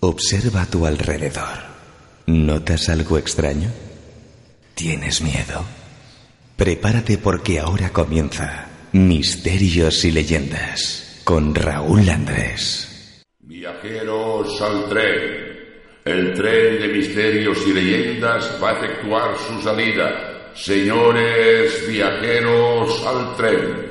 Observa a tu alrededor. ¿Notas algo extraño? ¿Tienes miedo? Prepárate porque ahora comienza Misterios y Leyendas con Raúl Andrés. Viajeros al tren. El tren de misterios y leyendas va a efectuar su salida. Señores viajeros al tren.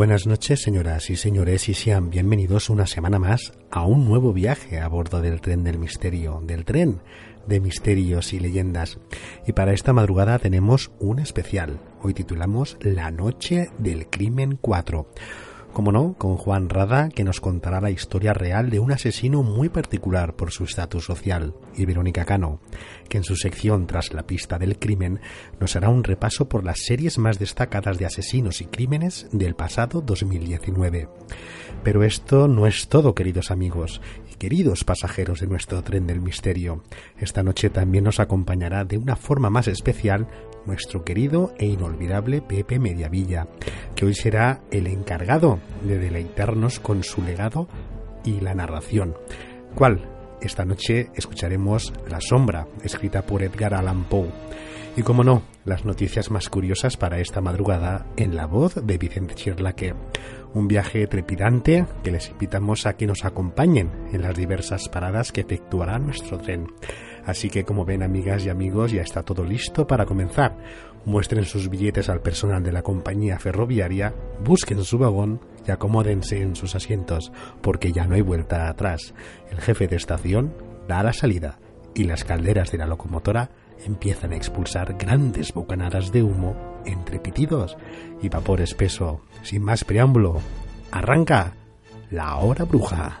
Buenas noches, señoras y señores, y sean bienvenidos una semana más a un nuevo viaje a bordo del tren del misterio, del tren de misterios y leyendas. Y para esta madrugada tenemos un especial. Hoy titulamos La Noche del Crimen 4 como no, con Juan Rada, que nos contará la historia real de un asesino muy particular por su estatus social, y Verónica Cano, que en su sección Tras la pista del crimen nos hará un repaso por las series más destacadas de asesinos y crímenes del pasado 2019. Pero esto no es todo, queridos amigos y queridos pasajeros de nuestro tren del misterio. Esta noche también nos acompañará de una forma más especial nuestro querido e inolvidable Pepe Mediavilla, que hoy será el encargado de deleitarnos con su legado y la narración. ¿Cuál? Esta noche escucharemos La Sombra, escrita por Edgar Allan Poe. Y como no, las noticias más curiosas para esta madrugada en la voz de Vicente Chirlaque. Un viaje trepidante que les invitamos a que nos acompañen en las diversas paradas que efectuará nuestro tren. Así que como ven amigas y amigos ya está todo listo para comenzar. Muestren sus billetes al personal de la compañía ferroviaria, busquen su vagón y acomódense en sus asientos, porque ya no hay vuelta atrás. El jefe de estación da la salida y las calderas de la locomotora empiezan a expulsar grandes bocanadas de humo entre pitidos y vapor espeso. Sin más preámbulo, arranca la hora bruja.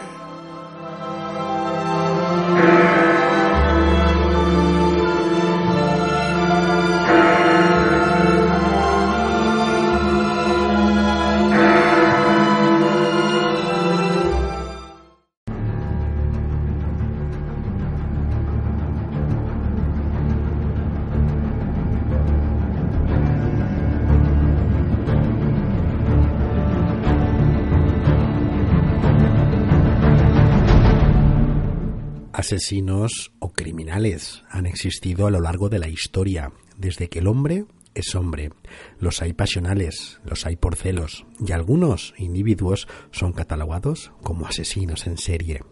Asesinos o criminales han existido a lo largo de la historia, desde que el hombre es hombre. Los hay pasionales, los hay por celos, y algunos individuos son catalogados como asesinos en serie.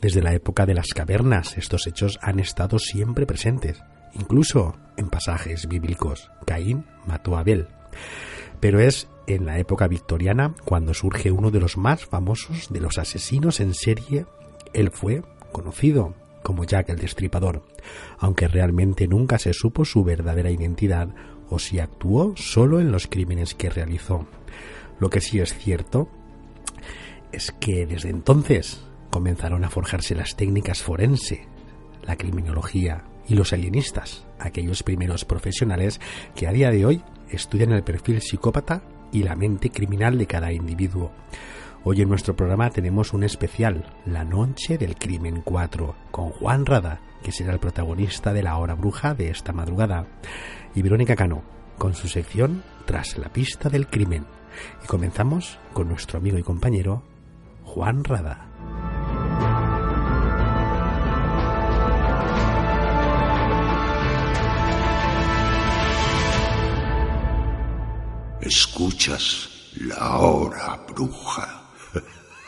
Desde la época de las cavernas estos hechos han estado siempre presentes, incluso en pasajes bíblicos. Caín mató a Abel. Pero es en la época victoriana cuando surge uno de los más famosos de los asesinos en serie. Él fue conocido como Jack el Destripador, aunque realmente nunca se supo su verdadera identidad o si actuó solo en los crímenes que realizó. Lo que sí es cierto es que desde entonces comenzaron a forjarse las técnicas forense, la criminología y los alienistas, aquellos primeros profesionales que a día de hoy estudian el perfil psicópata y la mente criminal de cada individuo. Hoy en nuestro programa tenemos un especial, La Noche del Crimen 4, con Juan Rada, que será el protagonista de la hora bruja de esta madrugada, y Verónica Cano, con su sección Tras la pista del crimen. Y comenzamos con nuestro amigo y compañero Juan Rada. Escuchas la hora bruja.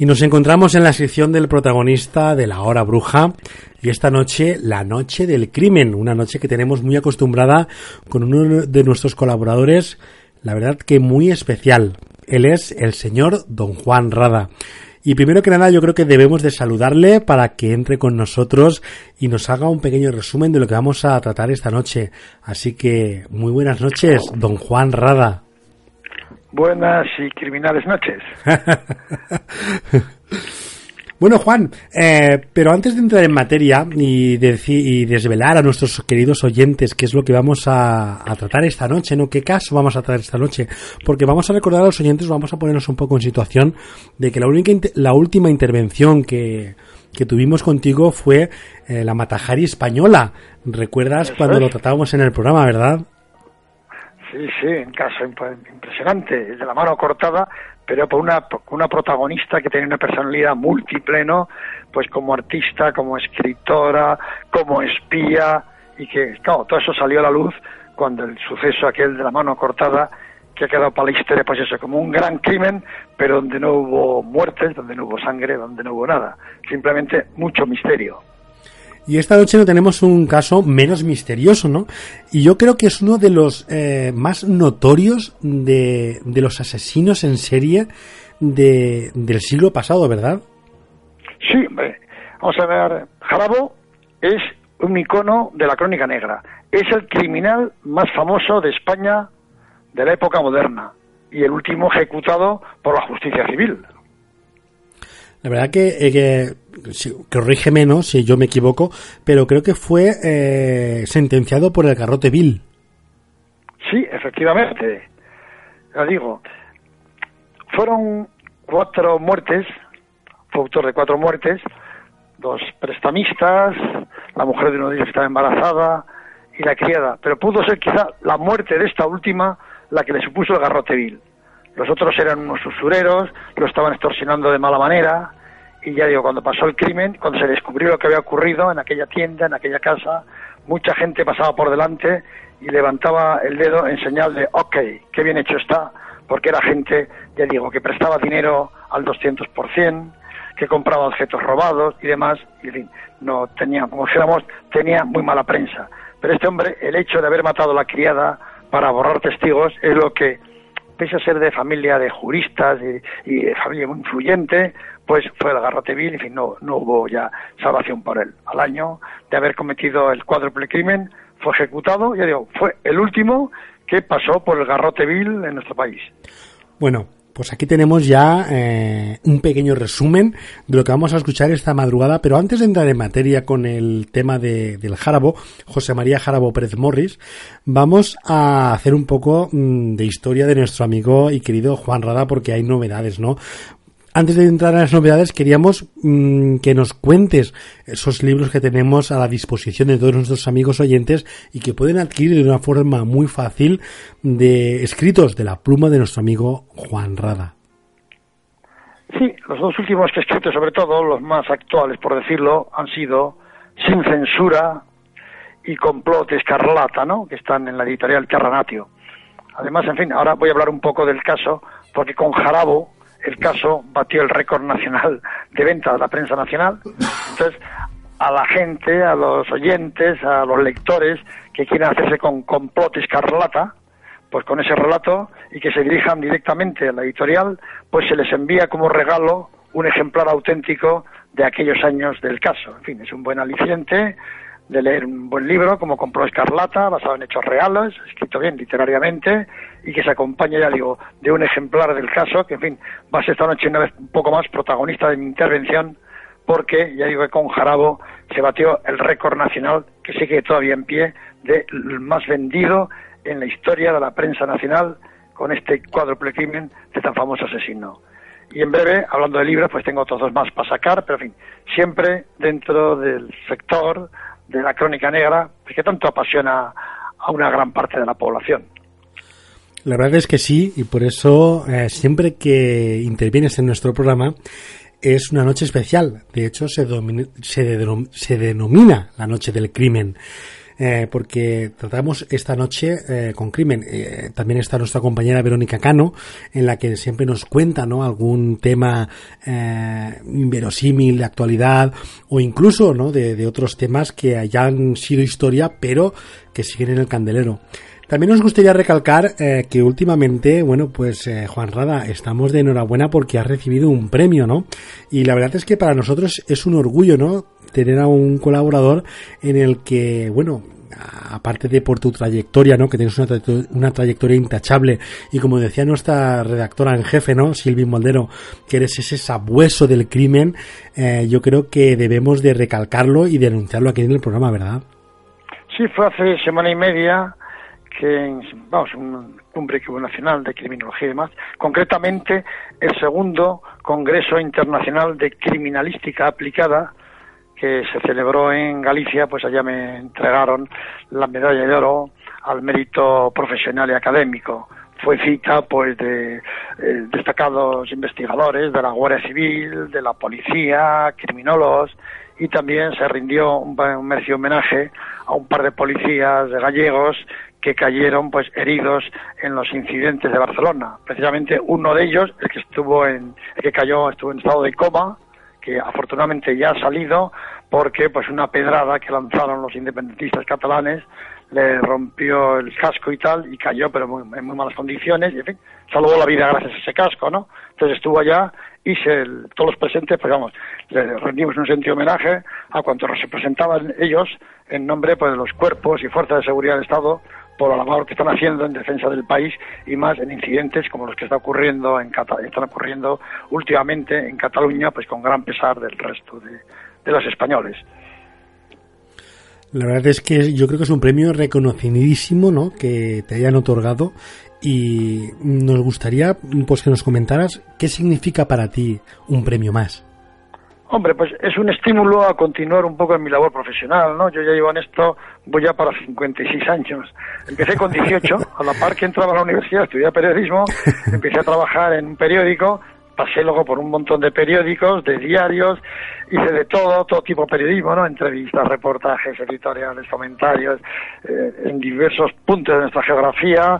Y nos encontramos en la sección del protagonista de la hora bruja y esta noche la noche del crimen, una noche que tenemos muy acostumbrada con uno de nuestros colaboradores, la verdad que muy especial. Él es el señor Don Juan Rada. Y primero que nada yo creo que debemos de saludarle para que entre con nosotros y nos haga un pequeño resumen de lo que vamos a tratar esta noche. Así que muy buenas noches, Don Juan Rada. Buenas y criminales noches. Bueno, Juan, eh, pero antes de entrar en materia y, y, desvelar a nuestros queridos oyentes qué es lo que vamos a, tratar esta noche, ¿no? ¿Qué caso vamos a tratar esta noche? Porque vamos a recordar a los oyentes, vamos a ponernos un poco en situación de que la, única, la última intervención que, que tuvimos contigo fue eh, la Matajari española. ¿Recuerdas cuando lo tratábamos en el programa, verdad? Sí, sí, un caso impresionante, de la mano cortada, pero por una, protagonista que tenía una personalidad múltiple, ¿no? Pues como artista, como escritora, como espía, y que, claro, todo eso salió a la luz cuando el suceso aquel de la mano cortada, que ha quedado para la historia, pues eso, como un gran crimen, pero donde no hubo muertes, donde no hubo sangre, donde no hubo nada, simplemente mucho misterio. Y esta noche no tenemos un caso menos misterioso, ¿no? Y yo creo que es uno de los eh, más notorios de, de, los asesinos en serie de, del siglo pasado, ¿verdad? Sí, hombre. Vamos a ver. Jarabo es un icono de la crónica negra. Es el criminal más famoso de España de la época moderna y el último ejecutado por la justicia civil. La verdad que, eh, que, corrige menos si yo me equivoco, pero creo que fue eh, sentenciado por el garrote Bill. Sí, efectivamente. Ya digo, fueron cuatro muertes, fue autor de cuatro muertes, dos prestamistas, la mujer de uno de ellos estaba embarazada y la criada, pero pudo ser quizá la muerte de esta última la que le supuso el garrote Bill. Los otros eran unos usureros, lo estaban extorsionando de mala manera. Y ya digo, cuando pasó el crimen, cuando se descubrió lo que había ocurrido en aquella tienda, en aquella casa, mucha gente pasaba por delante y levantaba el dedo en señal de, ok, qué bien hecho está, porque era gente, ya digo, que prestaba dinero al 200%, que compraba objetos robados y demás, y en fin, no tenía, como dijéramos, tenía muy mala prensa. Pero este hombre, el hecho de haber matado a la criada para borrar testigos, es lo que pese a ser de familia de juristas y, de familia muy influyente, pues fue el garrote vil, en fin, no, no hubo ya salvación por él. Al año de haber cometido el cuádruple crimen, fue ejecutado, ya digo, fue el último que pasó por el garrote vil en nuestro país. Bueno, pues aquí tenemos ya eh, un pequeño resumen de lo que vamos a escuchar esta madrugada, pero antes de entrar en materia con el tema de, del Járabo, José María Járabo Pérez Morris, vamos a hacer un poco mm, de historia de nuestro amigo y querido Juan Rada porque hay novedades, ¿no? Antes de entrar en las novedades, queríamos mm, que nos cuentes esos libros que tenemos a la disposición de todos nuestros amigos oyentes y que pueden adquirir de una forma muy fácil de escritos de la pluma de nuestro amigo Juan Rada. Sí, los dos últimos que he escrito, sobre todo los más actuales, por decirlo, han sido Sin Censura y Complot Escarlata, ¿no? que están en la editorial Carranatio. Además, en fin, ahora voy a hablar un poco del caso, porque con Jarabo el caso batió el récord nacional de venta de la prensa nacional. Entonces, a la gente, a los oyentes, a los lectores que quieran hacerse con complot escarlata, pues con ese relato y que se dirijan directamente a la editorial, pues se les envía como regalo un ejemplar auténtico de aquellos años del caso. En fin, es un buen aliciente de leer un buen libro como Complot Escarlata, basado en hechos reales, escrito bien literariamente, y que se acompaña, ya digo, de un ejemplar del caso, que en fin, va a ser esta noche una vez un poco más protagonista de mi intervención, porque ya digo que con Jarabo se batió el récord nacional, que sigue todavía en pie, de más vendido en la historia de la prensa nacional con este cuádruple crimen de tan famoso asesino. Y en breve, hablando de libros, pues tengo otros dos más para sacar, pero en fin, siempre dentro del sector de la crónica negra, pues que tanto apasiona a una gran parte de la población. La verdad es que sí, y por eso eh, siempre que intervienes en nuestro programa es una noche especial. De hecho, se, se, se denomina la noche del crimen. Eh, porque tratamos esta noche eh, con crimen. Eh, también está nuestra compañera Verónica Cano, en la que siempre nos cuenta ¿no? algún tema inverosímil de actualidad o incluso ¿no? de, de otros temas que hayan sido historia, pero que siguen en el candelero. También nos gustaría recalcar eh, que últimamente, bueno, pues eh, Juan Rada, estamos de enhorabuena porque ha recibido un premio, ¿no? Y la verdad es que para nosotros es un orgullo, ¿no? Tener a un colaborador en el que, bueno, aparte de por tu trayectoria, ¿no? Que tienes una, trayectoria intachable y como decía nuestra redactora en jefe, ¿no? Silvi Moldero, que eres ese sabueso del crimen, eh, yo creo que debemos de recalcarlo y denunciarlo aquí en el programa, ¿verdad? Sí, fue hace semana y media que, vamos, un cumbre nacional de criminología y demás, concretamente el segundo Congreso Internacional de Criminalística Aplicada, que se celebró en Galicia, pues allá me entregaron la medalla de oro al mérito profesional y académico. Fue cita pues de eh, destacados investigadores de la Guardia Civil, de la policía, criminólogos y también se rindió un, un merecido homenaje a un par de policías gallegos que cayeron pues heridos en los incidentes de Barcelona. Precisamente uno de ellos, el que estuvo en, el que cayó, estuvo en estado de coma, que afortunadamente ya ha salido porque pues una pedrada que lanzaron los independentistas catalanes le rompió el casco y tal y cayó pero en muy malas condiciones y en fin salvó la vida gracias a ese casco no entonces estuvo allá y se, todos los presentes pues vamos le rendimos un sentido homenaje a cuantos representaban ellos en nombre pues de los cuerpos y fuerzas de seguridad del Estado por la labor que están haciendo en defensa del país y más en incidentes como los que está ocurriendo en están ocurriendo últimamente en Cataluña, pues con gran pesar del resto de, de los españoles. La verdad es que yo creo que es un premio reconocidísimo, ¿no? Que te hayan otorgado y nos gustaría pues que nos comentaras qué significa para ti un premio más. Hombre, pues es un estímulo a continuar un poco en mi labor profesional, ¿no? Yo ya llevo en esto, voy ya para 56 años. Empecé con 18, a la par que entraba a la universidad, estudié periodismo, empecé a trabajar en un periódico, pasé luego por un montón de periódicos, de diarios, hice de todo, todo tipo de periodismo, ¿no? Entrevistas, reportajes, editoriales, comentarios, eh, en diversos puntos de nuestra geografía,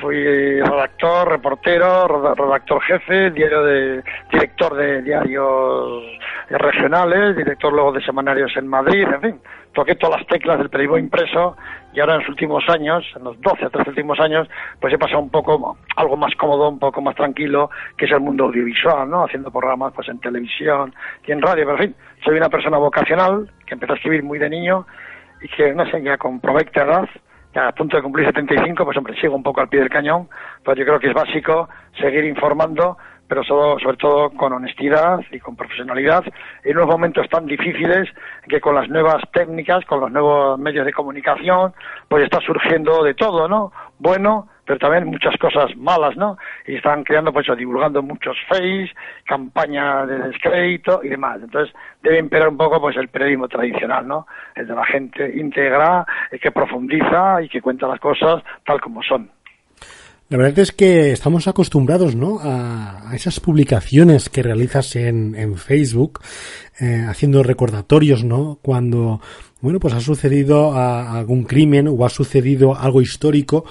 fui redactor, reportero, redactor jefe, diario de, director de diarios regionales, director luego de semanarios en Madrid, en fin, toqué todas las teclas del periodismo impreso y ahora en los últimos años, en los 12 o 13 últimos años, pues he pasado un poco, algo más cómodo, un poco más tranquilo, que es el mundo audiovisual, ¿no? Haciendo programas pues en televisión y en radio, pero en fin, soy una persona vocacional que empezó a escribir muy de niño y que, no sé, ya con provecta edad, a punto de cumplir 75, pues hombre, sigo un poco al pie del cañón, pues yo creo que es básico seguir informando pero sobre todo con honestidad y con profesionalidad en unos momentos tan difíciles que con las nuevas técnicas, con los nuevos medios de comunicación, pues está surgiendo de todo, ¿no? Bueno, pero también muchas cosas malas, ¿no? Y están creando, pues, divulgando muchos face, campañas de descrédito y demás. Entonces, debe imperar un poco, pues, el periodismo tradicional, ¿no? El de la gente íntegra, el que profundiza y que cuenta las cosas tal como son. La verdad es que estamos acostumbrados, ¿no? A, esas publicaciones que realizas en, en Facebook, eh, haciendo recordatorios, ¿no? Cuando, bueno, pues ha sucedido algún crimen o ha sucedido algo histórico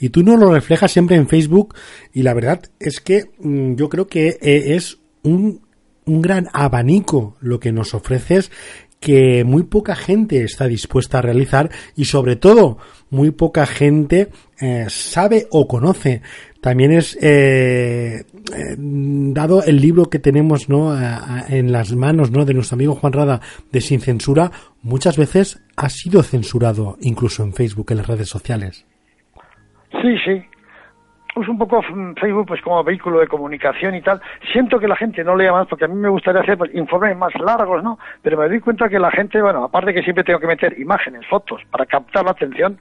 y tú no lo reflejas siempre en Facebook y la verdad es que mm, yo creo que eh, es un, un gran abanico lo que nos ofreces que muy poca gente está dispuesta a realizar y sobre todo muy poca gente eh, sabe o conoce. También es eh, eh, dado el libro que tenemos ¿no? en las manos ¿no? de nuestro amigo Juan Rada de Sin Censura, muchas veces ha sido censurado incluso en Facebook, en las redes sociales. Sí, sí, uso un poco Facebook pues como vehículo de comunicación y tal. Siento que la gente no lea más porque a mí me gustaría hacer pues, informes más largos, ¿no? Pero me doy cuenta que la gente, bueno, aparte que siempre tengo que meter imágenes, fotos para captar la atención,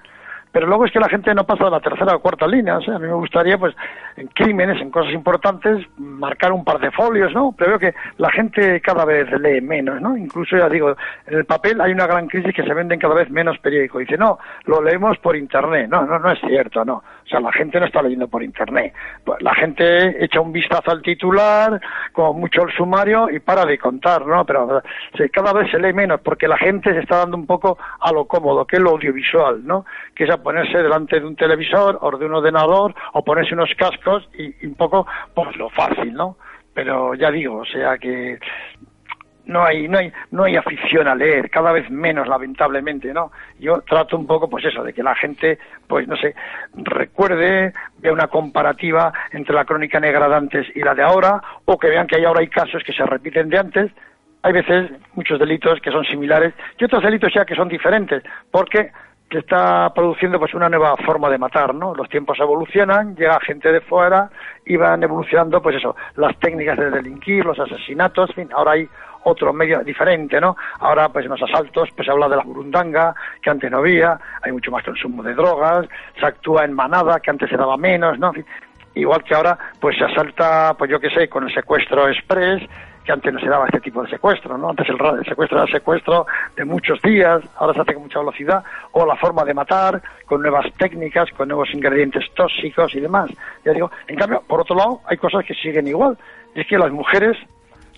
pero luego es que la gente no pasa de la tercera o cuarta línea. O sea, a mí me gustaría, pues, en crímenes, en cosas importantes, marcar un par de folios, ¿no? Pero veo que la gente cada vez lee menos, ¿no? Incluso, ya digo, en el papel hay una gran crisis que se venden cada vez menos periódicos. Dice, no, lo leemos por Internet. No, no, no es cierto, no. O sea, la gente no está leyendo por Internet. Pues, la gente echa un vistazo al titular, con mucho el sumario y para de contar, ¿no? Pero cada vez se lee menos porque la gente se está dando un poco a lo cómodo, que es lo audiovisual, ¿no? Que es ponerse delante de un televisor o de un ordenador o ponerse unos cascos y, un poco, pues lo fácil, ¿no? Pero ya digo, o sea que no hay no hay no hay afición a leer cada vez menos lamentablemente no yo trato un poco pues eso de que la gente pues no sé recuerde vea una comparativa entre la crónica negra de antes y la de ahora o que vean que hay ahora hay casos que se repiten de antes hay veces muchos delitos que son similares y otros delitos ya que son diferentes porque que está produciendo pues una nueva forma de matar, ¿no? Los tiempos evolucionan, llega gente de fuera y van evolucionando, pues eso, las técnicas de delinquir, los asesinatos, en fin, ahora hay otro medio diferente, ¿no? Ahora, pues en los asaltos, pues se habla de la burundanga, que antes no había, hay mucho más consumo de drogas, se actúa en manada, que antes se daba menos, ¿no? igual que ahora, pues se asalta, pues yo qué sé, con el secuestro express, que antes no se daba este tipo de secuestro, ¿no? Antes el, secuestro era secuestro de muchos días, ahora se hace con mucha velocidad, o la forma de matar, con nuevas técnicas, con nuevos ingredientes tóxicos y demás. Ya digo, en cambio, por otro lado, hay cosas que siguen igual, y es que las mujeres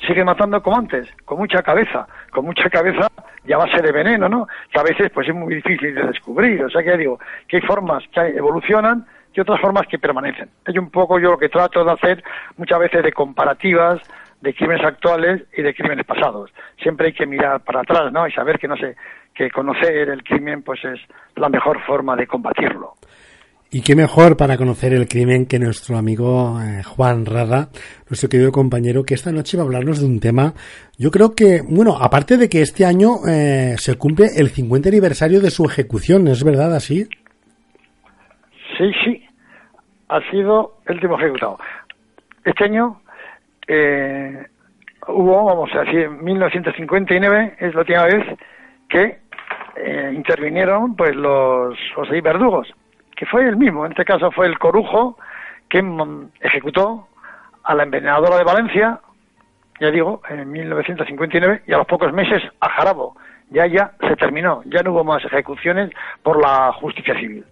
siguen matando como antes, con mucha cabeza, con mucha cabeza y a base de veneno, ¿no? Que a veces pues es muy difícil de descubrir, o sea que ya digo, que hay formas que evolucionan y otras formas que permanecen. Es un poco yo lo que trato de hacer muchas veces de comparativas de crímenes actuales y de crímenes pasados. Siempre hay que mirar para atrás, ¿no? Y saber que no sé, que conocer el crimen pues es la mejor forma de combatirlo. Y qué mejor para conocer el crimen que nuestro amigo eh, Juan Rada, nuestro querido compañero, que esta noche va a hablarnos de un tema. Yo creo que, bueno, aparte de que este año eh, se cumple el 50 aniversario de su ejecución, ¿es verdad así? Sí, sí, ha sido el último ejecutado. Este año eh, hubo, vamos a decir, en 1959 es la última vez que eh, intervinieron pues los José Verdugos, que fue el mismo, en este caso fue el Corujo que ejecutó a la envenenadora de Valencia, ya digo, en 1959 y a los pocos meses a Jarabo. Ya ya se terminó, ya no hubo más ejecuciones por la justicia civil.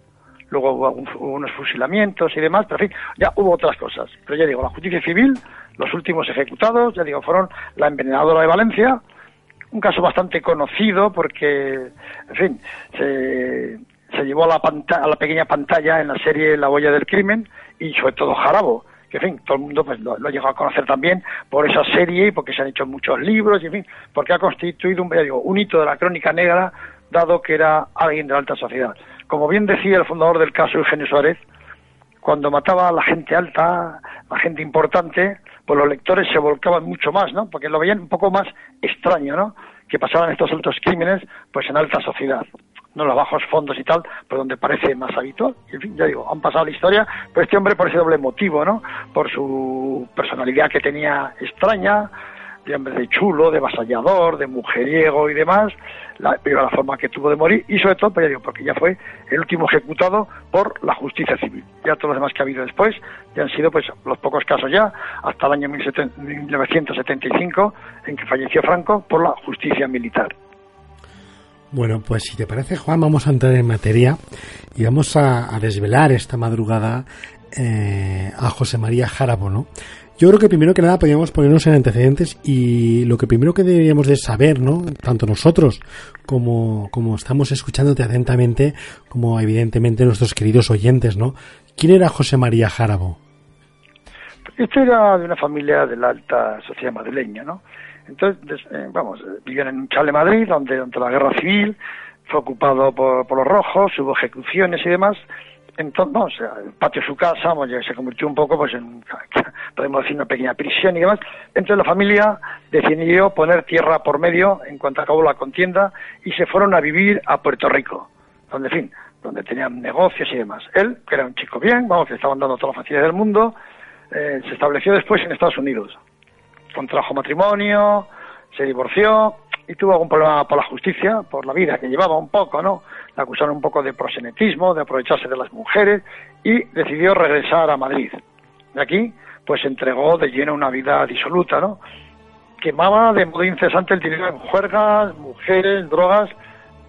Luego hubo, hubo unos fusilamientos y demás, pero en fin, ya hubo otras cosas. Pero ya digo, la justicia civil los últimos ejecutados, ya digo, fueron la envenenadora de Valencia, un caso bastante conocido porque, en fin, se, llevó a la, a la pequeña pantalla en la serie La huella del crimen y sobre todo Jarabo, que en fin, todo el mundo pues, lo, ha llegado a conocer también por esa serie y porque se han hecho muchos libros y en fin, porque ha constituido un, digo, un hito de la crónica negra dado que era alguien de la alta sociedad. Como bien decía el fundador del caso, Eugenio Suárez, cuando mataba a la gente alta, la gente importante, pues los lectores se volcaban mucho más, ¿no? Porque lo veían un poco más extraño, ¿no? Que pasaban estos altos crímenes, pues en alta sociedad. no los bajos fondos y tal, por donde parece más habitual. En fin, ya digo, han pasado la historia, pero este hombre por ese doble motivo, ¿no? Por su personalidad que tenía extraña, de hombre de chulo, de vasallador, de mujeriego y demás, la, la forma que tuvo de morir y sobre todo, pues porque ya fue el último ejecutado por la justicia civil. Ya todos los demás que ha habido después ya han sido pues los pocos casos ya, hasta el año 1975 en que falleció Franco por la justicia militar. Bueno, pues si te parece, Juan, vamos a entrar en materia y vamos a, desvelar esta madrugada eh, a José María Jarabo, ¿no? Yo creo que primero que nada podríamos ponernos en antecedentes y lo que primero que deberíamos de saber, ¿no? Tanto nosotros como, como estamos escuchándote atentamente, como evidentemente nuestros queridos oyentes, ¿no? ¿Quién era José María Jarabo? Este era de una familia de la alta sociedad madrileña, ¿no? Entonces, eh, vamos, vivían en un chale Madrid, donde durante la guerra civil fue ocupado por, por los rojos, hubo ejecuciones y demás, entonces, el patio de su casa se convirtió un poco pues en, podemos decir, una pequeña prisión y demás. Entonces la familia decidió poner tierra por medio en cuanto acabó la contienda y se fueron a vivir a Puerto Rico, donde, en fin, donde tenían negocios y demás. Él, que era un chico bien, vamos, que estaban dando todas las facilidades del mundo, eh, se estableció después en Estados Unidos. Contrajo matrimonio, se divorció y tuvo algún problema por la justicia, por la vida que llevaba un poco, ¿no? Acusaron un poco de prosenetismo, de aprovecharse de las mujeres y decidió regresar a Madrid. De aquí, pues entregó de lleno una vida disoluta, ¿no? Quemaba de modo incesante el dinero en juergas, mujeres, drogas.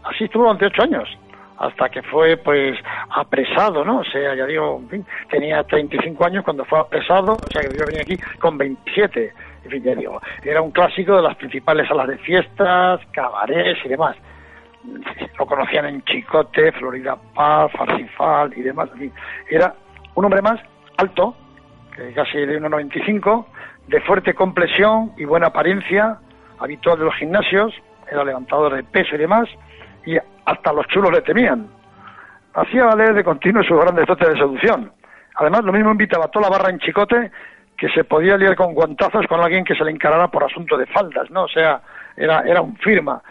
Así estuvo durante ocho años, hasta que fue, pues, apresado, ¿no? O sea, ya digo, en fin, tenía 35 años cuando fue apresado, o sea, que yo venía aquí con 27 en fin, ya digo, era un clásico de las principales salas de fiestas, cabarets y demás. Lo conocían en Chicote, Florida Paz, Farsifal y demás. era un hombre más alto, casi de 1,95, de fuerte complexión y buena apariencia, habitual de los gimnasios, era levantador de peso y demás, y hasta los chulos le temían. Hacía valer de continuo sus grandes dotes de seducción. Además, lo mismo invitaba a toda la barra en Chicote que se podía liar con guantazos con alguien que se le encarara por asunto de faldas, ¿no? O sea, era, era un firma.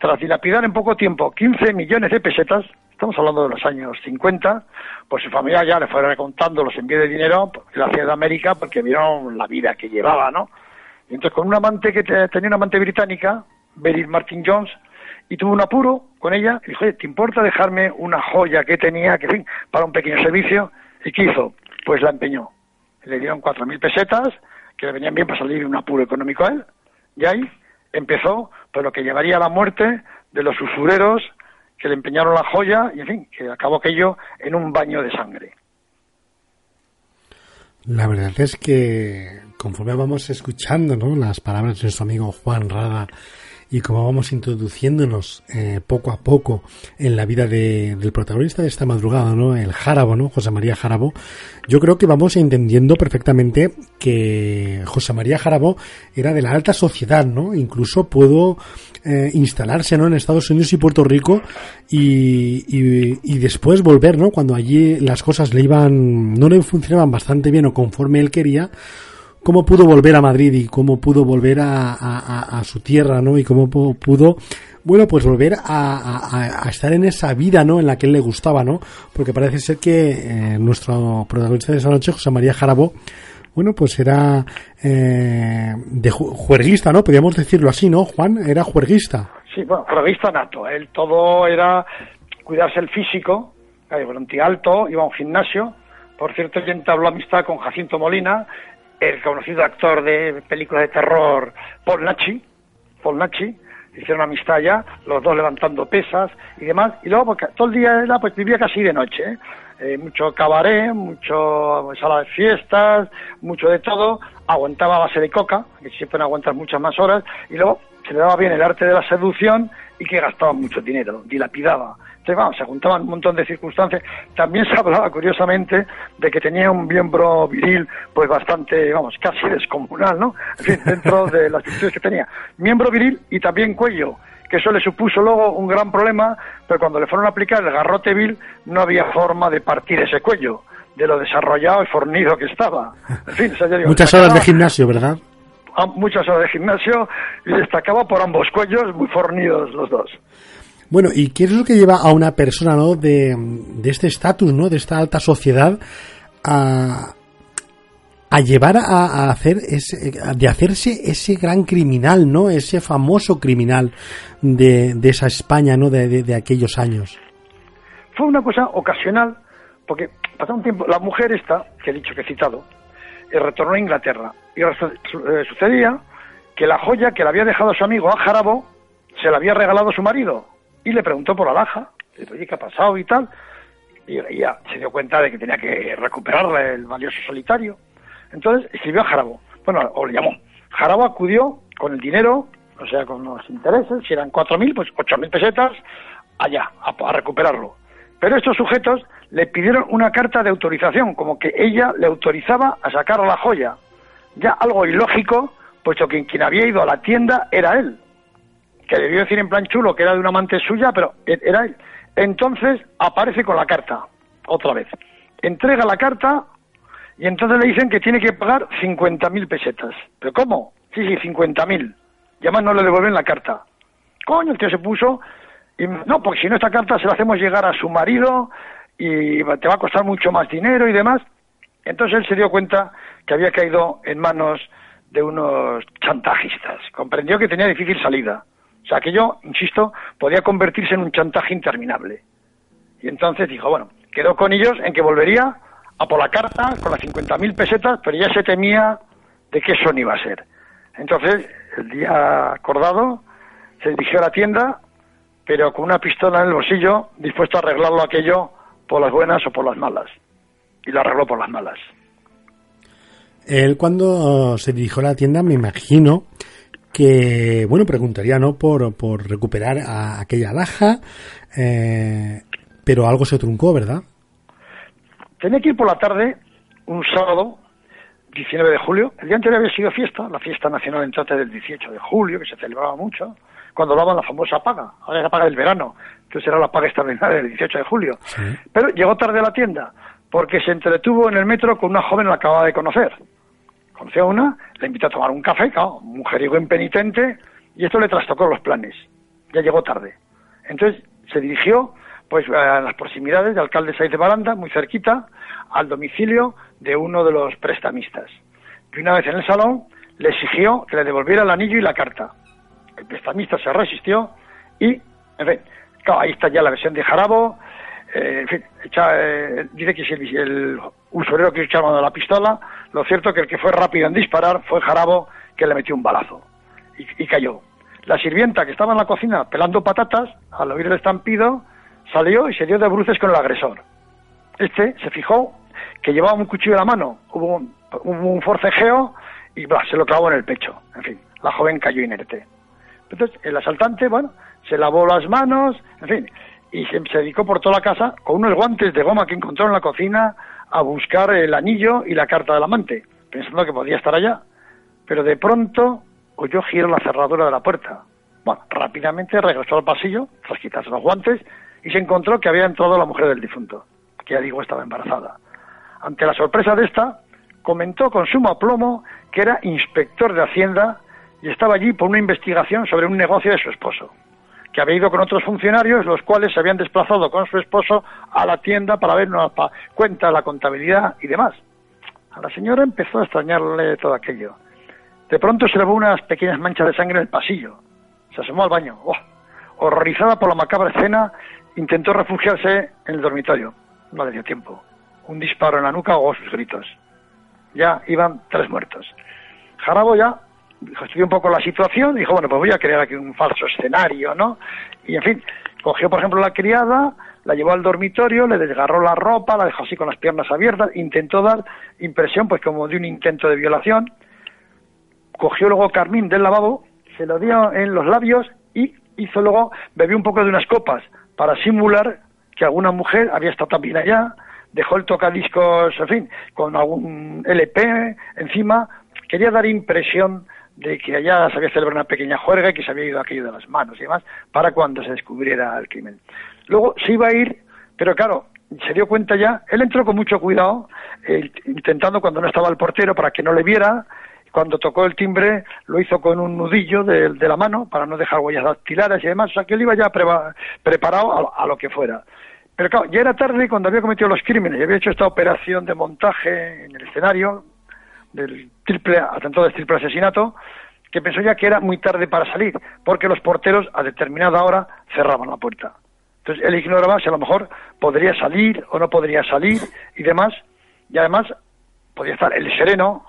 Tras dilapidar en poco tiempo 15 millones de pesetas, estamos hablando de los años 50, pues su familia ya le fue recontando los envíos de dinero hacía de América porque vieron la vida que llevaba, ¿no? Entonces con un amante que tenía una amante británica, Beryl Martin Jones, y tuvo un apuro con ella, y dijo, ¿te importa dejarme una joya que tenía, que fin, para un pequeño servicio? ¿Y qué hizo? Pues la empeñó le dieron 4.000 pesetas, que le venían bien para salir un apuro económico a él, y ahí empezó lo que llevaría a la muerte de los usureros que le empeñaron la joya, y en fin, que acabó aquello en un baño de sangre. La verdad es que conforme vamos escuchando ¿no? las palabras de nuestro amigo Juan Rada y como vamos introduciéndonos eh, poco a poco en la vida del protagonista de esta madrugada, ¿no? El Járabo, ¿no? José María Járabo, yo creo que vamos entendiendo perfectamente que José María Járabo era de la alta sociedad, ¿no? Incluso pudo eh, instalarse, ¿no? En Estados Unidos y Puerto Rico y, y después volver, ¿no? Cuando allí las cosas le iban, no le funcionaban bastante bien o conforme él quería, cómo pudo volver a Madrid y cómo pudo volver a, su tierra, ¿no? Y cómo pudo, bueno, pues volver a, estar en esa vida, ¿no? En la que él le gustaba, ¿no? Porque parece ser que eh, nuestro protagonista de esa noche, José María Jarabo, bueno, pues era eh, de juerguista, ¿no? Podríamos decirlo así, ¿no? Juan era juerguista. Sí, bueno, juerguista nato. Él todo era cuidarse el físico, volante alto, iba a un gimnasio. Por cierto, yo entabló amistad con Jacinto Molina, el conocido actor de películas de terror Paul Nachi, Paul Nachi, hicieron amistad ya, los dos levantando pesas y demás, y luego porque todo el día era, pues vivía casi de noche, ¿eh? Eh, mucho cabaret, mucho sala de fiestas, mucho de todo, aguantaba base de coca, que siempre aguantas muchas más horas, y luego se le daba bien el arte de la seducción y que gastaba mucho dinero, dilapidaba. Vamos, se juntaban un montón de circunstancias. También se hablaba, curiosamente, de que tenía un miembro viril, pues bastante, vamos, casi descomunal, ¿no? En fin, dentro de las virtudes que tenía. Miembro viril y también cuello, que eso le supuso luego un gran problema, pero cuando le fueron a aplicar el garrote vil, no había forma de partir ese cuello, de lo desarrollado y fornido que estaba. En fin, Muchas horas de gimnasio, ¿verdad? muchas horas de gimnasio y destacaba por ambos cuellos, muy fornidos los dos. Bueno, ¿y qué es lo que lleva a una persona, ¿no? De, de este estatus, ¿no? De esta alta sociedad a, a llevar a, hacer ese, de hacerse ese gran criminal, ¿no? Ese famoso criminal de, de esa España, ¿no? De, de, aquellos años. Fue una cosa ocasional, porque pasó un tiempo, la mujer esta, que he dicho que he citado, eh, retornó a Inglaterra. Y eh, sucedía que la joya que le había dejado su amigo a se la había regalado su marido y le preguntó por la laja, oye, ¿qué ha pasado y tal? Y ya se dio cuenta de que tenía que recuperarle el valioso solitario. Entonces escribió a Jarabo, bueno, o le llamó. Jarabo acudió con el dinero, o sea, con los intereses, si eran 4.000, pues 8.000 pesetas, allá, a, recuperarlo. Pero estos sujetos le pidieron una carta de autorización, como que ella le autorizaba a sacar la joya. Ya algo ilógico, puesto que quien había ido a la tienda era él que debió decir en plan chulo que era de una amante suya, pero e-, era él. Entonces aparece con la carta, otra vez. Entrega la carta y entonces le dicen que tiene que pagar 50.000 pesetas. ¿Pero cómo? Sí, sí, 50.000. Y además no le devuelven la carta. Coño, el tío se puso y no, porque si no esta carta se la hacemos llegar a su marido y te va a costar mucho más dinero y demás. Entonces él se dio cuenta que había caído en manos de unos chantajistas. Comprendió que tenía difícil salida. O sea, que yo, insisto, podía convertirse en un chantaje interminable. Y entonces dijo, bueno, quedó con ellos en que volvería a por la carta con las 50.000 pesetas, pero ya se temía de qué son iba a ser. Entonces, el día acordado, se dirigió a la tienda, pero con una pistola en el bolsillo, dispuesto a arreglarlo aquello por las buenas o por las malas. Y lo arregló por las malas. Él cuando se dirigió a la tienda, me imagino que, bueno, preguntaría, ¿no? Por, por recuperar a aquella laja, eh, pero algo se truncó, ¿verdad? Tenía que ir por la tarde, un sábado, 19 de julio. El día anterior había sido fiesta, la fiesta nacional entonces del 18 de julio, que se celebraba mucho, cuando daban la famosa paga. Ahora es la paga del verano, entonces era la paga extraordinaria del 18 de julio. Pero llegó tarde a la tienda, porque se entretuvo en el metro con una joven que la acababa de conocer conoció una, le invitó a tomar un café, claro, mujeriego impenitente, y esto le trastocó los planes. Ya llegó tarde. Entonces se dirigió pues a las proximidades de Alcalde Saiz de Baranda, muy cerquita, al domicilio de uno de los prestamistas. Y una vez en el salón, le exigió que le devolviera el anillo y la carta. El prestamista se resistió y, en fin, claro, ahí está ya la versión de Jarabo, eh, en fin, eh, dice que si el, usurero que echaba la pistola, lo cierto que el que fue rápido en disparar fue Jarabo, que le metió un balazo y, cayó. La sirvienta que estaba en la cocina pelando patatas, al oír el estampido, salió y se dio de bruces con el agresor. Este se fijó que llevaba un cuchillo en la mano, hubo un, forcejeo y se lo clavó en el pecho. En fin, la joven cayó inerte. Entonces, el asaltante, bueno, se lavó las manos, en fin, y se, dedicó por toda la casa con unos guantes de goma que encontró en la cocina a buscar el anillo y la carta del amante, pensando que podía estar allá. Pero de pronto oyó giro la cerradura de la puerta. Bueno, rápidamente regresó al pasillo, tras quitarse los guantes, y se encontró que había entrado la mujer del difunto, que ya digo estaba embarazada. Ante la sorpresa de esta, comentó con sumo aplomo que era inspector de Hacienda y estaba allí por una investigación sobre un negocio de su esposo que había ido con otros funcionarios, los cuales se habían desplazado con su esposo a la tienda para ver una cuenta, la contabilidad y demás. A la señora empezó a extrañarle todo aquello. De pronto se le vio unas pequeñas manchas de sangre en el pasillo. Se asomó al baño. ¡Oh! Horrorizada por la macabra escena, intentó refugiarse en el dormitorio. No le dio tiempo. Un disparo en la nuca ahogó sus gritos. Ya iban tres muertos. Jarabo ya estudió un poco la situación, dijo, bueno, pues voy a crear aquí un falso escenario, ¿no? Y en fin, cogió, por ejemplo, la criada, la llevó al dormitorio, le desgarró la ropa, la dejó así con las piernas abiertas, intentó dar impresión, pues como de un intento de violación, cogió luego carmín del lavabo, se lo dio en los labios y hizo luego, bebió un poco de unas copas para simular que alguna mujer había estado también allá, dejó el tocadiscos, en fin, con algún LP encima, quería dar impresión de que allá se había celebrado una pequeña juerga y que se había ido aquello de las manos y demás para cuando se descubriera el crimen. Luego se iba a ir, pero claro, se dio cuenta ya, él entró con mucho cuidado, intentando cuando no estaba el portero para que no le viera, cuando tocó el timbre lo hizo con un nudillo de, la mano para no dejar huellas dactilares y demás, o sea que él iba ya preparado a, lo que fuera. Pero claro, ya era tarde cuando había cometido los crímenes y había hecho esta operación de montaje en el escenario del atentado de triple asesinato, que pensó ya que era muy tarde para salir, porque los porteros a determinada hora cerraban la puerta. Entonces él ignoraba si a lo mejor podría salir o no podría salir y demás, y además podía estar el sereno,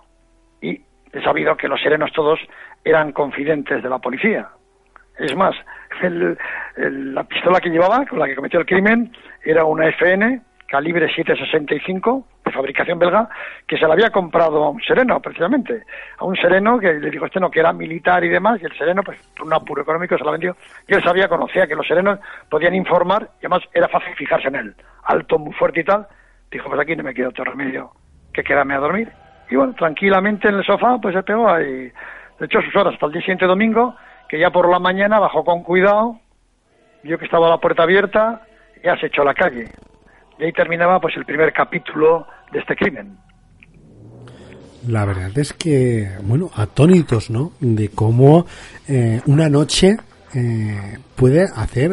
y he sabido que los serenos todos eran confidentes de la policía. Es más, la pistola que llevaba, con la que cometió el crimen, era una FN calibre 765 fabricación belga que se la había comprado un sereno precisamente. A un sereno que le dijo este no que era militar y demás y el sereno pues por un apuro económico se la vendió. Y él sabía conocía que los serenos podían informar y además era fácil fijarse en él. Alto muy fuerte y tal dijo pues aquí no me queda otro remedio que quedarme a dormir y bueno tranquilamente en el sofá pues se pegó ahí. De hecho sus horas hasta el día siguiente domingo que ya por la mañana bajó con cuidado vio que estaba la puerta abierta ya se echó a la calle. Y ahí terminaba pues el primer capítulo de este crimen. La verdad es que, bueno, atónitos, ¿no? De cómo eh, una noche eh, puede hacer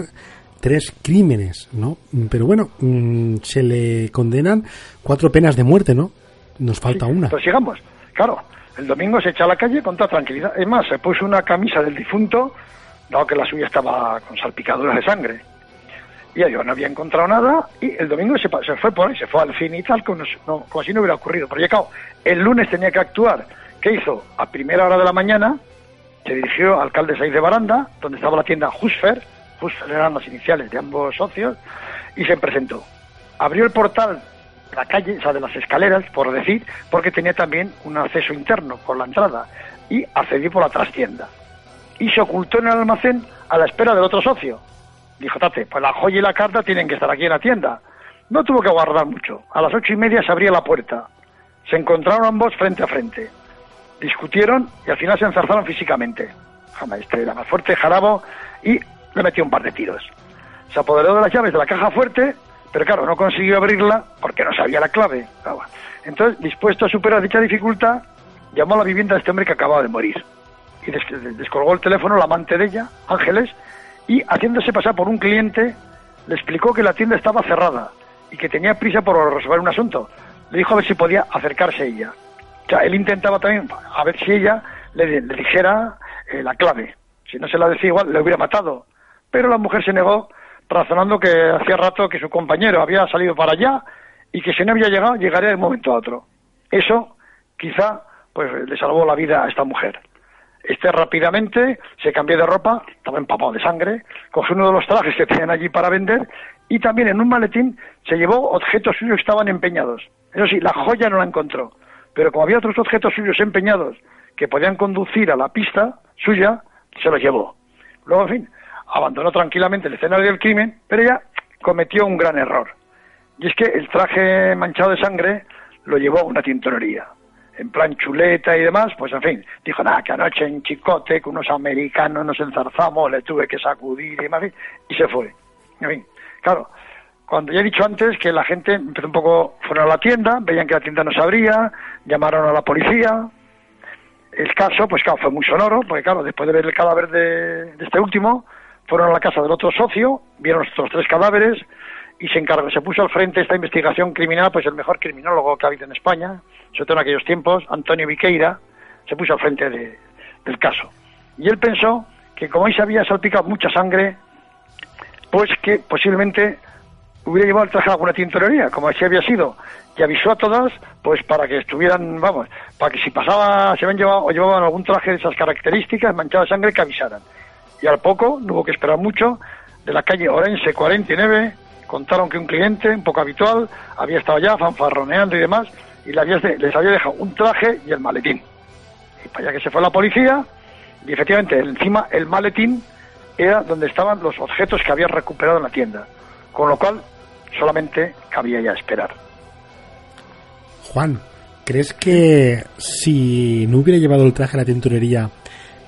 tres crímenes, ¿no? Pero bueno, mm, se le condenan cuatro penas de muerte, ¿no? Nos falta una. Pues sigamos. Claro, el domingo se echa a la calle con toda tranquilidad. Es más, se puso una camisa del difunto, dado que la suya estaba con salpicaduras de sangre y yo no había encontrado nada y el domingo se, fue por ahí, se fue al fin y tal, como, si no hubiera ocurrido. Pero ya, el lunes tenía que actuar. ¿Qué hizo? A primera hora de la mañana se dirigió al alcalde Saiz de Baranda, donde estaba la tienda Husfer, Husfer eran las iniciales de ambos socios, y se presentó. Abrió el portal la calle, o sea, de las escaleras, por decir, porque tenía también un acceso interno por la entrada, y accedió por la trastienda. Y se ocultó en el almacén a la espera del otro socio, Dijo Tate, pues la joya y la carta tienen que estar aquí en la tienda. No tuvo que guardar mucho. A las ocho y media se abría la puerta. Se encontraron ambos frente a frente. Discutieron y al final se encerraron físicamente. Jamás este era más fuerte, Jarabo, y le metió un par de tiros. Se apoderó de las llaves de la caja fuerte, pero claro, no consiguió abrirla porque no sabía la clave. Entonces, dispuesto a superar dicha dificultad, llamó a la vivienda de este hombre que acababa de morir. Y descolgó el teléfono la amante de ella, Ángeles, y haciéndose pasar por un cliente le explicó que la tienda estaba cerrada y que tenía prisa por resolver un asunto. Le dijo a ver si podía acercarse a ella. O sea, él intentaba también a ver si ella le, dijera eh, la clave. Si no se la decía igual, le hubiera matado. Pero la mujer se negó, razonando que hacía rato que su compañero había salido para allá y que si no había llegado, llegaría de un momento a otro. Eso, quizá, pues le salvó la vida a esta mujer. Este rápidamente se cambió de ropa, estaba empapado de sangre, cogió uno de los trajes que tenían allí para vender y también en un maletín se llevó objetos suyos que estaban empeñados. Eso sí, la joya no la encontró, pero como había otros objetos suyos empeñados que podían conducir a la pista suya, se los llevó. Luego, en fin, abandonó tranquilamente el escenario del crimen, pero ella cometió un gran error. Y es que el traje manchado de sangre lo llevó a una tintorería en plan chuleta y demás, pues en fin, dijo, nada, que anoche en Chicote con unos americanos nos enzarzamos, le tuve que sacudir y demás, y se fue. En fin, claro, cuando ya he dicho antes que la gente empezó un poco, fueron a la tienda, veían que la tienda no se abría, llamaron a la policía, el caso, pues claro, fue muy sonoro, porque claro, después de ver el cadáver de, de este último, fueron a la casa del otro socio, vieron estos tres cadáveres, y se encargó, se puso al frente de esta investigación criminal, pues el mejor criminólogo que ha habido en España, sobre todo en aquellos tiempos, Antonio Viqueira, se puso al frente del caso. Y él pensó que como ahí se había salpicado mucha sangre, pues que posiblemente hubiera llevado el traje a alguna tintorería, como así había sido, y avisó a todas, pues para que estuvieran, vamos, para que si pasaba, se habían llevado o llevaban algún traje de esas características, manchado de sangre, que avisaran. Y al poco, no hubo que esperar mucho, de la calle Orense 49, contaron que un cliente, un poco habitual, había estado allá fanfarroneando y demás, y les había, dejado un traje y el maletín. Y para allá que se fue la policía, y efectivamente encima el maletín era donde estaban los objetos que había recuperado en la tienda, con lo cual solamente cabía ya esperar. Juan, ¿crees que si no hubiera llevado el traje a la tintorería,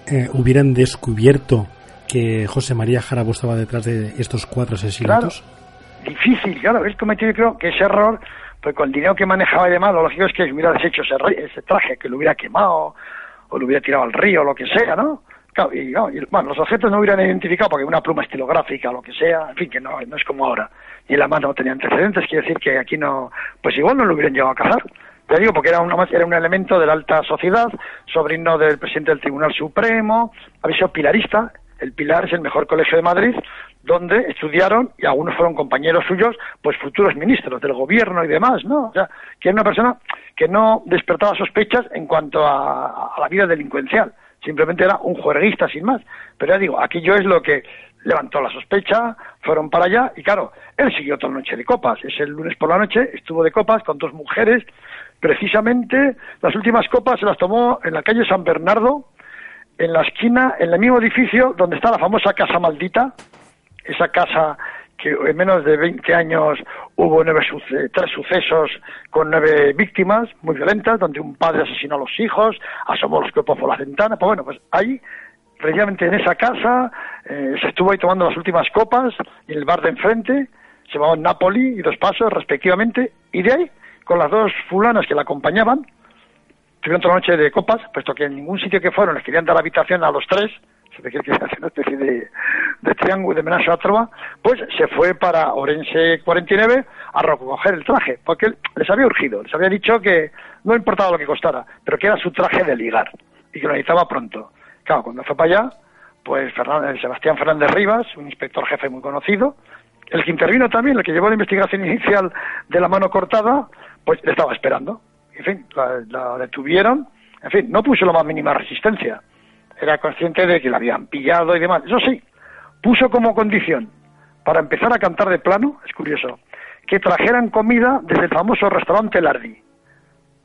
eh, hubieran descubierto que José María Jarabo estaba detrás de estos cuatro asesinatos? Difícil, claro, haber cometido creo que ese error, pues con el dinero que manejaba y demás, lo lógico es que hubiera deshecho ese, traje, que lo hubiera quemado o lo hubiera tirado al río, lo que sea, ¿no? Claro, y, bueno, los objetos no hubieran identificado porque una pluma estilográfica lo que sea, en fin, que no, no es como ahora. Y la mano no tenía antecedentes, quiere decir que aquí no, pues igual no lo hubieran llegado a cazar. Te digo, porque era, una, era un elemento de la alta sociedad, sobrino del presidente del Tribunal Supremo, había sido pilarista, el Pilar es el mejor colegio de Madrid, donde estudiaron, y algunos fueron compañeros suyos, pues futuros ministros del gobierno y demás, ¿no? O sea, que era una persona que no despertaba sospechas en cuanto a, la vida delincuencial, simplemente era un juerguista sin más. Pero ya digo, aquello es lo que levantó la sospecha, fueron para allá, y claro, él siguió la noche de copas. Ese lunes por la noche estuvo de copas con dos mujeres, precisamente las últimas copas se las tomó en la calle San Bernardo, en la esquina, en el mismo edificio donde está la famosa Casa Maldita, esa casa que en menos de 20 años hubo nueve tres sucesos con nueve víctimas muy violentas, donde un padre asesinó a los hijos, asomó los cuerpos por la ventana. Pues bueno, pues ahí, precisamente en esa casa, eh, se estuvo ahí tomando las últimas copas, en el bar de enfrente, se llamaban Napoli y Dos Pasos, respectivamente, y de ahí, con las dos fulanas que la acompañaban, tuvieron otra noche de copas, puesto que en ningún sitio que fueron les querían dar habitación a los tres, ve que hacer una especie de, de triángulo de menaje a trova, pues se fue para Orense 49 a recoger el traje, porque les había urgido, les había dicho que no importaba lo que costara, pero que era su traje de ligar y que lo necesitaba pronto. Claro, cuando fue para allá, pues Sebastián Fernández Rivas, un inspector jefe muy conocido, el que intervino también, el que llevó la investigación inicial de la mano cortada, pues le estaba esperando en fin, la, detuvieron, en fin, no puso la más mínima resistencia. Era consciente de que la habían pillado y demás. Eso sí, puso como condición, para empezar a cantar de plano, es curioso, que trajeran comida desde el famoso restaurante Lardi,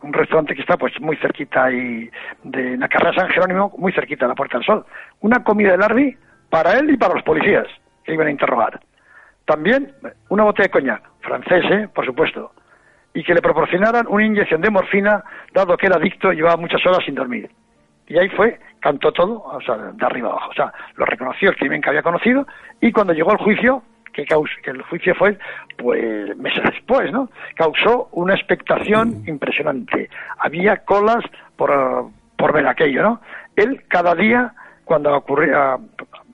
un restaurante que está pues muy cerquita y de la carrera San Jerónimo, muy cerquita de la Puerta del Sol. Una comida de Lardi para él y para los policías que iban a interrogar. También una botella de coñac, francés, ¿eh? por supuesto y que le proporcionaran una inyección de morfina, dado que era adicto y llevaba muchas horas sin dormir. Y ahí fue, cantó todo, o sea, de arriba abajo. O sea, lo reconoció el crimen que había conocido y cuando llegó el juicio, que, que el juicio fue, pues, meses después, ¿no? Causó una expectación impresionante. Había colas por, por ver aquello, ¿no? Él cada día, cuando ocurría,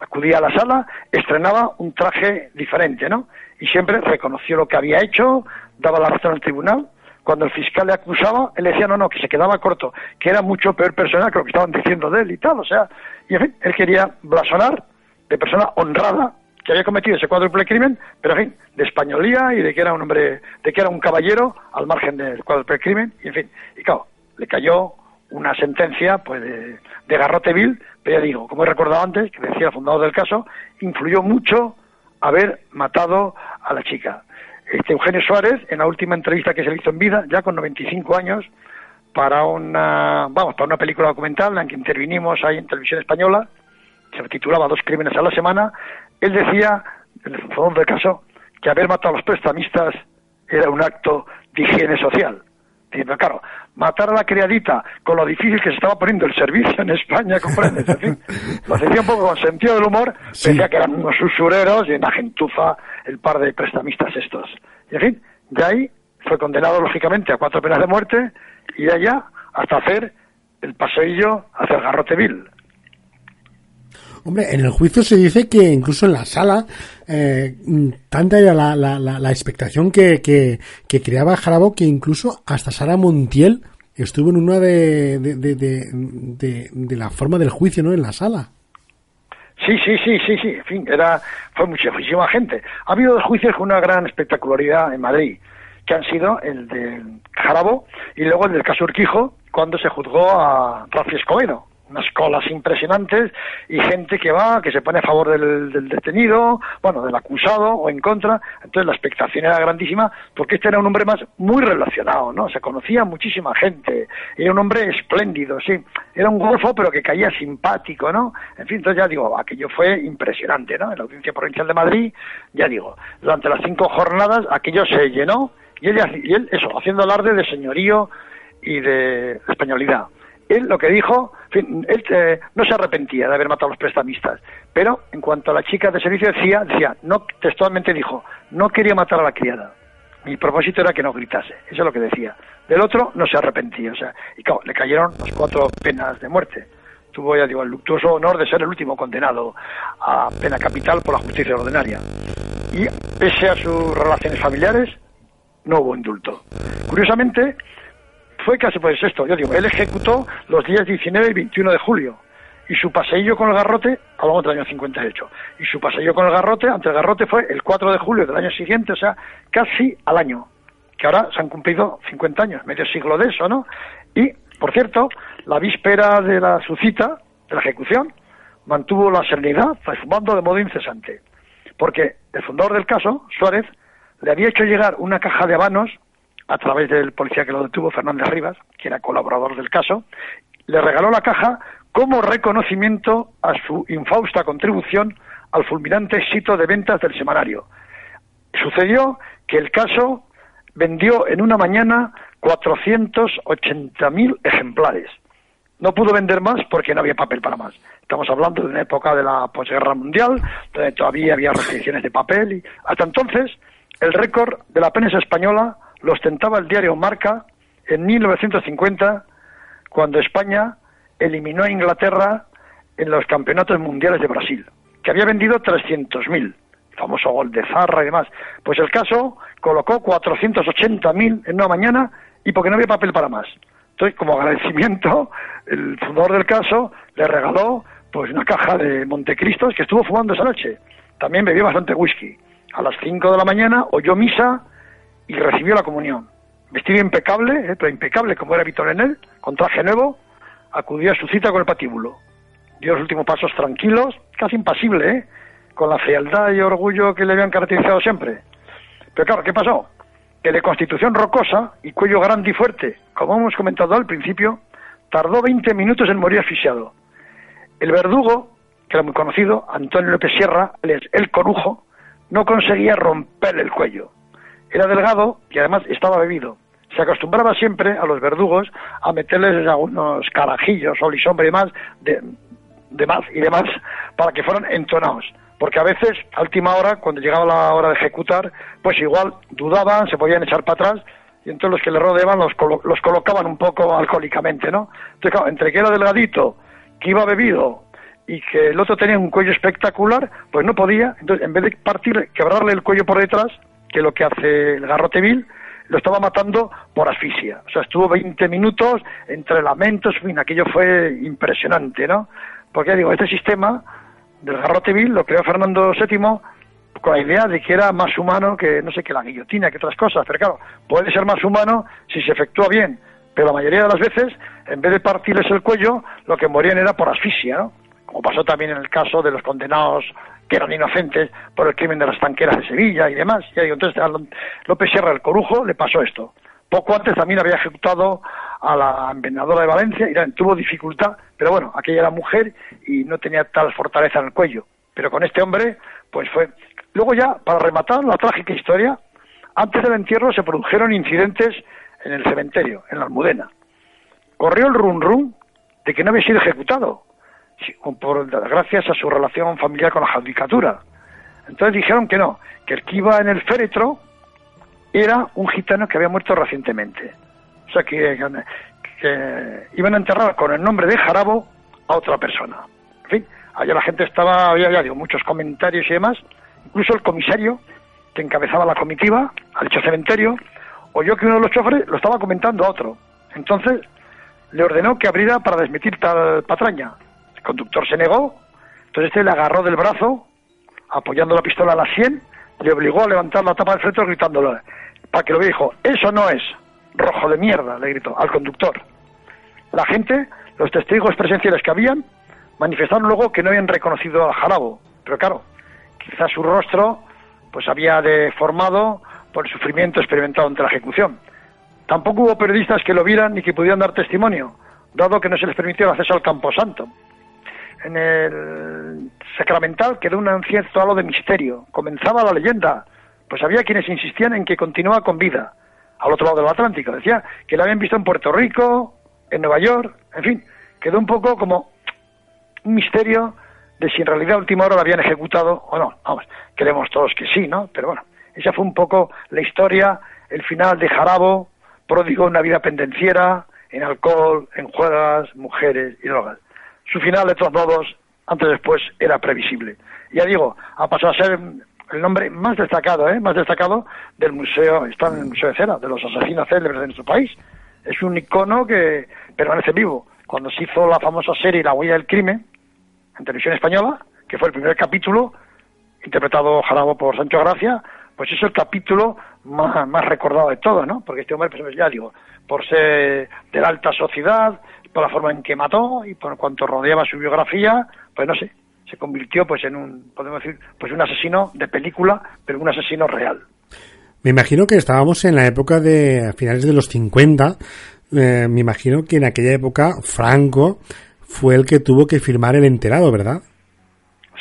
acudía a la sala, estrenaba un traje diferente, ¿no? Y siempre reconoció lo que había hecho, daba la razón al tribunal. Cuando el fiscal le acusaba, él decía no, no, que se quedaba corto, que era mucho peor persona que lo que estaban diciendo de él y tal. O sea, y en fin, él quería blasonar de persona honrada que había cometido ese cuádruple crimen, pero en fin, de españolía y de que era un hombre, de que era un caballero al margen del cuádruple crimen, y en fin, y claro, le cayó una sentencia pues de, de garrote vil, pero ya digo, como he recordado antes, que decía el fundador del caso, influyó mucho haber matado a la chica este Eugenio Suárez, en la última entrevista que se le hizo en vida, ya con 95 años, para una, vamos, para una película documental en la que intervinimos ahí en televisión española, se titulaba Dos crímenes a la semana, él decía, en el fondo del caso, que haber matado a los prestamistas era un acto de higiene social. Diciendo, claro, matar a la criadita con lo difícil que se estaba poniendo el servicio en España, ¿comprendes? En fin, lo decía un poco con sentido del humor, decía que eran unos usureros y una gentuza el par de prestamistas estos. Y en fin, de ahí fue condenado lógicamente a cuatro penas de muerte y de allá hasta hacer el paseillo hacia el garrote vil. Hombre, en el juicio se dice que incluso en la sala, eh, tanta era la, la, la, expectación que, que, que, creaba Jarabo que incluso hasta Sara Montiel estuvo en una de, de, de, de, de la forma del juicio, ¿no? En la sala. Sí, sí, sí, sí, sí, en fin, era, fue muchísima gente. Ha habido dos juicios con una gran espectacularidad en Madrid, que han sido el de Jarabo y luego el del caso Urquijo, cuando se juzgó a Rafi Escobedo unas colas impresionantes y gente que va, que se pone a favor del, detenido, bueno, del acusado o en contra. Entonces la expectación era grandísima porque este era un hombre más muy relacionado, ¿no? Se conocía muchísima gente, era un hombre espléndido, sí. Era un golfo pero que caía simpático, ¿no? En fin, entonces ya digo, aquello fue impresionante, ¿no? En la Audiencia Provincial de Madrid, ya digo, durante las cinco jornadas aquello se llenó y él, y él eso, haciendo alarde de señorío y de españolidad él lo que dijo, él eh, no se arrepentía de haber matado a los prestamistas, pero en cuanto a la chica de servicio decía, decía, textualmente dijo, no quería matar a la criada, mi propósito era que no gritase, eso es lo que decía. Del otro no se arrepentía, o sea, y le cayeron las cuatro penas de muerte. Tuvo, ya digo, el luctuoso honor de ser el último condenado a pena capital por la justicia ordinaria. Y pese a sus relaciones familiares, no hubo indulto. Curiosamente, fue casi pues esto, yo digo, él ejecutó los días 19 y 21 de julio, y su paseillo con el garrote, hablamos del año 58, y su paseillo con el garrote, ante el garrote fue el 4 de julio del año siguiente, o sea, casi al año, que ahora se han cumplido 50 años, medio siglo de eso, ¿no? Y, por cierto, la víspera de la, su cita, de la ejecución, mantuvo la serenidad, fumando de modo incesante, porque el fundador del caso, Suárez, le había hecho llegar una caja de habanos a través del policía que lo detuvo, Fernández Rivas, que era colaborador del caso, le regaló la caja como reconocimiento a su infausta contribución al fulminante éxito de ventas del semanario. Sucedió que el caso vendió en una mañana 480.000 ejemplares. No pudo vender más porque no había papel para más. Estamos hablando de una época de la posguerra mundial, donde todavía había restricciones de papel y hasta entonces el récord de la prensa española lo ostentaba el diario Marca en 1950, cuando España eliminó a Inglaterra en los campeonatos mundiales de Brasil, que había vendido 300.000, famoso gol de Zarra y demás. Pues el caso colocó 480.000 en una mañana y porque no había papel para más. Entonces, como agradecimiento, el fundador del caso le regaló pues una caja de Montecristos que estuvo fumando esa noche. También bebió bastante whisky. A las 5 de la mañana oyó misa y recibió la comunión. Vestido impecable, eh, pero impecable como era Víctor en él, con traje nuevo, acudió a su cita con el patíbulo. Dio los últimos pasos tranquilos, casi impasible, ¿eh? con la fealdad y orgullo que le habían caracterizado siempre. Pero claro, ¿qué pasó? Que de constitución rocosa y cuello grande y fuerte, como hemos comentado al principio, tardó 20 minutos en morir asfixiado. El verdugo, que era muy conocido, Antonio López Sierra, el corujo, no conseguía romper el cuello. Era delgado y además estaba bebido se acostumbraba siempre a los verdugos a meterles algunos carajillos, o y demás, de, de más y demás, para que fueran entonados. Porque a veces, a última hora, cuando llegaba la hora de ejecutar, pues igual dudaban, se podían echar para atrás, y entonces los que le rodeaban los, los colocaban un poco alcohólicamente, ¿no? Entonces, claro, entre que era delgadito, que iba bebido, y que el otro tenía un cuello espectacular, pues no podía. Entonces, en vez de partir, quebrarle el cuello por detrás, que lo que hace el garrote vil, lo estaba matando por asfixia. O sea, estuvo 20 minutos entre lamentos, en fin, aquello fue impresionante, ¿no? Porque digo, este sistema del garrote vil lo creó Fernando VII con la idea de que era más humano que, no sé, que la guillotina, que otras cosas. Pero claro, puede ser más humano si se efectúa bien. Pero la mayoría de las veces, en vez de partirles el cuello, lo que morían era por asfixia, ¿no? Como pasó también en el caso de los condenados que eran inocentes por el crimen de las tanqueras de Sevilla y demás. Y entonces a López Sierra el Corujo le pasó esto. Poco antes también había ejecutado a la envenenadora de Valencia y tuvo dificultad, pero bueno, aquella era mujer y no tenía tal fortaleza en el cuello. Pero con este hombre, pues fue. Luego ya, para rematar la trágica historia, antes del entierro se produjeron incidentes en el cementerio, en la Almudena. Corrió el rum rum de que no había sido ejecutado, gracias a su relación familiar con la judicatura. Entonces dijeron que no, que el que iba en el féretro era un gitano que había muerto recientemente. O sea, que, iban a enterrar con el nombre de Jarabo a otra persona. En fin, allá la gente estaba, había ya muchos comentarios y demás. Incluso el comisario que encabezaba la comitiva al dicho cementerio oyó que uno de los choferes lo estaba comentando a otro. Entonces le ordenó que abriera para desmitir tal patraña. El conductor se negó, entonces este le agarró del brazo, apoyando la pistola a la sien, le obligó a levantar la tapa del frente gritándole, para que lo dijo, eso no es, rojo de mierda, le gritó al conductor. La gente, los testigos presenciales que habían, manifestaron luego que no habían reconocido al jarabo, pero claro, quizás su rostro pues había deformado por el sufrimiento experimentado ante la ejecución. Tampoco hubo periodistas que lo vieran ni que pudieran dar testimonio, dado que no se les permitió el acceso al Camposanto en el sacramental quedó un cierto halo de misterio. Comenzaba la leyenda, pues había quienes insistían en que continuaba con vida al otro lado del Atlántico. Decía que la habían visto en Puerto Rico, en Nueva York, en fin, quedó un poco como un misterio de si en realidad a última hora la habían ejecutado o no. Vamos, queremos todos que sí, ¿no? Pero bueno, Esa fue un poco la historia, el final de Jarabo, pródigo en una vida pendenciera, en alcohol, en juegas, mujeres y drogas. Su final, de todos modos, antes o después, era previsible. Ya digo, ha pasado a ser el nombre más destacado, ¿eh? más destacado del museo, está en el Museo de Cera, de los asesinos célebres de nuestro país. Es un icono que permanece vivo. Cuando se hizo la famosa serie La huella del crimen, en televisión española, que fue el primer capítulo, interpretado Jarabo por Sancho Gracia, pues es el capítulo más, más recordado de todos, ¿no? Porque este hombre, pues ya digo, por ser de la alta sociedad, por la forma en que mató y por cuanto rodeaba su biografía, pues no sé, se convirtió pues en un, podemos decir, pues un asesino de película, pero un asesino real. Me imagino que estábamos en la época de finales de los 50. Eh, me imagino que en aquella época Franco fue el que tuvo que firmar el enterado, ¿verdad?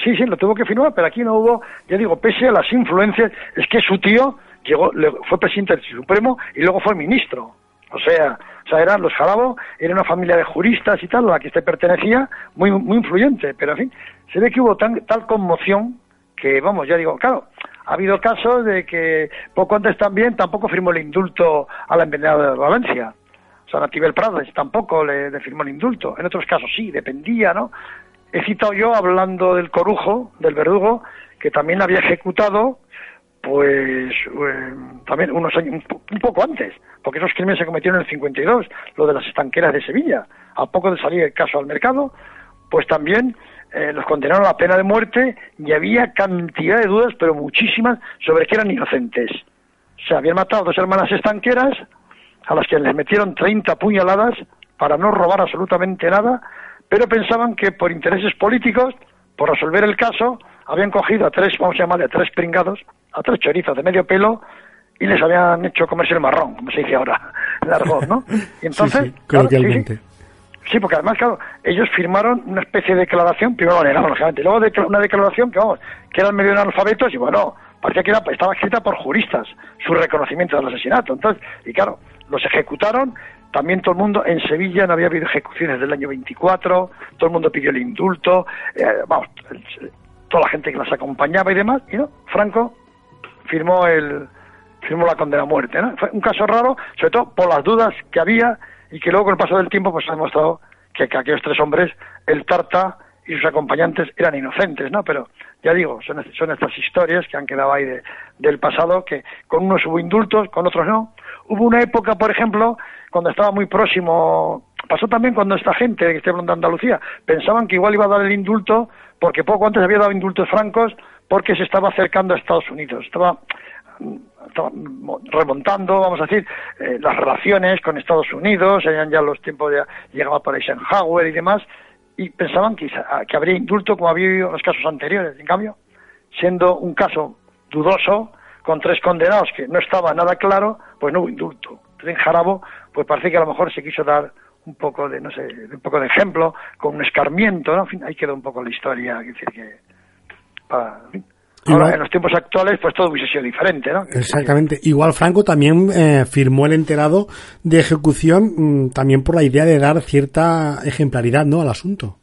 Sí, sí, lo tuvo que firmar, pero aquí no hubo, ya digo, pese a las influencias, es que su tío llegó, fue presidente del Supremo y luego fue ministro. O sea, o sea, eran los Jarabo, era una familia de juristas y tal, a la que este pertenecía, muy, muy influyente, pero en fin, se ve que hubo tan, tal conmoción que, vamos, ya digo, claro, ha habido casos de que poco antes también tampoco firmó el indulto a la envenenada de Valencia. O sea, Natibel Prades tampoco le, firmó el indulto. En otros casos sí, dependía, ¿no? He citado yo, hablando del corujo, del verdugo, que también había ejecutado, pues, eh, también unos años, un, poco antes, porque esos crímenes se cometieron en el 52, lo de las estanqueras de Sevilla. A poco de salir el caso al mercado, pues también eh, los condenaron a la pena de muerte y había cantidad de dudas, pero muchísimas, sobre que eran inocentes. Se habían matado dos hermanas estanqueras a las que les metieron 30 puñaladas para no robar absolutamente nada, pero pensaban que por intereses políticos, por resolver el caso, habían cogido a tres, vamos a llamarle a tres pringados, a tres chorizos de medio pelo, y les habían hecho comerse el marrón, como se dice ahora, el arroz, ¿no? Y entonces, Sí, porque además, claro, ellos firmaron una especie de declaración, primero lo negaron, lógicamente, luego de, una declaración que, vamos, que eran medio analfabetos y bueno, parecía que era, estaba escrita por juristas, su reconocimiento del asesinato. Entonces, y claro, los ejecutaron, también todo el mundo, en Sevilla no había habido ejecuciones del año 24, todo el mundo pidió el indulto, eh, vamos, toda la gente que las acompañaba y demás, y no, Franco firmó el firmó la condena a muerte, ¿no? Fue un caso raro, sobre todo por las dudas que había y que luego con el paso del tiempo pues ha demostrado que, aquellos tres hombres, el Tarta y sus acompañantes eran inocentes, ¿no? Pero ya digo, son, son estas historias que han quedado ahí del pasado, que con unos hubo indultos, con otros no. Hubo una época, por ejemplo, cuando estaba muy próximo, pasó también cuando esta gente, que estoy hablando de Andalucía, pensaban que igual iba a dar el indulto, porque poco antes había dado indultos francos, porque se estaba acercando a Estados Unidos. Estaba remontando, vamos a decir, eh, las relaciones con Estados Unidos, eran ya los tiempos de llegaba por Eisenhower y demás, y pensaban que, que habría indulto como había habido en los casos anteriores. En cambio, siendo un caso dudoso, con tres condenados que no estaba nada claro, pues no hubo indulto. Entonces, en Jarabo, pues parece que a lo mejor se quiso dar un poco de, no sé, un poco de ejemplo, con un escarmiento, ¿no? En fin, ahí quedó un poco la historia, decir que, para, Ahora, en los tiempos actuales, pues todo hubiese sido diferente, ¿no? Exactamente. Igual Franco también eh, firmó el enterado de ejecución mm, también por la idea de dar cierta ejemplaridad, ¿no? Al asunto.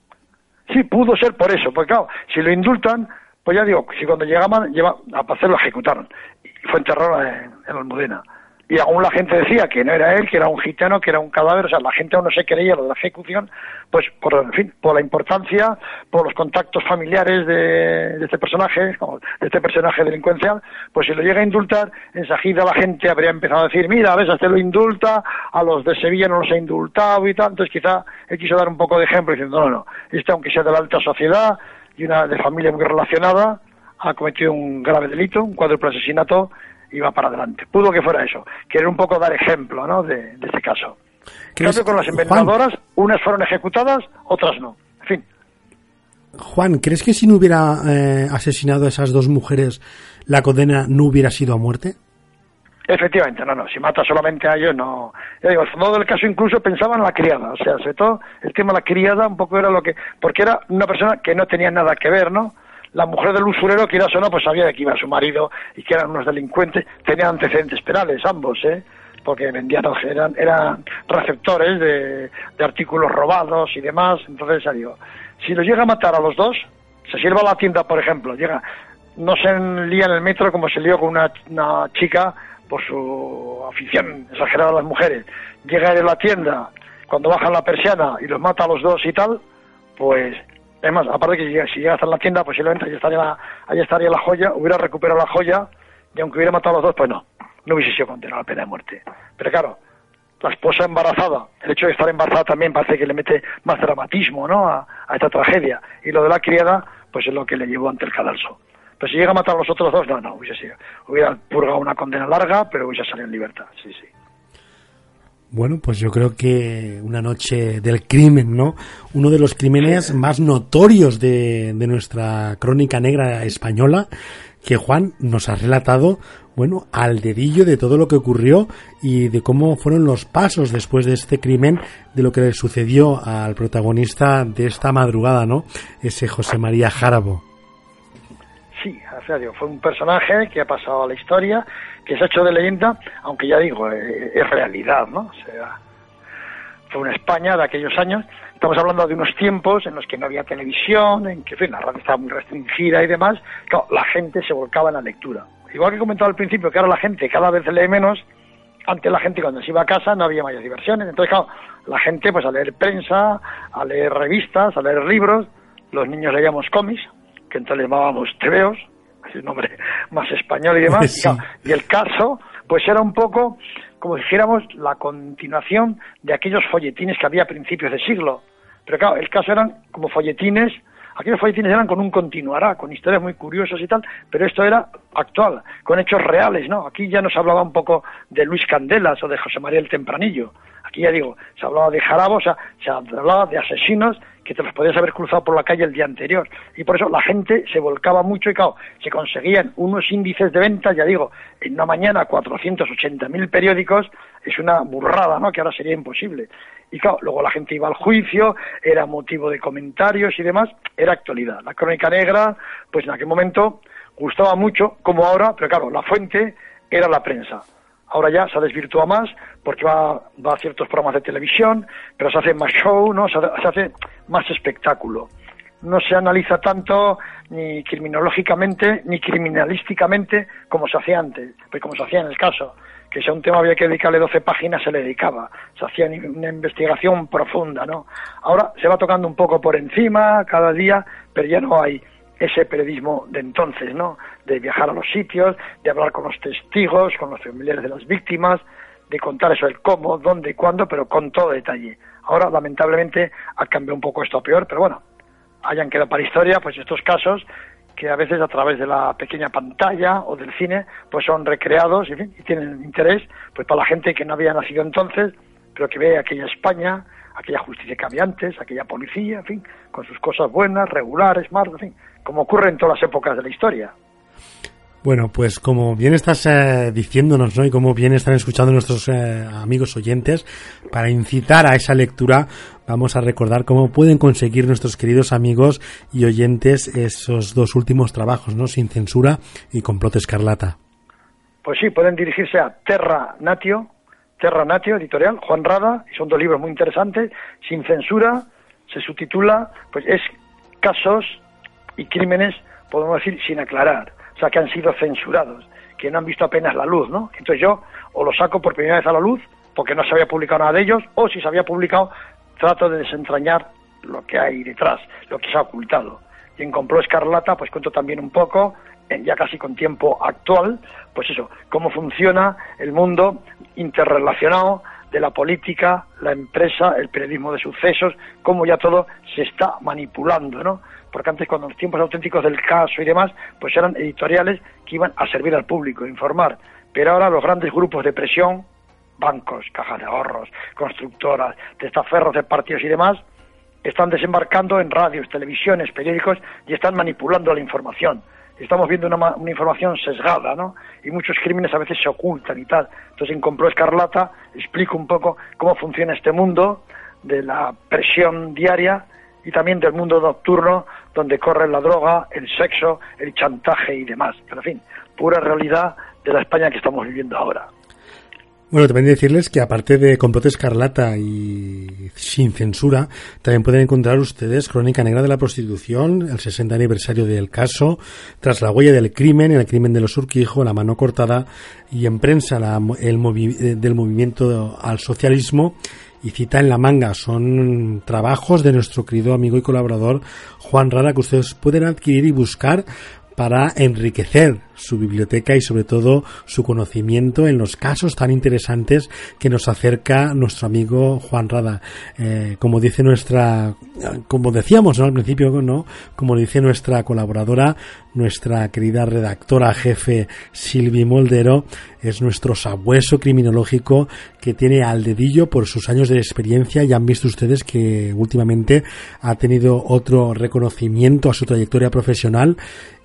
Sí, pudo ser por eso, porque claro, si lo indultan, pues ya digo, si cuando llegaban, lleva, a pasar lo ejecutaron. Y fue enterrado en, en Almudena y aún la gente decía que no era él, que era un gitano, que era un cadáver, o sea, la gente aún no se creía lo de la ejecución, pues por, en fin, por la importancia, por los contactos familiares de, este personaje, de este personaje delincuencial, pues si lo llega a indultar, enseguida la gente habría empezado a decir, mira, a veces este lo indulta, a los de Sevilla no los ha indultado y tal, entonces quizá él quiso dar un poco de ejemplo diciendo, no, no, este aunque sea de la alta sociedad y una de familia muy relacionada, ha cometido un grave delito, un cuádruple asesinato, iba para adelante. Pudo que fuera eso. Querer un poco dar ejemplo ¿no? de, ese caso. Creo con las envenenadoras, unas fueron ejecutadas, otras no. En fin. Juan, ¿crees que si no hubiera eh, asesinado a esas dos mujeres, la condena no hubiera sido a muerte? Efectivamente, no, no. Si mata solamente a ellos, no. Ya digo, al fondo del caso incluso pensaban en la criada. O sea, sobre todo el tema de la criada un poco era lo que. Porque era una persona que no tenía nada que ver, ¿no? La mujer del usurero, quieras o no, pues sabía de que iba su marido y que eran unos delincuentes, tenían antecedentes penales ambos, ¿eh? porque vendían, eran, eran receptores de, artículos robados y demás, entonces digo, si los llega a matar a los dos, se sirva la tienda, por ejemplo, llega, no se lía en el metro como se lió con una, chica por su afición exagerada a las mujeres. Llega a la tienda, cuando bajan la persiana y los mata a los dos y tal, pues es más, aparte que si llega, hasta la tienda, posiblemente allí estaría, la, allí estaría la joya, hubiera recuperado la joya y aunque hubiera matado a los dos, pues no, no hubiese sido condenado a pena de muerte. Pero claro, la esposa embarazada, el hecho de estar embarazada también parece que le mete más dramatismo ¿no? a, esta tragedia. Y lo de la criada, pues es lo que le llevó ante el cadalso. Pero si llega a matar a los otros dos, no, no, hubiese sido. Hubiera purgado una condena larga, pero hubiese salido en libertad, sí, sí. Bueno, pues yo creo que una noche del crimen, ¿no? Uno de los crímenes más notorios de, de nuestra crónica negra española, que Juan nos ha relatado, bueno, al dedillo de todo lo que ocurrió y de cómo fueron los pasos después de este crimen, de lo que le sucedió al protagonista de esta madrugada, ¿no? Ese José María Járabo. Sí, fue un personaje que ha pasado a la historia, que se ha hecho de leyenda, aunque ya digo, eh, es realidad, ¿no? O sea, fue una España de aquellos años. Estamos hablando de unos tiempos en los que no había televisión, en que la radio estaba muy restringida y demás. la gente se volcaba en la lectura. Igual que he comentado al principio que ahora la gente cada vez lee menos, antes la gente cuando se iba a casa no había mayores diversiones. Entonces, claro, la gente pues a leer prensa, a leer revistas, a leer libros, los niños leíamos cómics, que entonces llamábamos tebeos, el nombre más español y demás. y, el caso, pues era un poco, como dijéramos, la continuación de aquellos folletines que había a principios de siglo. Pero claro, el caso eran como folletines, aquellos folletines eran con un continuará, con historias muy curiosas y tal, pero esto era actual, con hechos reales, ¿no? Aquí ya nos hablaba un poco de Luis Candelas o de José María el Tempranillo. Aquí ya digo, se hablaba de jarabos, o sea, se hablaba de asesinos que te los podías haber cruzado por la calle el día anterior. Y por eso la gente se volcaba mucho y, claro, se conseguían unos índices de ventas, ya digo, en una mañana 480.000 periódicos, es una burrada, ¿no?, que ahora sería imposible. Y claro, luego la gente iba al juicio, era motivo de comentarios y demás, era actualidad. La crónica negra, pues en aquel momento gustaba mucho, como ahora, pero claro, la fuente era la prensa. Ahora ya se desvirtúa más porque va, a ciertos programas de televisión, pero se hace más show, ¿no? Se, hace más espectáculo. No se analiza tanto ni criminológicamente ni criminalísticamente como se hacía antes, pues como se hacía en el caso que si a un tema había que dedicarle 12 páginas se le dedicaba, se hacía una investigación profunda, ¿no? Ahora se va tocando un poco por encima cada día, pero ya no hay ese periodismo de entonces, ¿no? De viajar a los sitios, de hablar con los testigos, con los familiares de las víctimas, de contar eso, el cómo, dónde y cuándo, pero con todo detalle. Ahora, lamentablemente, ha cambiado un poco esto a peor, pero bueno, hayan quedado para historia, pues estos casos que a veces a través de la pequeña pantalla o del cine, pues son recreados y, tienen interés, pues para la gente que no había nacido entonces, pero que ve aquella España, aquella justicia que había antes, aquella policía, en fin, con sus cosas buenas, regulares, malas, en fin, como ocurre en todas las épocas de la historia. Bueno, pues como bien estás eh, diciéndonos, ¿no? Y como bien están escuchando nuestros eh, amigos oyentes, para incitar a esa lectura, vamos a recordar cómo pueden conseguir nuestros queridos amigos y oyentes esos dos últimos trabajos, ¿no? Sin censura y complot escarlata. Pues sí, pueden dirigirse a Terra Natio, Terra Natio, editorial, Juan Rada, y son dos libros muy interesantes, sin censura, se subtitula, pues es casos y crímenes, podemos decir, sin aclarar, o sea, que han sido censurados, que no han visto apenas la luz, ¿no? Entonces yo o lo saco por primera vez a la luz, porque no se había publicado nada de ellos, o si se había publicado, trato de desentrañar lo que hay detrás, lo que se ha ocultado. Y en Complot Escarlata, pues cuento también un poco, ya casi con tiempo actual, pues eso, cómo funciona el mundo interrelacionado de la política, la empresa, el periodismo de sucesos, cómo ya todo se está manipulando, ¿no? Porque antes, cuando los tiempos auténticos del caso y demás, pues eran editoriales que iban a servir al público, informar. Pero ahora los grandes grupos de presión, bancos, cajas de ahorros, constructoras, testaferros de partidos y demás, están desembarcando en radios, televisiones, periódicos y están manipulando la información estamos viendo una, información sesgada, ¿no? Y muchos crímenes a veces se ocultan y tal. Entonces, en Compró Escarlata explico un poco cómo funciona este mundo de la presión diaria y también del mundo nocturno donde corre la droga, el sexo, el chantaje y demás. Pero, en fin, pura realidad de la España que estamos viviendo ahora. Bueno, también decirles que aparte de Complot Escarlata y Sin Censura, también pueden encontrar ustedes Crónica Negra de la Prostitución, el 60 aniversario del caso, Tras la huella del crimen, el crimen de los Urquijo, La mano cortada y en prensa el eh, del movimiento al socialismo y cita en la manga. Son trabajos de nuestro querido amigo y colaborador Juan Rara que ustedes pueden adquirir y buscar para enriquecer su biblioteca y sobre todo su conocimiento en los casos tan interesantes que nos acerca nuestro amigo Juan Rada. Eh, como dice nuestra, como decíamos al principio, ¿no? Como dice nuestra colaboradora, nuestra querida redactora jefe Silvi Moldero, es nuestro sabueso criminológico que tiene al dedillo por sus años de experiencia y han visto ustedes que últimamente ha tenido otro reconocimiento a su trayectoria profesional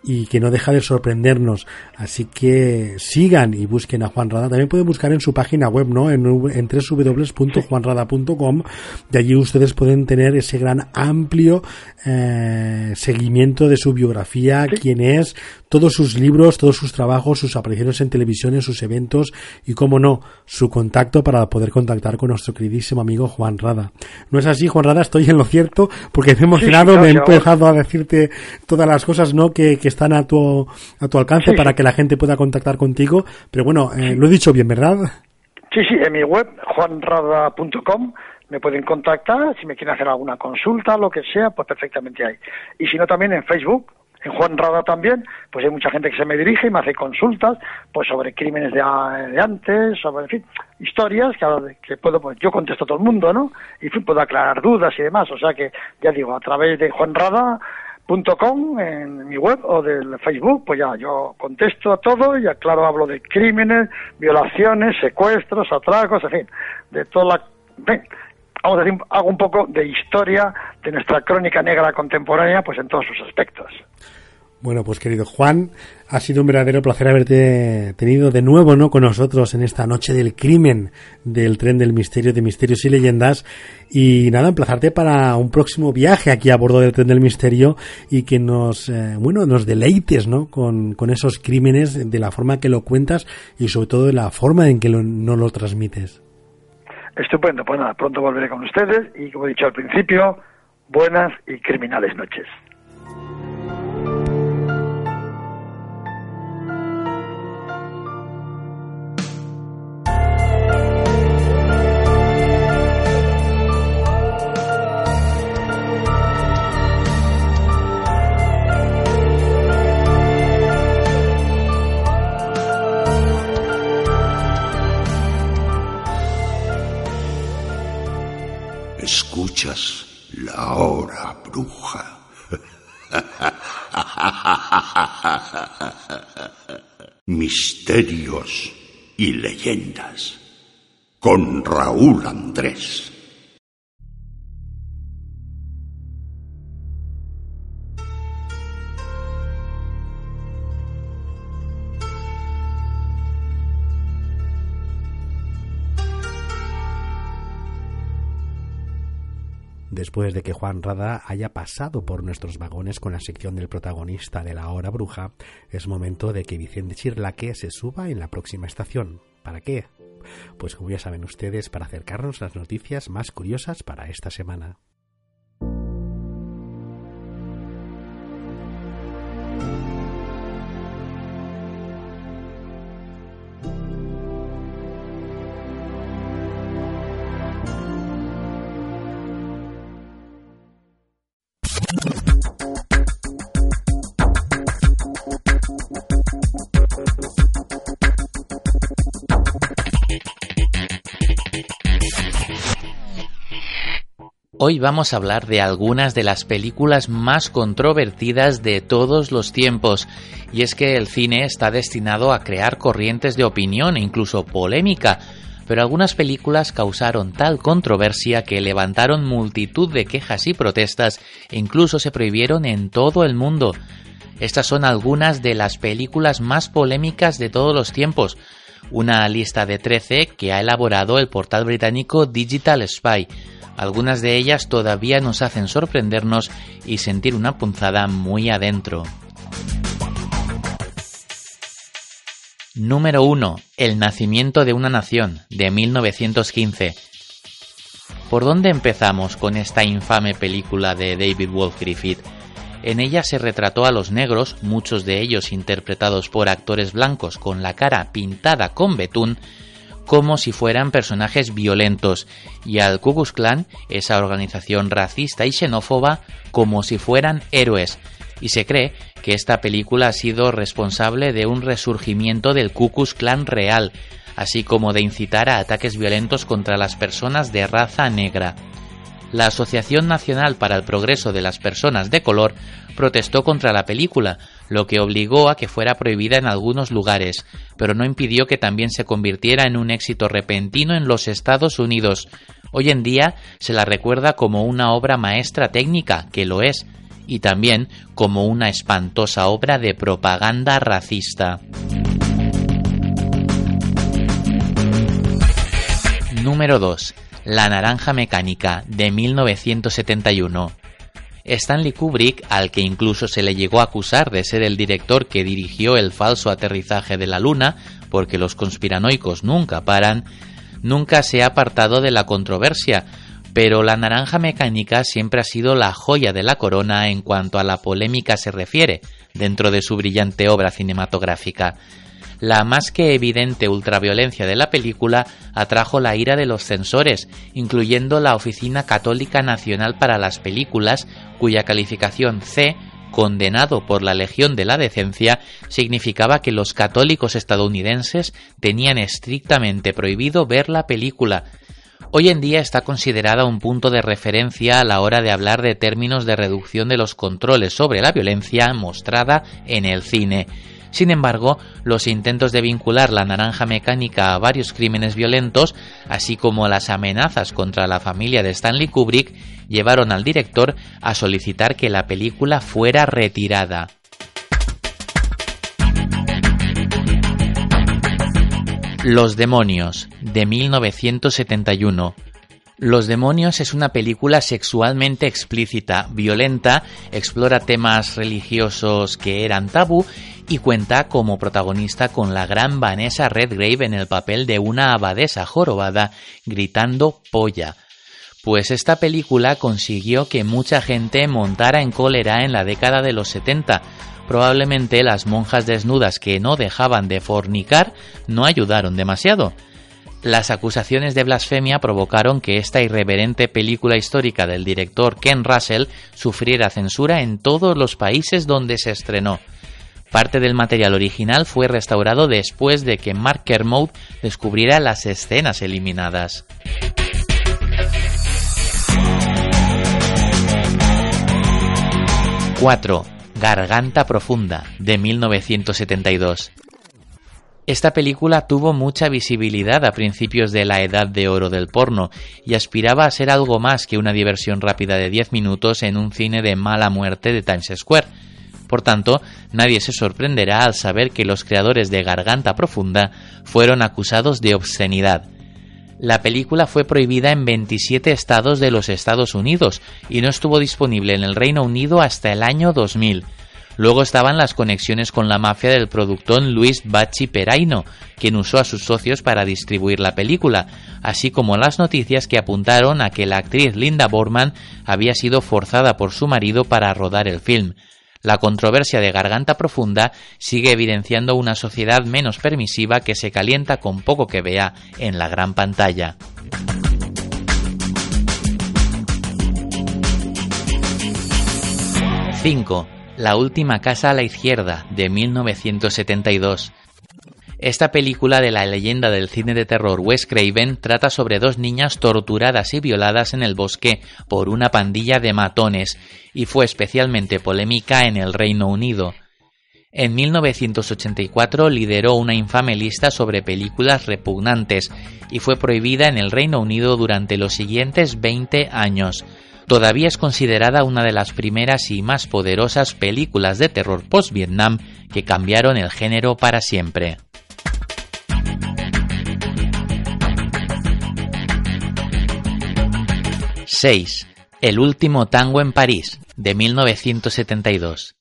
y que no deja de sorprendernos. Así que sigan y busquen a Juan Rada. También pueden buscar en su página web, ¿no? En, en www.juanrada.com. De allí ustedes pueden tener ese gran amplio eh, seguimiento de su biografía, quién es, todos sus libros, todos sus trabajos, sus apariciones en televisión, sus eventos y, como no, su contacto para poder contactar con nuestro queridísimo amigo Juan Rada. ¿No es así, Juan Rada? Estoy en lo cierto porque me he emocionado, me he empezado a decirte todas las cosas, ¿no? Que, que están a tu, a tu alcance para que la gente pueda contactar contigo. Pero bueno, eh, lo he dicho bien, ¿verdad? Sí, sí, en mi web, juanrada.com, me pueden contactar si me quieren hacer alguna consulta, lo que sea, pues perfectamente hay. Y si no, también en Facebook, en Juan Rada también, pues hay mucha gente que se me dirige y me hace consultas, pues sobre crímenes de, antes, sobre, en fin, historias que, que puedo, pues yo contesto a todo el mundo, ¿no? Y puedo aclarar dudas y demás, o sea que, ya digo, a través de Juan Rada Com, en mi web o del Facebook, pues ya yo contesto a todo y claro hablo de crímenes, violaciones, secuestros, atracos, en fin, de toda la... vamos a decir, hago un poco de historia de nuestra crónica negra contemporánea, pues en todos sus aspectos. Bueno, pues querido Juan, ha sido un verdadero placer haberte tenido de nuevo ¿no? con nosotros en esta noche del crimen del tren del misterio de misterios y leyendas. Y nada, emplazarte para un próximo viaje aquí a bordo del tren del misterio y que nos, eh, bueno, nos deleites ¿no? Con, con, esos crímenes de la forma que lo cuentas y sobre todo de la forma en que lo, no lo transmites. Estupendo, pues nada, pronto volveré con ustedes y como he dicho al principio, buenas y criminales noches. La hora bruja. Misterios y leyendas con Raúl Andrés. Después de que Juan Rada haya pasado por nuestros vagones con la sección del protagonista de la hora bruja, es momento de que Vicente Chirlaque se suba en la próxima estación. ¿Para qué? Pues como ya saben ustedes, para acercarnos las noticias más curiosas para esta semana. Hoy vamos a hablar de algunas de las películas más controvertidas de todos los tiempos, y es que el cine está destinado a crear corrientes de opinión e incluso polémica, pero algunas películas causaron tal controversia que levantaron multitud de quejas y protestas e incluso se prohibieron en todo el mundo. Estas son algunas de las películas más polémicas de todos los tiempos, una lista de 13 que ha elaborado el portal británico Digital Spy, algunas de ellas todavía nos hacen sorprendernos y sentir una punzada muy adentro. Número 1. El nacimiento de una nación, de 1915. ¿Por dónde empezamos con esta infame película de David Wolf Griffith? En ella se retrató a los negros, muchos de ellos interpretados por actores blancos con la cara pintada con betún, como si fueran personajes violentos, y al Ku Klux Klan, esa organización racista y xenófoba, como si fueran héroes. Y se cree que esta película ha sido responsable de un resurgimiento del Ku Klux Klan real, así como de incitar a ataques violentos contra las personas de raza negra la Asociación Nacional para el Progreso de las Personas de Color protestó contra la película, lo que obligó a que fuera prohibida en algunos lugares, pero no impidió que también se convirtiera en un éxito repentino en los Estados Unidos. Hoy en día se la recuerda como una obra maestra técnica, que lo es, y también como una espantosa obra de propaganda racista. Número 2. La Naranja Mecánica, de 1971. Stanley Kubrick, al que incluso se le llegó a acusar de ser el director que dirigió el falso aterrizaje de la Luna, porque los conspiranoicos nunca paran, nunca se ha apartado de la controversia, pero La Naranja Mecánica siempre ha sido la joya de la corona en cuanto a la polémica se refiere, dentro de su brillante obra cinematográfica la más que evidente ultraviolencia de la película atrajo la ira de los censores, incluyendo la Oficina Católica Nacional para las Películas, cuya calificación C condenado por la Legión de la Decencia, significaba que los católicos estadounidenses tenían estrictamente prohibido ver la película. Hoy en día está considerada un punto de referencia a la hora de hablar de términos de reducción de los controles sobre la violencia mostrada en el cine. Sin embargo, los intentos de vincular la naranja mecánica a varios crímenes violentos, así como las amenazas contra la familia de Stanley Kubrick, llevaron al director a solicitar que la película fuera retirada. Los demonios, de 1971. Los demonios es una película sexualmente explícita, violenta, explora temas religiosos que eran tabú y cuenta como protagonista con la gran Vanessa Redgrave en el papel de una abadesa jorobada gritando polla. Pues esta película consiguió que mucha gente montara en cólera en la década de los 70. Probablemente las monjas desnudas que no dejaban de fornicar no ayudaron demasiado. Las acusaciones de blasfemia provocaron que esta irreverente película histórica del director Ken Russell sufriera censura en todos los países donde se estrenó. Parte del material original fue restaurado después de que Mark Kermode descubriera las escenas eliminadas. ¡4! Garganta Profunda, de 1972. Esta película tuvo mucha visibilidad a principios de la edad de oro del porno y aspiraba a ser algo más que una diversión rápida de 10 minutos en un cine de mala muerte de Times Square. Por tanto, nadie se sorprenderá al saber que los creadores de Garganta Profunda fueron acusados de obscenidad. La película fue prohibida en 27 estados de los Estados Unidos y no estuvo disponible en el Reino Unido hasta el año 2000. Luego estaban las conexiones con la mafia del productor Luis Bacci Peraino, quien usó a sus socios para distribuir la película, así como las noticias que apuntaron a que la actriz Linda Borman había sido forzada por su marido para rodar el film. La controversia de Garganta Profunda sigue evidenciando una sociedad menos permisiva que se calienta con poco que vea en la gran pantalla. ¡5! La última casa a la izquierda, de 1972. Esta película de la leyenda del cine de terror Wes Craven trata sobre dos niñas torturadas y violadas en el bosque por una pandilla de matones y fue especialmente polémica en el Reino Unido. En 1984 lideró una infame lista sobre películas repugnantes y fue prohibida en el Reino Unido durante los siguientes 20 años todavía es considerada una de las primeras y más poderosas películas de terror post-Vietnam que cambiaron el género para siempre. ¡6! El último tango en París, de 1972.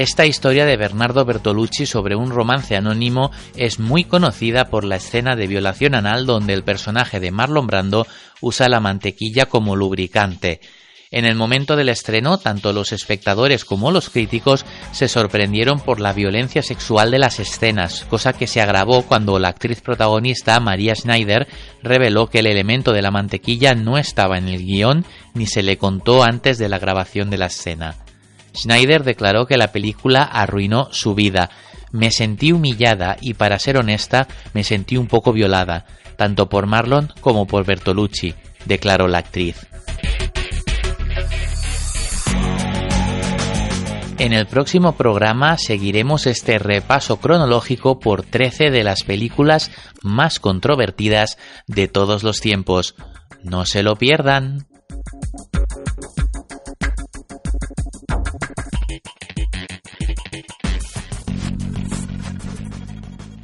Esta historia de Bernardo Bertolucci sobre un romance anónimo es muy conocida por la escena de violación anal donde el personaje de Marlon Brando usa la mantequilla como lubricante. En el momento del estreno, tanto los espectadores como los críticos se sorprendieron por la violencia sexual de las escenas, cosa que se agravó cuando la actriz protagonista, María Schneider, reveló que el elemento de la mantequilla no estaba en el guion ni se le contó antes de la grabación de la escena. Schneider declaró que la película arruinó su vida. Me sentí humillada y, para ser honesta, me sentí un poco violada, tanto por Marlon como por Bertolucci, declaró la actriz. En el próximo programa seguiremos este repaso cronológico por 13 de las películas más controvertidas de todos los tiempos. No se lo pierdan.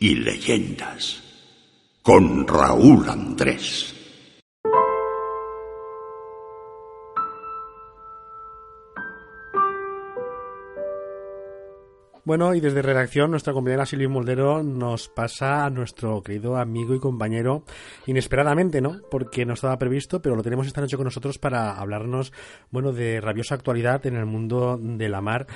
Y leyendas con Raúl Andrés. Bueno, y desde redacción, nuestra compañera Silvia Moldero nos pasa a nuestro querido amigo y compañero inesperadamente, ¿no? Porque no estaba previsto, pero lo tenemos esta noche con nosotros para hablarnos, bueno, de rabiosa actualidad en el mundo de la mar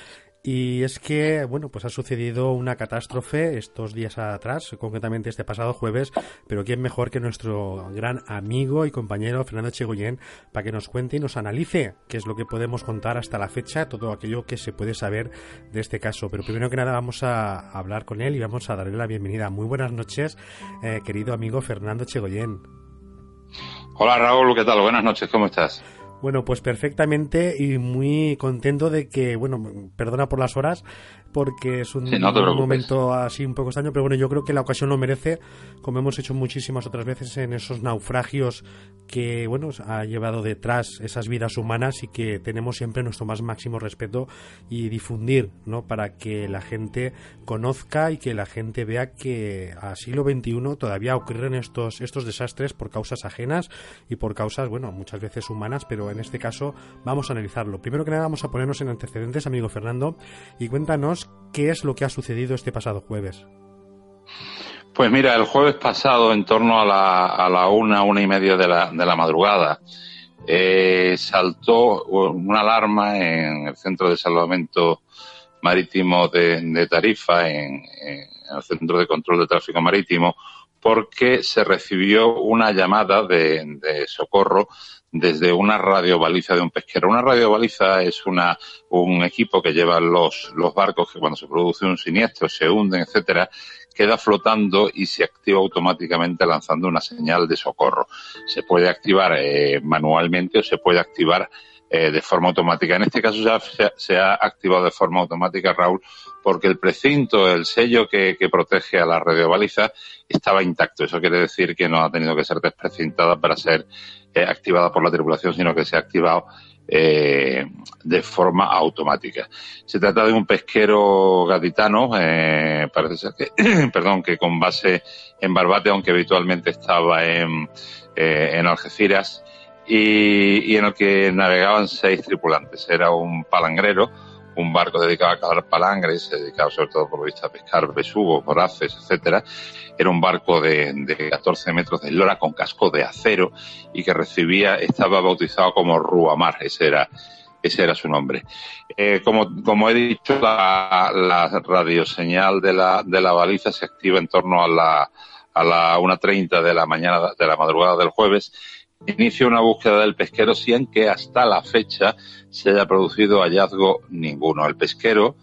y es que, bueno, pues ha sucedido una catástrofe estos días atrás, concretamente este pasado jueves, pero quién mejor que nuestro gran amigo y compañero Fernando Chegoyen para que nos cuente y nos analice qué es lo que podemos contar hasta la fecha, todo aquello que se puede saber de este caso. Pero primero que nada vamos a hablar con él y vamos a darle la bienvenida. Muy buenas noches, eh, querido amigo Fernando Chegoyen. Hola Raúl, ¿qué tal? Buenas noches, ¿cómo estás? Bueno, pues perfectamente y muy contento de que, bueno, perdona por las horas, porque es un, momento así un poco extraño, pero bueno, yo creo que la ocasión lo merece, como hemos hecho muchísimas otras veces en esos naufragios que, bueno, ha llevado detrás esas vidas humanas y que tenemos siempre nuestro más máximo respeto y difundir, ¿no? Para que la gente conozca y que la gente vea que a siglo XXI todavía ocurren estos, estos desastres por causas ajenas y por causas, bueno, muchas veces humanas, pero en este caso vamos a analizarlo. Primero que nada vamos a ponernos en antecedentes, amigo Fernando, y cuéntanos qué es lo que ha sucedido este pasado jueves. Pues mira, el jueves pasado, en torno a la, a la una, una y media de la, de la madrugada, eh, saltó una alarma en el centro de salvamento marítimo de, Tarifa, en, el centro de control de tráfico marítimo, porque se recibió una llamada de, de socorro desde una radiobaliza de un pesquero. Una radiobaliza es una, un equipo que lleva los, los barcos que cuando se produce un siniestro se hunden, etcétera, queda flotando y se activa automáticamente lanzando una señal de socorro. Se puede activar eh, manualmente o se puede activar eh, de forma automática. En este caso ya se, ha activado de forma automática, Raúl, porque el precinto, el sello que, que protege a la radiobaliza estaba intacto. Eso quiere decir que no ha tenido que ser desprecintada para ser eh, activada por la tripulación, sino que se ha activado eh, de forma automática. Se trata de un pesquero gaditano, eh, parece ser que, perdón, que con base en Barbate, aunque habitualmente estaba en, en Algeciras, y en el que navegaban seis tripulantes. Era un palangrero, un barco dedicado a cazar palangres, dedicado sobre todo por lo visto a pescar besugos, voraces, etcétera. Era un barco de, de 14 metros de lora con casco de acero y que recibía, estaba bautizado como Ruamar, ese era ese era su nombre. Eh, como, como he dicho, la, la radioseñal de la, de la baliza se activa en torno a la, a la 1.30 de la mañana, de la madrugada del jueves. Inicia una búsqueda del pesquero sin que hasta la fecha se haya producido hallazgo ninguno. El pesquero,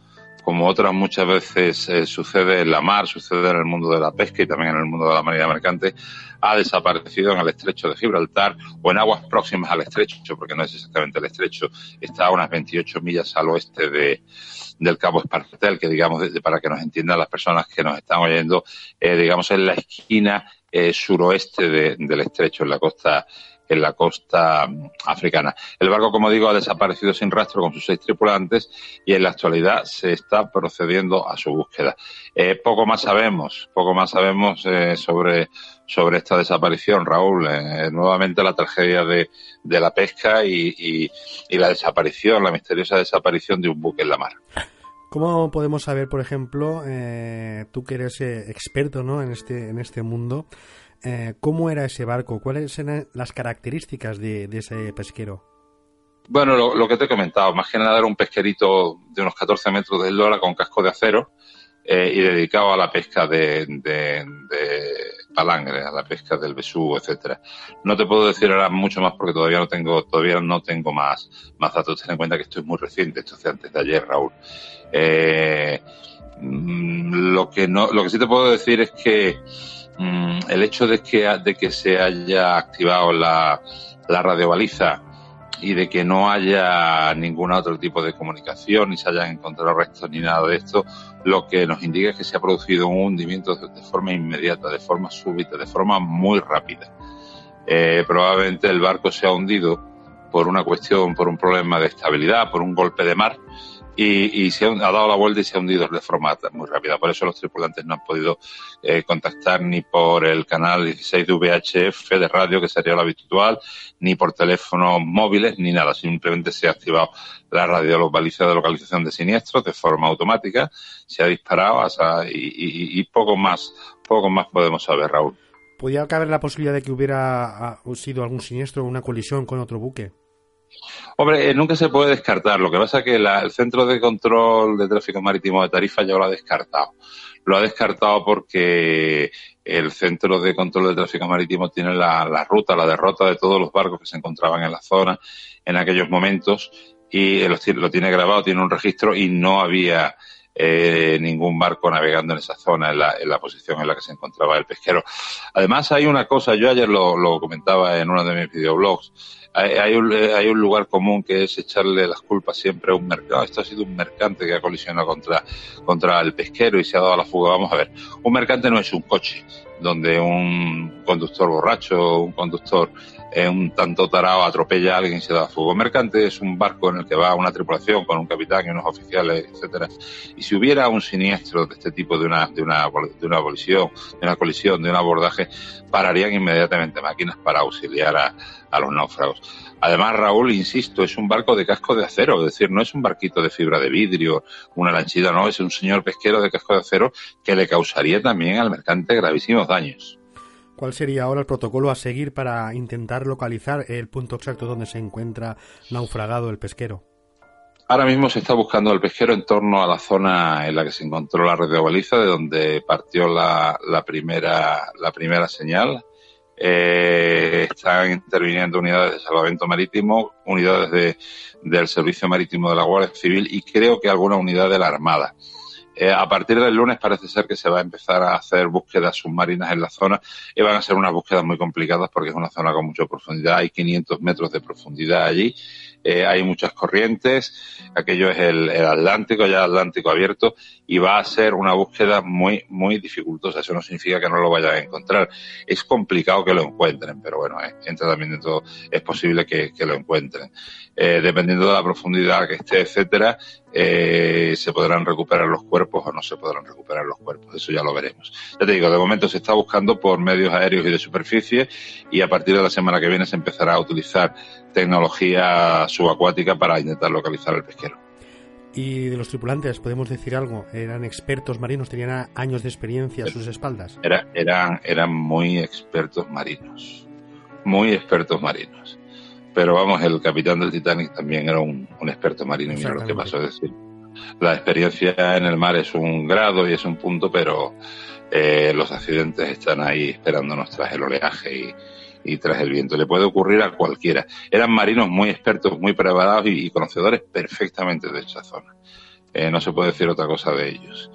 como otras muchas veces eh, sucede en la mar, sucede en el mundo de la pesca y también en el mundo de la marina mercante, ha desaparecido en el estrecho de Gibraltar o en aguas próximas al estrecho, porque no es exactamente el estrecho, está a unas 28 millas al oeste de, del Cabo Espartel, que digamos, para que nos entiendan las personas que nos están oyendo, eh, digamos, en la esquina eh, suroeste del estrecho, en la costa en la costa mm, africana. El barco, como digo, ha desaparecido sin rastro con sus seis tripulantes y en la actualidad se está procediendo a su búsqueda. Eh, poco más sabemos, poco más sabemos eh, sobre, sobre esta desaparición, Raúl. Eh, nuevamente la tragedia de, de la pesca y, y, la desaparición, la misteriosa desaparición de un buque en la mar. ¿Cómo podemos saber, por ejemplo, eh, tú que eres eh, experto ¿no? en, este, en este mundo, eh, cómo era ese barco? ¿Cuáles eran las características de, ese pesquero? Bueno, lo, lo, que te he comentado, más que nada era un pesquerito de unos 14 metros de eslora con casco de acero eh, y dedicado a la pesca de, de, de, palangre, a la pesca del besugo, etcétera. No te puedo decir ahora mucho más porque todavía no tengo, todavía no tengo más, más datos. Ten en cuenta que esto es muy reciente, esto es antes de ayer, Raúl. Eh, mm, lo que no, lo que sí te puedo decir es que mmm, el hecho de que, de que se haya activado la, la radiobaliza y de que no haya ningún otro tipo de comunicación, ni se hayan encontrado restos ni nada de esto, lo que nos indica es que se ha producido un hundimiento de, de forma inmediata, de forma súbita, de forma muy rápida. Eh, probablemente el barco se ha hundido por una cuestión, por un problema de estabilidad, por un golpe de mar, y, y se ha, dado la vuelta y se ha hundido de forma muy rápida. Por eso los tripulantes no han podido eh, contactar ni por el canal 16 de VHF de radio, que sería lo habitual, ni por teléfonos móviles, ni nada. Simplemente se ha activado la radiobaliza de localización de siniestros de forma automática, se ha disparado hasta, y, y, y poco más, poco más podemos saber, Raúl. ¿Podría caber la posibilidad de que hubiera sido algún siniestro o una colisión con otro buque? Hombre, eh, nunca se puede descartar. Lo que pasa es que la, el Centro de Control de Tráfico Marítimo de Tarifa ya lo ha descartado. Lo ha descartado porque el Centro de Control de Tráfico Marítimo tiene la, la ruta, la derrota de todos los barcos que se encontraban en la zona en aquellos momentos y lo, lo tiene grabado, tiene un registro y no había eh, ningún barco navegando en esa zona, en la, en la, posición en la que se encontraba el pesquero. Además, hay una cosa, yo ayer lo, lo comentaba en uno de mis videoblogs, hay, un, hay, un, lugar común que es echarle las culpas siempre a un mercado. Esto ha sido un mercante que ha colisionado contra, contra el pesquero y se ha dado a la fuga. Vamos a ver, un mercante no es un coche donde un conductor borracho, un conductor eh, un tanto tarado atropella a alguien y se da fuego. Mercante es un barco en el que va una tripulación con un capitán y unos oficiales, etcétera. Y si hubiera un siniestro de este tipo de una, de una, de una colisión, de una colisión, de un abordaje, pararían inmediatamente máquinas para auxiliar a, a los náufragos. Además, Raúl, insisto, es un barco de casco de acero, es decir, no es un barquito de fibra de vidrio, una lanchita, no, es un señor pesquero de casco de acero que le causaría también al mercante gravísimos daños. ¿Cuál sería ahora el protocolo a seguir para intentar localizar el punto exacto donde se encuentra naufragado el pesquero? Ahora mismo se está buscando el pesquero en torno a la zona en la que se encontró la red de baliza, de donde partió la, la primera, la primera señal. Eh, están interviniendo unidades de salvamento marítimo, unidades de, del Servicio Marítimo de la Guardia Civil y creo que alguna unidad de la Armada. Eh, a partir del lunes parece ser que se va a empezar a hacer búsquedas submarinas en la zona y van a ser unas búsquedas muy complicadas porque es una zona con mucha profundidad. Hay 500 metros de profundidad allí eh, hay muchas corrientes, aquello es el, el, Atlántico, ya Atlántico abierto, y va a ser una búsqueda muy, muy dificultosa. Eso no significa que no lo vayan a encontrar. Es complicado que lo encuentren, pero bueno, eh, entra también dentro, es posible que, que lo encuentren. Eh, dependiendo de la profundidad que esté, etcétera, eh, se podrán recuperar los cuerpos o no se podrán recuperar los cuerpos. Eso ya lo veremos. Ya te digo, de momento se está buscando por medios aéreos y de superficie y a partir de la semana que viene se empezará a utilizar tecnología subacuática para intentar localizar al pesquero. ¿Y de los tripulantes podemos decir algo? ¿Eran expertos marinos? ¿Tenían años de experiencia a sus espaldas? Era, eran, eran muy expertos marinos. Muy expertos marinos pero vamos, el capitán del Titanic también era un, experto marino y mira lo que pasó. Es decir, la experiencia en el mar es un grado y es un punto, pero eh, los accidentes están ahí esperándonos tras el oleaje y, y tras el viento. Le puede ocurrir a cualquiera. Eran marinos muy expertos, muy preparados y, conocedores perfectamente de esa zona. Eh, no se puede decir otra cosa de ellos.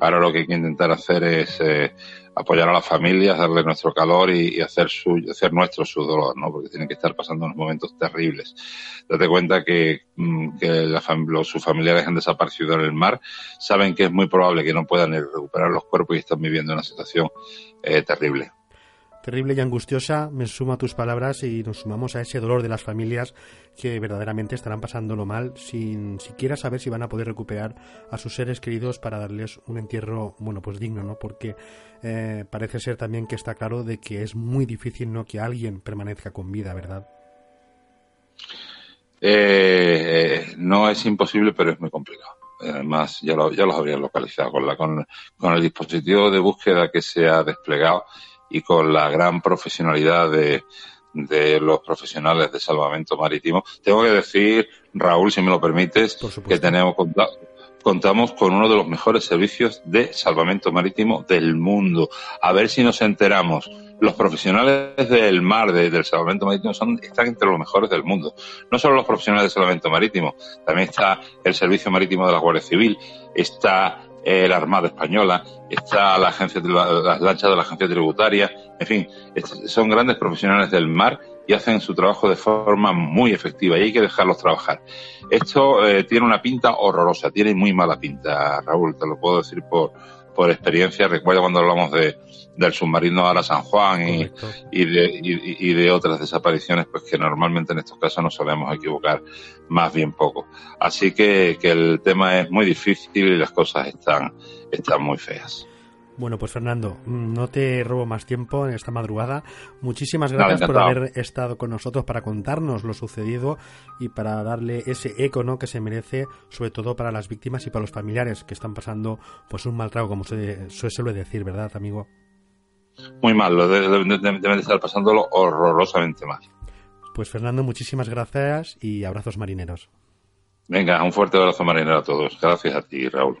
Ahora lo que hay que intentar hacer es eh, apoyar a las familias, darle nuestro calor y, hacer, su, hacer nuestro su dolor, ¿no? Porque tienen que estar pasando unos momentos terribles. Date cuenta que, mm, que los, sus familiares han desaparecido en el mar, saben que es muy probable que no puedan recuperar los cuerpos y están viviendo una situación eh, terrible terrible y angustiosa, me sumo a tus palabras y nos sumamos a ese dolor de las familias que verdaderamente estarán pasándolo mal sin siquiera saber si van a poder recuperar a sus seres queridos para darles un entierro, bueno, pues digno, ¿no? Porque eh, parece ser también que está claro de que es muy difícil, ¿no? Que alguien permanezca con vida, ¿verdad? Eh, no es imposible, pero es muy complicado. Además, ya, lo, ya los habrían localizado con, la, con el dispositivo de búsqueda que se ha desplegado y con la gran profesionalidad de, de los profesionales de salvamento marítimo. Tengo que decir, Raúl, si me lo permites, que tenemos contamos con uno de los mejores servicios de salvamento marítimo del mundo. A ver si nos enteramos. Los profesionales del mar, del salvamento marítimo, son, están entre los mejores del mundo. No solo los profesionales de salvamento marítimo, también está el Servicio Marítimo de la Guardia Civil, está la Armada Española, está la agencia, las lanchas de la agencia tributaria, en fin, son grandes profesionales del mar y hacen su trabajo de forma muy efectiva y hay que dejarlos trabajar. Esto eh, tiene una pinta horrorosa, tiene muy mala pinta, Raúl, te lo puedo decir por, por experiencia. Recuerdo cuando hablamos de, del submarino Ara San Juan y, y, de, y, de otras desapariciones, pues que normalmente en estos casos nos solemos equivocar más bien poco. Así que, que el tema es muy difícil y las cosas están, están muy feas. Bueno, pues Fernando, mm, no te robo más tiempo en esta madrugada. Muchísimas gracias por haber estado con nosotros para contarnos lo sucedido y para darle ese eco ¿no? que se merece, sobre todo para las víctimas y para los familiares que están pasando pues un mal trago, como se, suele decir, ¿verdad, amigo? Muy mal, deben de, estar pasándolo horrorosamente mal. Pues Fernando, muchísimas gracias y abrazos marineros. Venga, un fuerte abrazo marinero a todos. Gracias a ti, Raúl.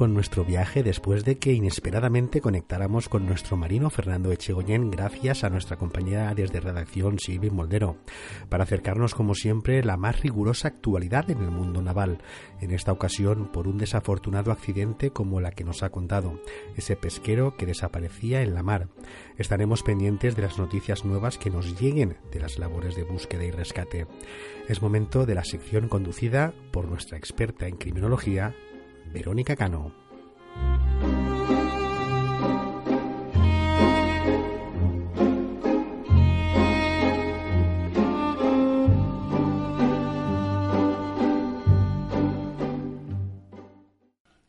Con nuestro viaje después de que inesperadamente conectáramos con nuestro marino Fernando Echegoyen gracias a nuestra compañera desde redacción Silvia Moldero, para acercarnos como siempre la más rigurosa actualidad en el mundo naval, en esta ocasión por un desafortunado accidente como la que nos ha contado, ese pesquero que desaparecía en la mar. Estaremos pendientes de las noticias nuevas que nos lleguen de las labores de búsqueda y rescate. Es momento de la sección conducida por nuestra experta en criminología, Verónica Cano.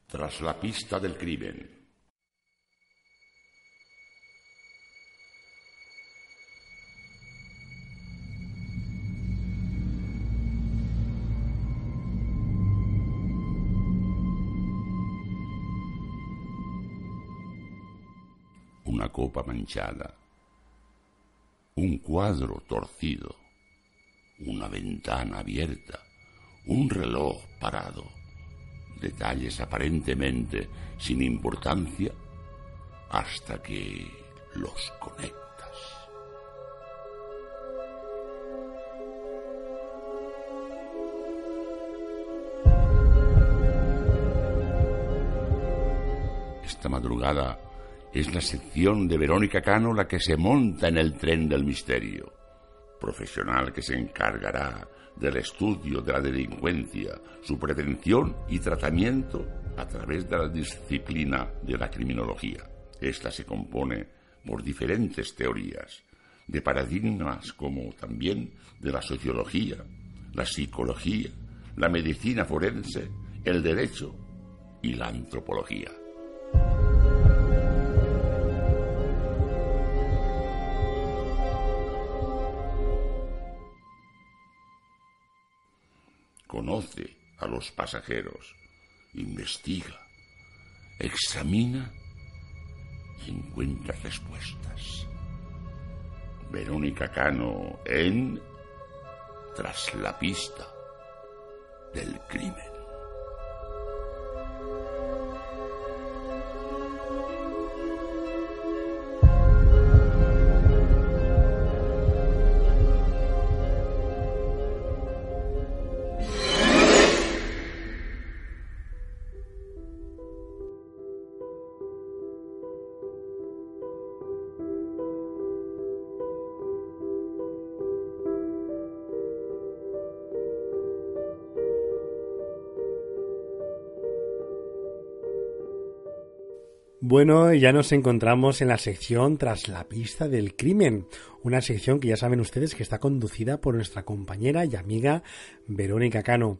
Tras la pista del crimen. Una copa manchada, un cuadro torcido, una ventana abierta, un reloj parado, detalles aparentemente sin importancia hasta que los conectas. Esta madrugada Es la sección de Verónica Cano la que se monta en el tren del misterio. Profesional que se encargará del estudio de la delincuencia, su prevención y tratamiento a través de la disciplina de la criminología. Esta se compone por diferentes teorías, de paradigmas como también de la sociología, la psicología, la medicina forense, el derecho y la antropología. Conoce a los pasajeros, investiga, examina y encuentra respuestas. Verónica Cano en Tras la pista del crimen. Bueno, ya nos encontramos en la sección Tras la pista del crimen, una sección que ya saben ustedes que está conducida por nuestra compañera y amiga Verónica Cano.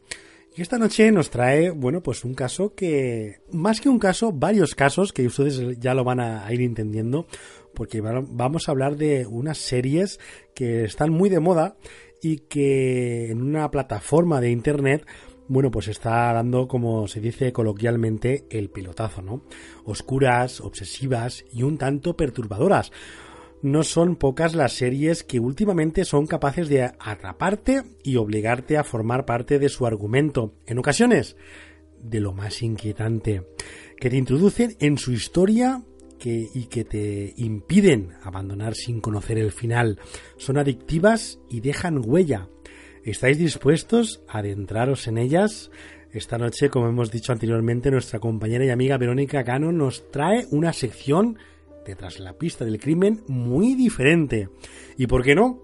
Y esta noche nos trae, bueno, pues un caso que, más que un caso, varios casos que ustedes ya lo van a ir entendiendo, porque vamos a hablar de unas series que están muy de moda y que en una plataforma de internet bueno, pues está dando, como se dice coloquialmente, el pilotazo, ¿no? Oscuras, obsesivas y un tanto perturbadoras. No son pocas las series que últimamente son capaces de atraparte y obligarte a formar parte de su argumento. En ocasiones, de lo más inquietante, que te introducen en su historia y que te impiden abandonar sin conocer el final. Son adictivas y dejan huella. ¿Estáis dispuestos a adentraros en ellas? Esta noche, como hemos dicho anteriormente, nuestra compañera y amiga Verónica Cano nos trae una sección de la pista del crimen muy diferente. ¿Y por qué no?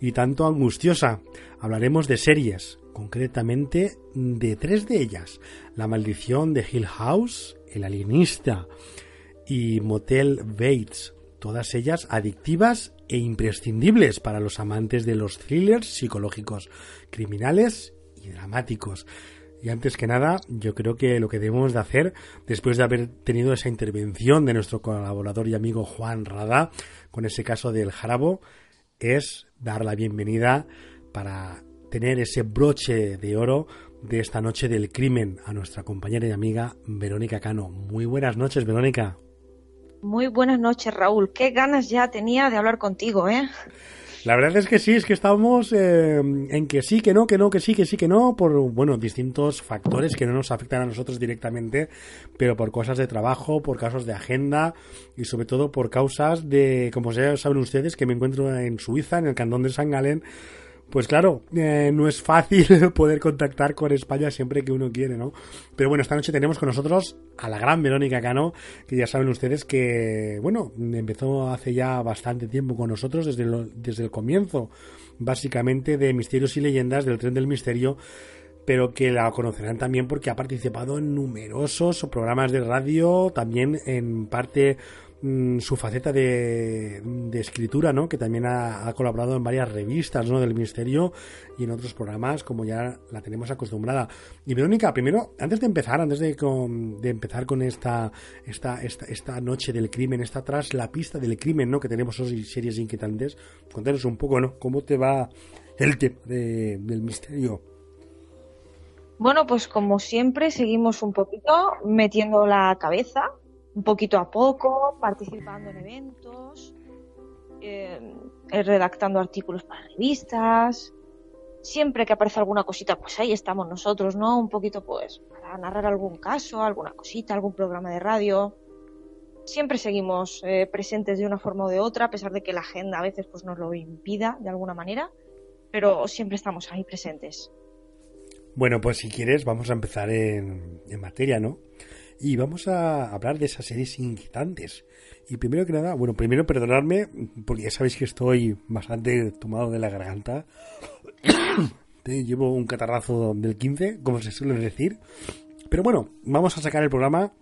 Y tanto angustiosa. Hablaremos de series, concretamente de tres de ellas. La maldición de Hill House, El alienista y Motel Bates. Todas ellas adictivas e imprescindibles para los amantes de los thrillers psicológicos, criminales y dramáticos. Y antes que nada, yo creo que lo que debemos de hacer, después de haber tenido esa intervención de nuestro colaborador y amigo Juan Rada, con ese caso del jarabo, es dar la bienvenida para tener ese broche de oro de esta noche del crimen a nuestra compañera y amiga Verónica Cano. Muy buenas noches, Verónica. Muy buenas noches, Raúl. Qué ganas ya tenía de hablar contigo, ¿eh? La verdad es que sí, es que estamos eh, en que sí, que no, que no, que sí, que sí, que no, por, bueno, distintos factores que no nos afectan a nosotros directamente, pero por cosas de trabajo, por casos de agenda y sobre todo por causas de, como ya saben ustedes, que me encuentro en Suiza, en el cantón de San Galen, pues claro, eh, no es fácil poder contactar con España siempre que uno quiere, ¿no? Pero bueno, esta noche tenemos con nosotros a la gran Verónica Cano, que ya saben ustedes que, bueno, empezó hace ya bastante tiempo con nosotros, desde, desde el comienzo, básicamente, de Misterios y Leyendas del Tren del Misterio, pero que la conocerán también porque ha participado en numerosos programas de radio, también en parte Mm, su faceta de, escritura, ¿no? Que también ha, colaborado en varias revistas, ¿no? Del Ministerio y en otros programas, como ya la tenemos acostumbrada. Y Verónica, primero, antes de empezar, antes de, empezar con esta, esta, esta, esta noche del crimen, esta tras la pista del crimen, ¿no? Que tenemos hoy series inquietantes, contanos un poco, ¿no? ¿Cómo te va el tema del misterio? Bueno, pues como siempre, seguimos un poquito metiendo la cabeza un poquito a poco, participando en eventos, eh, redactando artículos para revistas. Siempre que aparece alguna cosita, pues ahí estamos nosotros, ¿no? Un poquito, pues, para narrar algún caso, alguna cosita, algún programa de radio. Siempre seguimos eh, presentes de una forma o de otra, a pesar de que la agenda a veces pues, nos lo impida de alguna manera, pero siempre estamos ahí presentes. Bueno, pues si quieres, vamos a empezar en, en materia, ¿no? Y vamos a hablar de esas series inquietantes. Y primero que nada, bueno, primero perdonadme, porque ya sabéis que estoy bastante tomado de la garganta. Llevo un catarrazo del 15, como se suele decir. Pero bueno, vamos a sacar el programa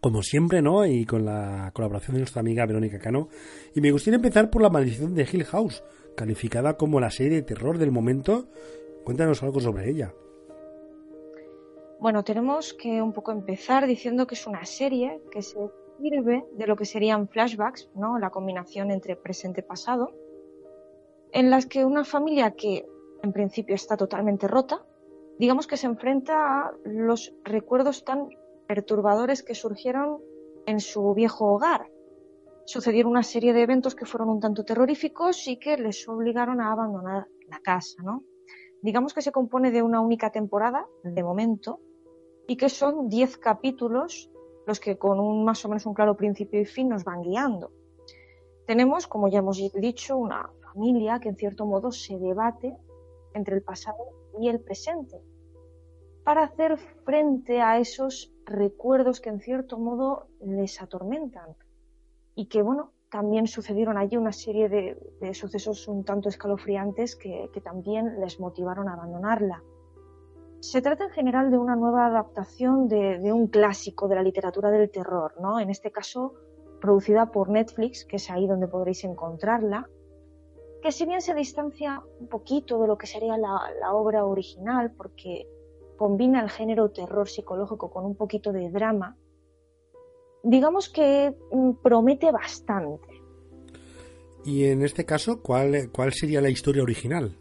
como siempre, ¿no? Y con la colaboración de nuestra amiga Verónica Cano. Y me gustaría empezar por La maldición de Hill House, calificada como la serie de terror del momento. Cuéntanos algo sobre ella. Bueno, tenemos que un poco empezar diciendo que es una serie que se sirve de lo que serían flashbacks, ¿no? La combinación entre presente y pasado, en las que una familia que en principio está totalmente rota, digamos que se enfrenta a los recuerdos tan perturbadores que surgieron en su viejo hogar. Sucedieron una serie de eventos que fueron un tanto terroríficos y que les obligaron a abandonar la casa, ¿no? Digamos que se compone de una única temporada, de momento, y que son 10 capítulos los que con un más o menos un claro principio y fin nos van guiando. Tenemos, como ya hemos dicho, una familia que en cierto modo se debate entre el pasado y el presente para hacer frente a esos recuerdos que en cierto modo les atormentan y que bueno también sucedieron allí una serie de, sucesos un tanto escalofriantes que también les motivaron a abandonarla. Se trata en general de una nueva adaptación de, un clásico de la literatura del terror, ¿no? En este caso, producida por Netflix, que es ahí donde podréis encontrarla, que si bien se distancia un poquito de lo que sería la, obra original, porque combina el género terror psicológico con un poquito de drama, digamos que mm, promete bastante. Y en este caso, ¿cuál, cuál sería la historia original?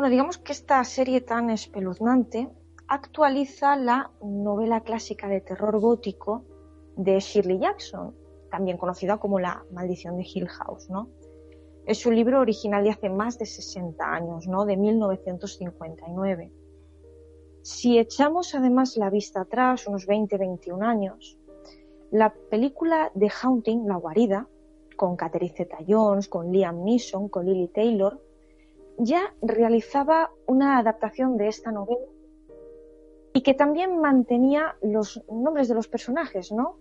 Bueno, digamos que esta serie tan espeluznante actualiza la novela clásica de terror gótico de Shirley Jackson, también conocida como La maldición de Hill House, ¿no? Es un libro original de hace más de 60 años, ¿no? De 1959. Si echamos además la vista atrás, unos 20-21 años, la película The Haunting, La guarida, con Catherine Zeta-Jones, con Liam Neeson, con Lily Taylor, ya realizaba una adaptación de esta novela y que también mantenía los nombres de los personajes, ¿no?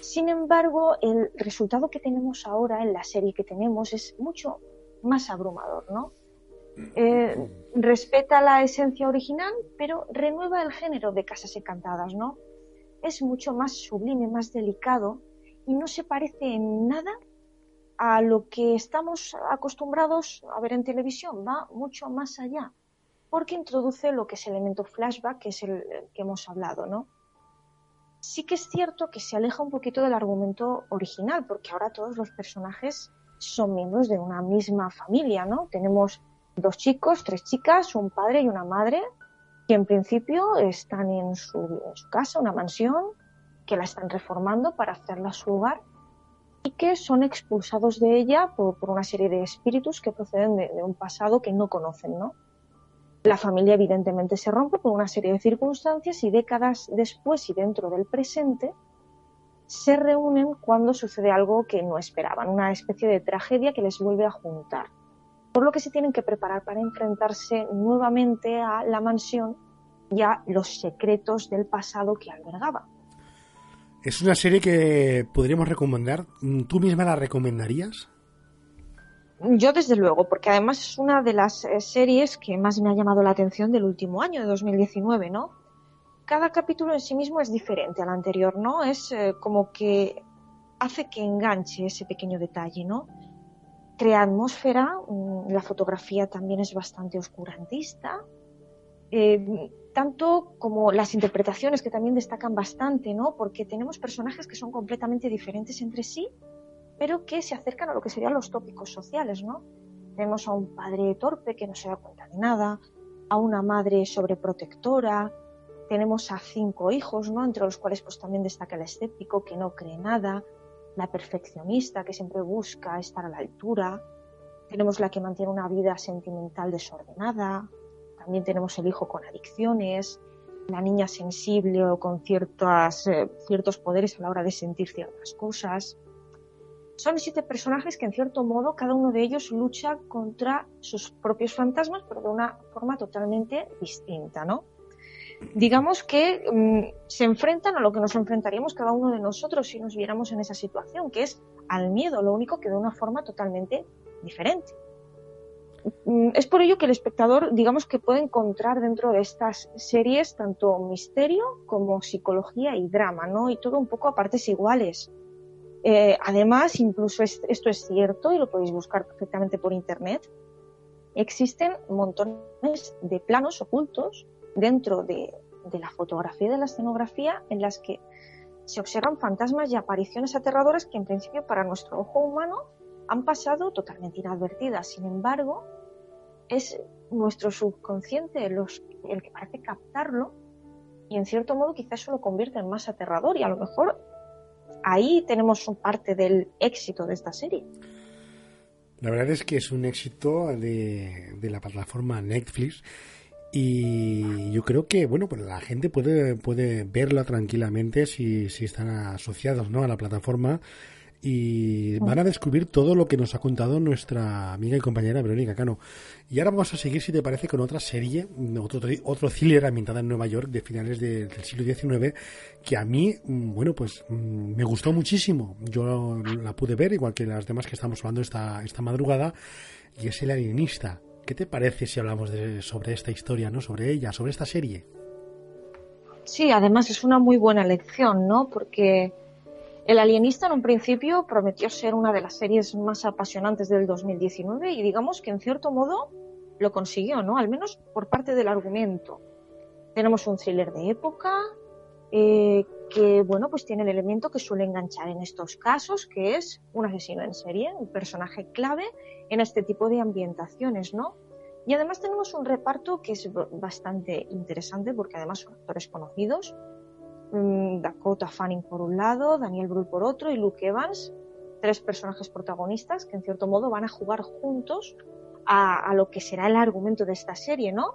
Sin embargo, el resultado que tenemos ahora en la serie que tenemos es mucho más abrumador, ¿no? Eh, respeta la esencia original, pero renueva el género de Casas Encantadas, ¿no? Es mucho más sublime, más delicado y no se parece en nada a lo que estamos acostumbrados a ver en televisión, va mucho más allá, porque introduce lo que es el elemento flashback, que es el que hemos hablado, ¿no? Sí que es cierto que se aleja un poquito del argumento original, porque ahora todos los personajes son miembros de una misma familia, ¿no? Tenemos dos chicos, tres chicas, un padre y una madre, que en principio están en su, en su casa, una mansión, que la están reformando para hacerla su hogar y que son expulsados de ella por, una serie de espíritus que proceden de, un pasado que no conocen, ¿no? La familia evidentemente se rompe por una serie de circunstancias y décadas después y dentro del presente se reúnen cuando sucede algo que no esperaban, una especie de tragedia que les vuelve a juntar. Por lo que se tienen que preparar para enfrentarse nuevamente a la mansión y a los secretos del pasado que albergaba. Es una serie que podríamos recomendar. ¿Tú misma la recomendarías? Yo desde luego, porque además es una de las eh, series que más me ha llamado la atención del último año, de 2019, ¿no? Cada capítulo en sí mismo es diferente al anterior, ¿no? Es eh, como que hace que enganche ese pequeño detalle, ¿no? Crea atmósfera, mm, la fotografía también es bastante oscurantista, eh, tanto como las interpretaciones que también destacan bastante, ¿no? Porque tenemos personajes que son completamente diferentes entre sí, pero que se acercan a lo que serían los tópicos sociales, ¿no? Tenemos a un padre torpe que no se da cuenta de nada, a una madre sobreprotectora, tenemos a cinco hijos, ¿no? Entre los cuales pues también destaca el escéptico que no cree nada, la perfeccionista que siempre busca estar a la altura, tenemos la que mantiene una vida sentimental desordenada, también tenemos el hijo con adicciones, la niña sensible o con ciertas, eh, ciertos poderes a la hora de sentir ciertas cosas. Son siete personajes que en cierto modo cada uno de ellos lucha contra sus propios fantasmas, pero de una forma totalmente distinta, ¿no? digamos que mm, se enfrentan a lo que nos enfrentaríamos cada uno de nosotros si nos viéramos en esa situación, que es al miedo, lo único que de una forma totalmente diferente. Mm, es por ello que el espectador, digamos que puede encontrar dentro de estas series tanto misterio como psicología y drama, ¿no? Y todo un poco a partes iguales. Eh, además, incluso esto es cierto y lo podéis buscar perfectamente por internet, existen montones de planos ocultos dentro de, de la fotografía y de la escenografía en las que se observan fantasmas y apariciones aterradoras que en principio para nuestro ojo humano han pasado totalmente inadvertidas. Sin embargo, es nuestro subconsciente los, el que parece captarlo y en cierto modo quizás eso lo convierte en más aterrador y a lo mejor ahí tenemos parte del éxito de esta serie. La verdad es que es un éxito de, de la plataforma Netflix y yo creo que bueno pues la gente puede puede verla tranquilamente si, si están asociados ¿no? a la plataforma y van a descubrir todo lo que nos ha contado nuestra amiga y compañera Verónica Cano. Y ahora vamos a seguir, si te parece, con otra serie, otro, otro thriller ambientada en Nueva York de finales del siglo XIX, que a mí, mm, bueno, pues mm, me gustó muchísimo. Yo la pude ver, igual que las demás que estamos hablando esta, esta madrugada, y es El Alienista. ¿Qué te parece si hablamos de, sobre esta historia, ¿no? sobre ella, sobre esta serie? Sí, además es una muy buena lección, ¿no? Porque el Alienista en un principio prometió ser una de las series más apasionantes del 2019 y digamos que en cierto modo lo consiguió, ¿no? Al menos por parte del argumento. Tenemos un thriller de época eh, que, bueno, pues tiene el elemento que suele enganchar en estos casos, que es un asesino en serie, un personaje clave en este tipo de ambientaciones, ¿no? Y además tenemos un reparto que es bastante interesante porque además son actores conocidos Dakota Fanning por un lado, Daniel Brühl por otro y Luke Evans, tres personajes protagonistas que en cierto modo van a jugar juntos a, lo que será el argumento de esta serie, ¿no?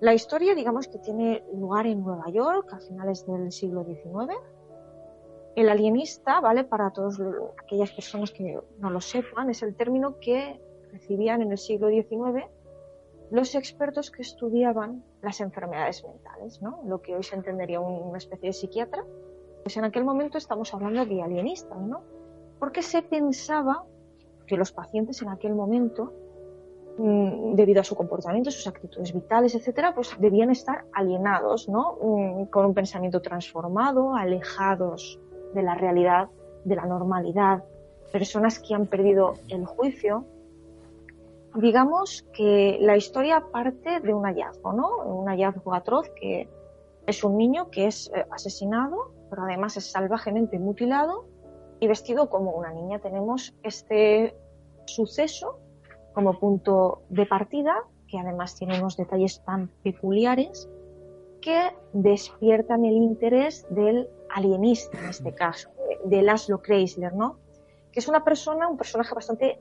La historia, digamos que tiene lugar en Nueva York a finales del siglo XIX. El alienista, ¿vale? Para todas aquellas personas que no lo sepan, es el término que recibían en el siglo XIX los expertos que estudiaban las enfermedades mentales, ¿no? Lo que hoy se entendería una especie de psiquiatra, pues en aquel momento estamos hablando de alienistas, ¿no? Porque se pensaba que los pacientes en aquel momento, mm, debido a su comportamiento, sus actitudes vitales, etcétera, pues debían estar alienados, ¿no? Mm, con un pensamiento transformado, alejados de la realidad, de la normalidad, personas que han perdido el juicio, digamos que la historia parte de un hallazgo, ¿no? Un hallazgo atroz que es un niño que es eh, asesinado, pero además es salvajemente mutilado y vestido como una niña. Tenemos este suceso como punto de partida, que además tiene unos detalles tan peculiares que despiertan el interés del alienista, en este caso, de Laszlo Kreisler, ¿no? Que es una persona, un personaje bastante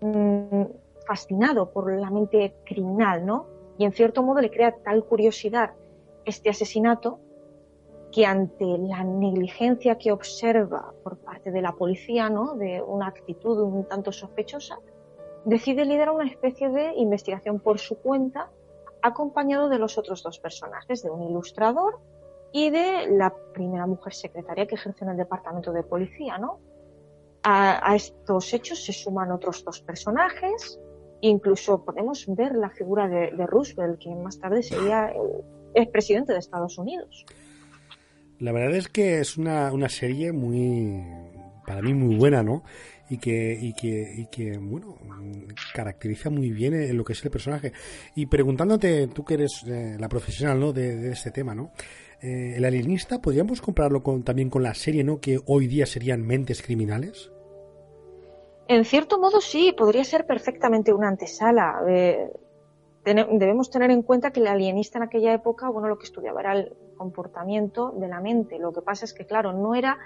mm, fascinado por la mente criminal, ¿no? Y en cierto modo le crea tal curiosidad este asesinato que ante la negligencia que observa por parte de la policía, ¿no? De una actitud un tanto sospechosa, decide liderar una especie de investigación por su cuenta, acompañado de los otros dos personajes, de un ilustrador y de la primera mujer secretaria que ejerce en el departamento de policía, ¿no? A, a, estos hechos se suman otros dos personajes, Incluso podemos ver la figura de, Roosevelt, que más tarde sería el, presidente de Estados Unidos. La verdad es que es una, una serie muy, para mí muy buena, ¿no? Y que, y que, y que, bueno, caracteriza muy bien lo que es el personaje. Y preguntándote, tú que eres eh, la profesional, ¿no? De, este tema, ¿no? Eh, el alienista, ¿podríamos compararlo con, también con la serie, ¿no? Que hoy día serían mentes criminales. En cierto modo sí, podría ser perfectamente una antesala. Eh, debemos tener en cuenta que el alienista en aquella época, bueno, lo que estudiaba era el comportamiento de la mente. Lo que pasa es que, claro, no era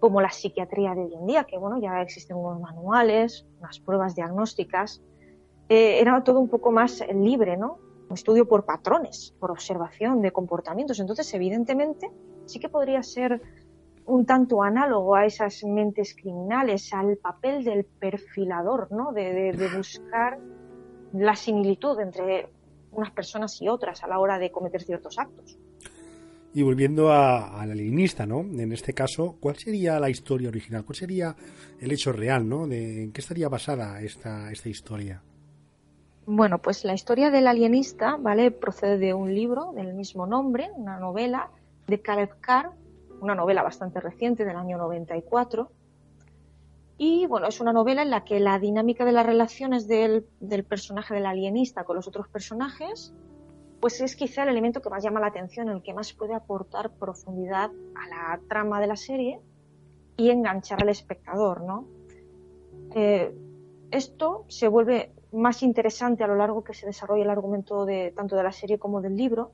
como la psiquiatría de hoy en día, que bueno, ya existen unos manuales, unas pruebas diagnósticas. Eh, era todo un poco más libre, ¿no? Un estudio por patrones, por observación de comportamientos. Entonces, evidentemente, sí que podría ser un tanto análogo a esas mentes criminales, al papel del perfilador, ¿no? De, buscar la similitud entre unas personas y otras a la hora de cometer ciertos actos. Y volviendo al alienista, ¿no? En este caso, ¿cuál sería la historia original? ¿Cuál sería el hecho real, ¿no? De, ¿En qué estaría basada esta, esta historia? Bueno, pues la historia del alienista, ¿vale? Procede de un libro del mismo nombre, una novela de Caleb Carr, una novela bastante reciente del año 94. Y bueno, es una novela en la que la dinámica de las relaciones del, del personaje del alienista con los otros personajes pues es quizá el elemento que más llama la atención, el que más puede aportar profundidad a la trama de la serie y enganchar al espectador, ¿no? Eh, esto se vuelve más interesante a lo largo que se desarrolla el argumento de tanto de la serie como del libro,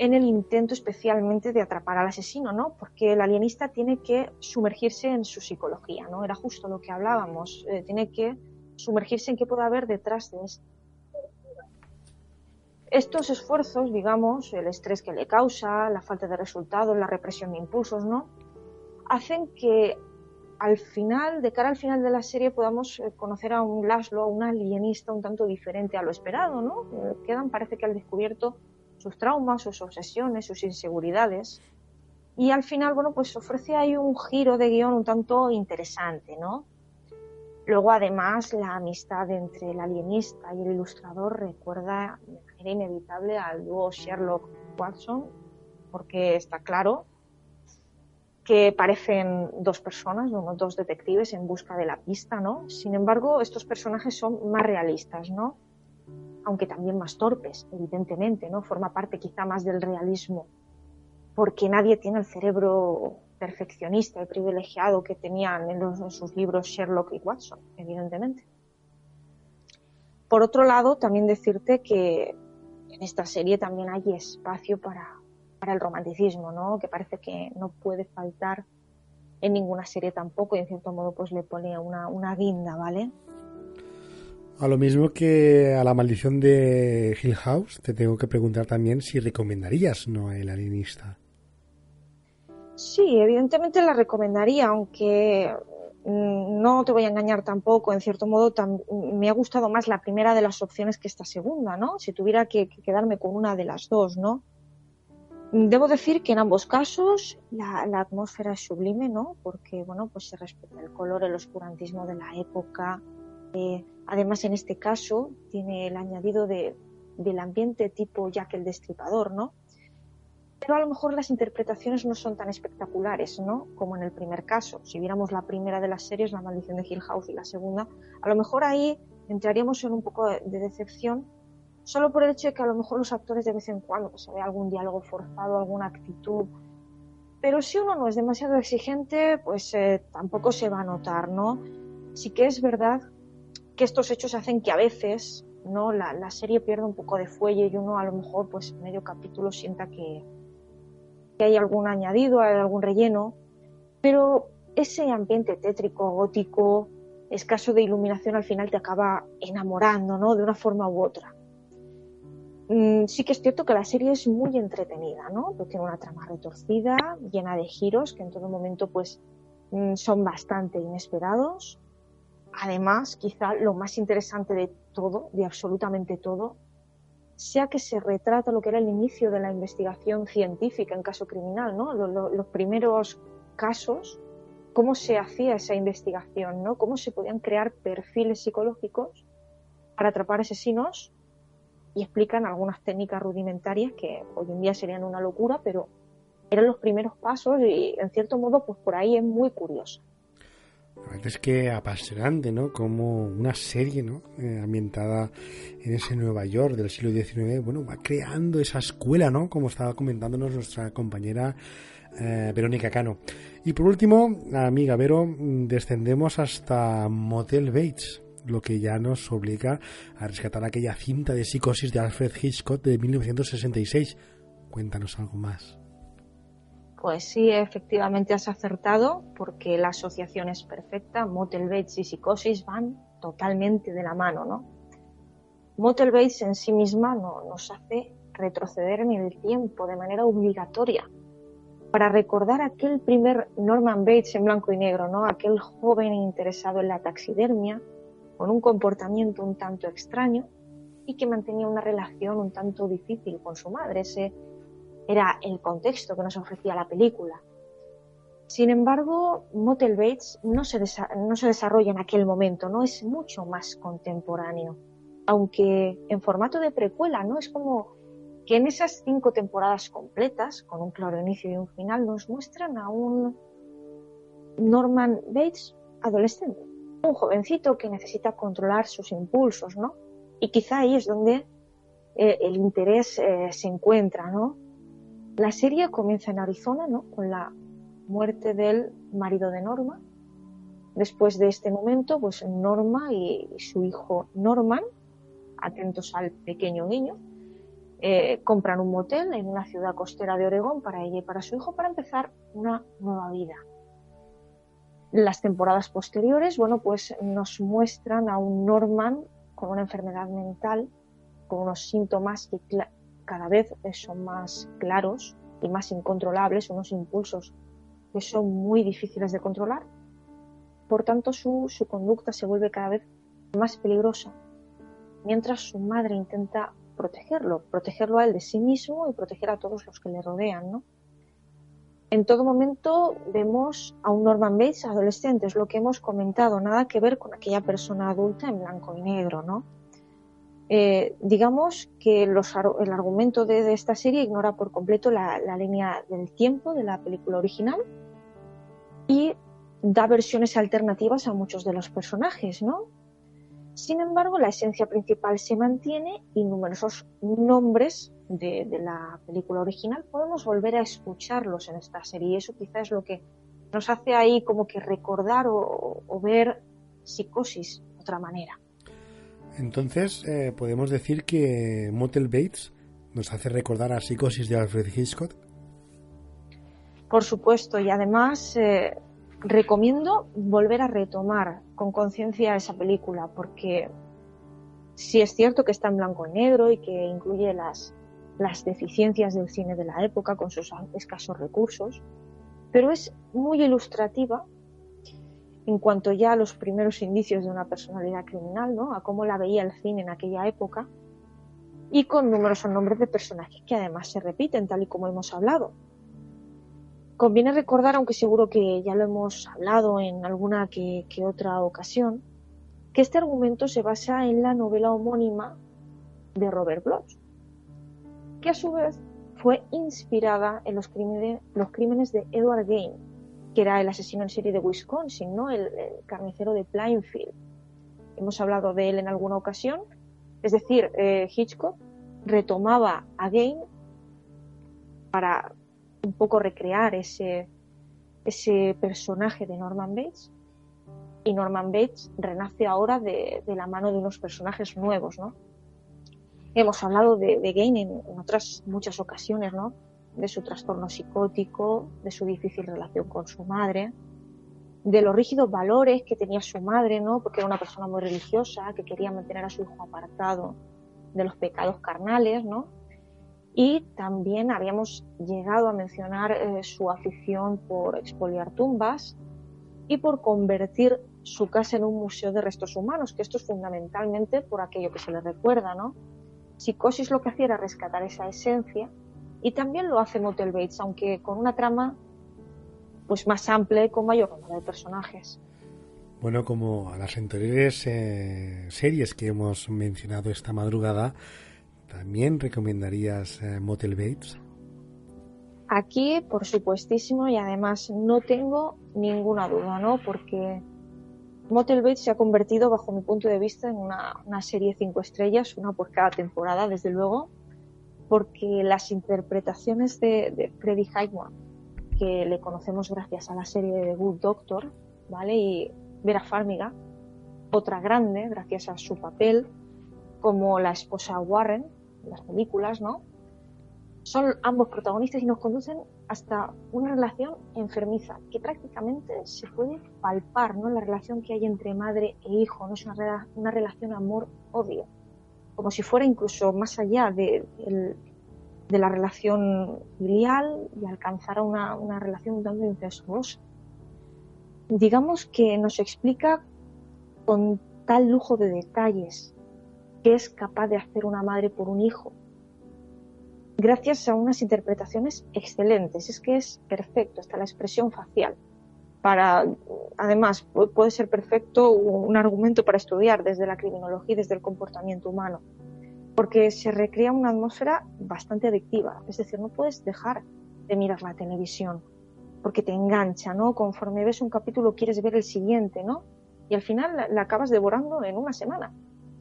en el intento especialmente de atrapar al asesino, ¿no? Porque el alienista tiene que sumergirse en su psicología, ¿no? Era justo lo que hablábamos, eh, tiene que sumergirse en qué puede haber detrás de esto estos esfuerzos, digamos, el estrés que le causa, la falta de resultados, la represión de impulsos, ¿no? Hacen que al final, de cara al final de la serie, podamos eh, conocer a un Laszlo, a un alienista un tanto diferente a lo esperado, ¿no? Eh, quedan, parece que al descubierto sus traumas, sus obsesiones, sus inseguridades. Y al final, bueno, pues ofrece ahí un giro de guion un tanto interesante, ¿no? Luego, además, la amistad entre el alienista y el ilustrador recuerda de manera inevitable al dúo Sherlock-Watson, porque está claro que parecen dos personas, dos detectives en busca de la pista, ¿no? Sin embargo, estos personajes son más realistas, ¿no? Aunque también más torpes, evidentemente, ¿no? Forma parte quizá más del realismo, porque nadie tiene el cerebro perfeccionista y privilegiado que tenían en, sus libros Sherlock y Watson, evidentemente. Por otro lado, también decirte que en esta serie también hay espacio para, para el romanticismo, ¿no? que parece que no puede faltar en ninguna serie tampoco y en cierto modo pues le pone una, una guinda, ¿vale? A lo mismo que a la maldición de Hill House, te tengo que preguntar también si recomendarías no el alienista. Sí, evidentemente la recomendaría, aunque mm, no te voy a engañar tampoco, en cierto modo me ha gustado más la primera de las opciones que esta segunda, ¿no? Si tuviera que, quedarme con una de las dos, ¿no? Debo decir que en ambos casos la, atmósfera es sublime, ¿no? Porque, bueno, pues se respeta el color, el oscurantismo de la época. Eh, además, en este caso, tiene el añadido de, del ambiente tipo Jack el Destripador, ¿no? pero a lo mejor las interpretaciones no son tan espectaculares, ¿no? Como en el primer caso. Si viéramos la primera de las series, La maldición de Hill House, y la segunda, a lo mejor ahí entraríamos en un poco de, decepción, solo por el hecho de que a lo mejor los actores de vez en cuando pues, se ve algún diálogo forzado, alguna actitud. Pero si uno no es demasiado exigente, pues eh, tampoco se va a notar, ¿no? Sí que es verdad que estos hechos hacen que a veces no la, la serie pierda un poco de fuelle y uno a lo mejor pues medio capítulo sienta que, hay algún añadido, hay algún relleno, pero ese ambiente tétrico, gótico, escaso de iluminación al final te acaba enamorando, ¿no? De una forma u otra. Mm, sí que es cierto que la serie es muy entretenida, ¿no? Porque tiene una trama retorcida, llena de giros que en todo momento pues mm, son bastante inesperados. Además, quizá lo más interesante de todo, de absolutamente todo, sea que se retrata lo que era el inicio de la investigación científica en caso criminal, ¿no? Los, primeros casos, cómo se hacía esa investigación, ¿no? Cómo se podían crear perfiles psicológicos para atrapar asesinos y explican algunas técnicas rudimentarias que hoy en día serían una locura, pero eran los primeros pasos y en cierto modo pues por ahí es muy curioso. La verdad es que apasionante, ¿no? Como una serie, ¿no? Eh, ambientada en ese Nueva York del siglo XIX, bueno, va creando esa escuela, ¿no? Como estaba comentándonos nuestra compañera eh, Verónica Cano. Y por último, amiga Vero, descendemos hasta Motel Bates, lo que ya nos obliga a rescatar aquella cinta de psicosis de Alfred Hitchcock de 1966. Cuéntanos algo más. Pues sí, efectivamente has acertado, porque la asociación es perfecta. Motel Bates y psicosis van totalmente de la mano, ¿no? Motel Bates en sí misma no, nos hace retroceder en el tiempo de manera obligatoria para recordar aquel primer Norman Bates en blanco y negro, ¿no? Aquel joven interesado en la taxidermia, con un comportamiento un tanto extraño y que mantenía una relación un tanto difícil con su madre. Ese era el contexto que nos ofrecía la película. Sin embargo, Motel Bates no se, desarrolla en aquel momento, no es mucho más contemporáneo. Aunque en formato de precuela, ¿no? Es como que en esas cinco temporadas completas, con un claro inicio y un final, nos muestran a un Norman Bates adolescente, un jovencito que necesita controlar sus impulsos, ¿no? Y quizá ahí es donde eh, el interés eh, se encuentra, ¿no? La serie comienza en Arizona, ¿no? Con la muerte del marido de Norma. Después de este momento, pues Norma y su hijo Norman, atentos al pequeño niño, eh, compran un motel en una ciudad costera de Oregón para ella y para su hijo para empezar una nueva vida. Las temporadas posteriores, bueno, pues nos muestran a un Norman con una enfermedad mental, con unos síntomas que cada vez son más claros y más incontrolables, unos impulsos que son muy difíciles de controlar. Por tanto, su, su conducta se vuelve cada vez más peligrosa, mientras su madre intenta protegerlo, protegerlo a él de sí mismo y proteger a todos los que le rodean, ¿no? En todo momento vemos a un Norman Bates adolescente, es lo que hemos comentado, nada que ver con aquella persona adulta en blanco y negro, ¿no? Eh, digamos que los, el argumento de, esta serie ignora por completo la, línea del tiempo de la película original y da versiones alternativas a muchos de los personajes, ¿no? Sin embargo, la esencia principal se mantiene y numerosos nombres de, la película original podemos volver a escucharlos en esta serie. Y eso quizás es lo que nos hace ahí como que recordar o, ver psicosis de otra manera. Entonces, eh, podemos decir que Motel Bates nos hace recordar a Psicosis de Alfred Hitchcock. Por supuesto, y además eh, recomiendo volver a retomar con conciencia esa película, porque si es cierto que está en blanco y negro y que incluye las, las deficiencias del cine de la época con sus escasos recursos, pero es muy ilustrativa en cuanto ya a los primeros indicios de una personalidad criminal, ¿no? a cómo la veía el cine en aquella época, y con numerosos nombres de personajes que además se repiten, tal y como hemos hablado. Conviene recordar, aunque seguro que ya lo hemos hablado en alguna que, otra ocasión, que este argumento se basa en la novela homónima de Robert Bloch, que a su vez fue inspirada en los crímenes, los crímenes de Edward Gain, que era el asesino en serie de Wisconsin, ¿no? el, carnicero de Plainfield. Hemos hablado de él en alguna ocasión. Es decir, eh, Hitchcock retomaba a Gain para un poco recrear ese, ese personaje de Norman Bates. Y Norman Bates renace ahora de, la mano de unos personajes nuevos, ¿no? Hemos hablado de, de Gain en, otras muchas ocasiones, ¿no? De su trastorno psicótico, de su difícil relación con su madre, de los rígidos valores que tenía su madre, ¿no? Porque era una persona muy religiosa, que quería mantener a su hijo apartado de los pecados carnales, ¿no? Y también habíamos llegado a mencionar eh, su afición por expoliar tumbas y por convertir su casa en un museo de restos humanos, que esto es fundamentalmente por aquello que se le recuerda, ¿no? Psicosis lo que hacía era rescatar esa esencia y también lo hace Motel Bates, aunque con una trama pues más amplia y con mayor número de personajes. Bueno, como a las anteriores eh, series que hemos mencionado esta madrugada, ¿También recomendarías eh, Motel Bates? Aquí, por supuestísimo, y además no tengo ninguna duda, ¿no? Porque Motel Bates se ha convertido, bajo mi punto de vista, en una, una serie cinco estrellas, una por cada temporada, desde luego, porque las interpretaciones de, de Freddie Highmore, que le conocemos gracias a la serie de Good Doctor, ¿vale? Y Vera Farmiga, otra grande, gracias a su papel, como la esposa Warren, las películas, ¿no? Son ambos protagonistas y nos conducen hasta una relación enfermiza que prácticamente se puede palpar, ¿no? La relación que hay entre madre e hijo, no es una, una relación amor-odio, como si fuera incluso más allá de, la relación filial y alcanzara una, una relación tanto incestuosa. Digamos que nos explica con tal lujo de detalles qué es capaz de hacer una madre por un hijo. Gracias a unas interpretaciones excelentes, es que es perfecto, hasta la expresión facial. Para, además, puede ser perfecto un argumento para estudiar desde la criminología y desde el comportamiento humano, porque se recrea una atmósfera bastante adictiva, es decir, no puedes dejar de mirar la televisión, porque te engancha, ¿no? Conforme ves un capítulo quieres ver el siguiente, ¿no? Y al final la acabas devorando en una semana,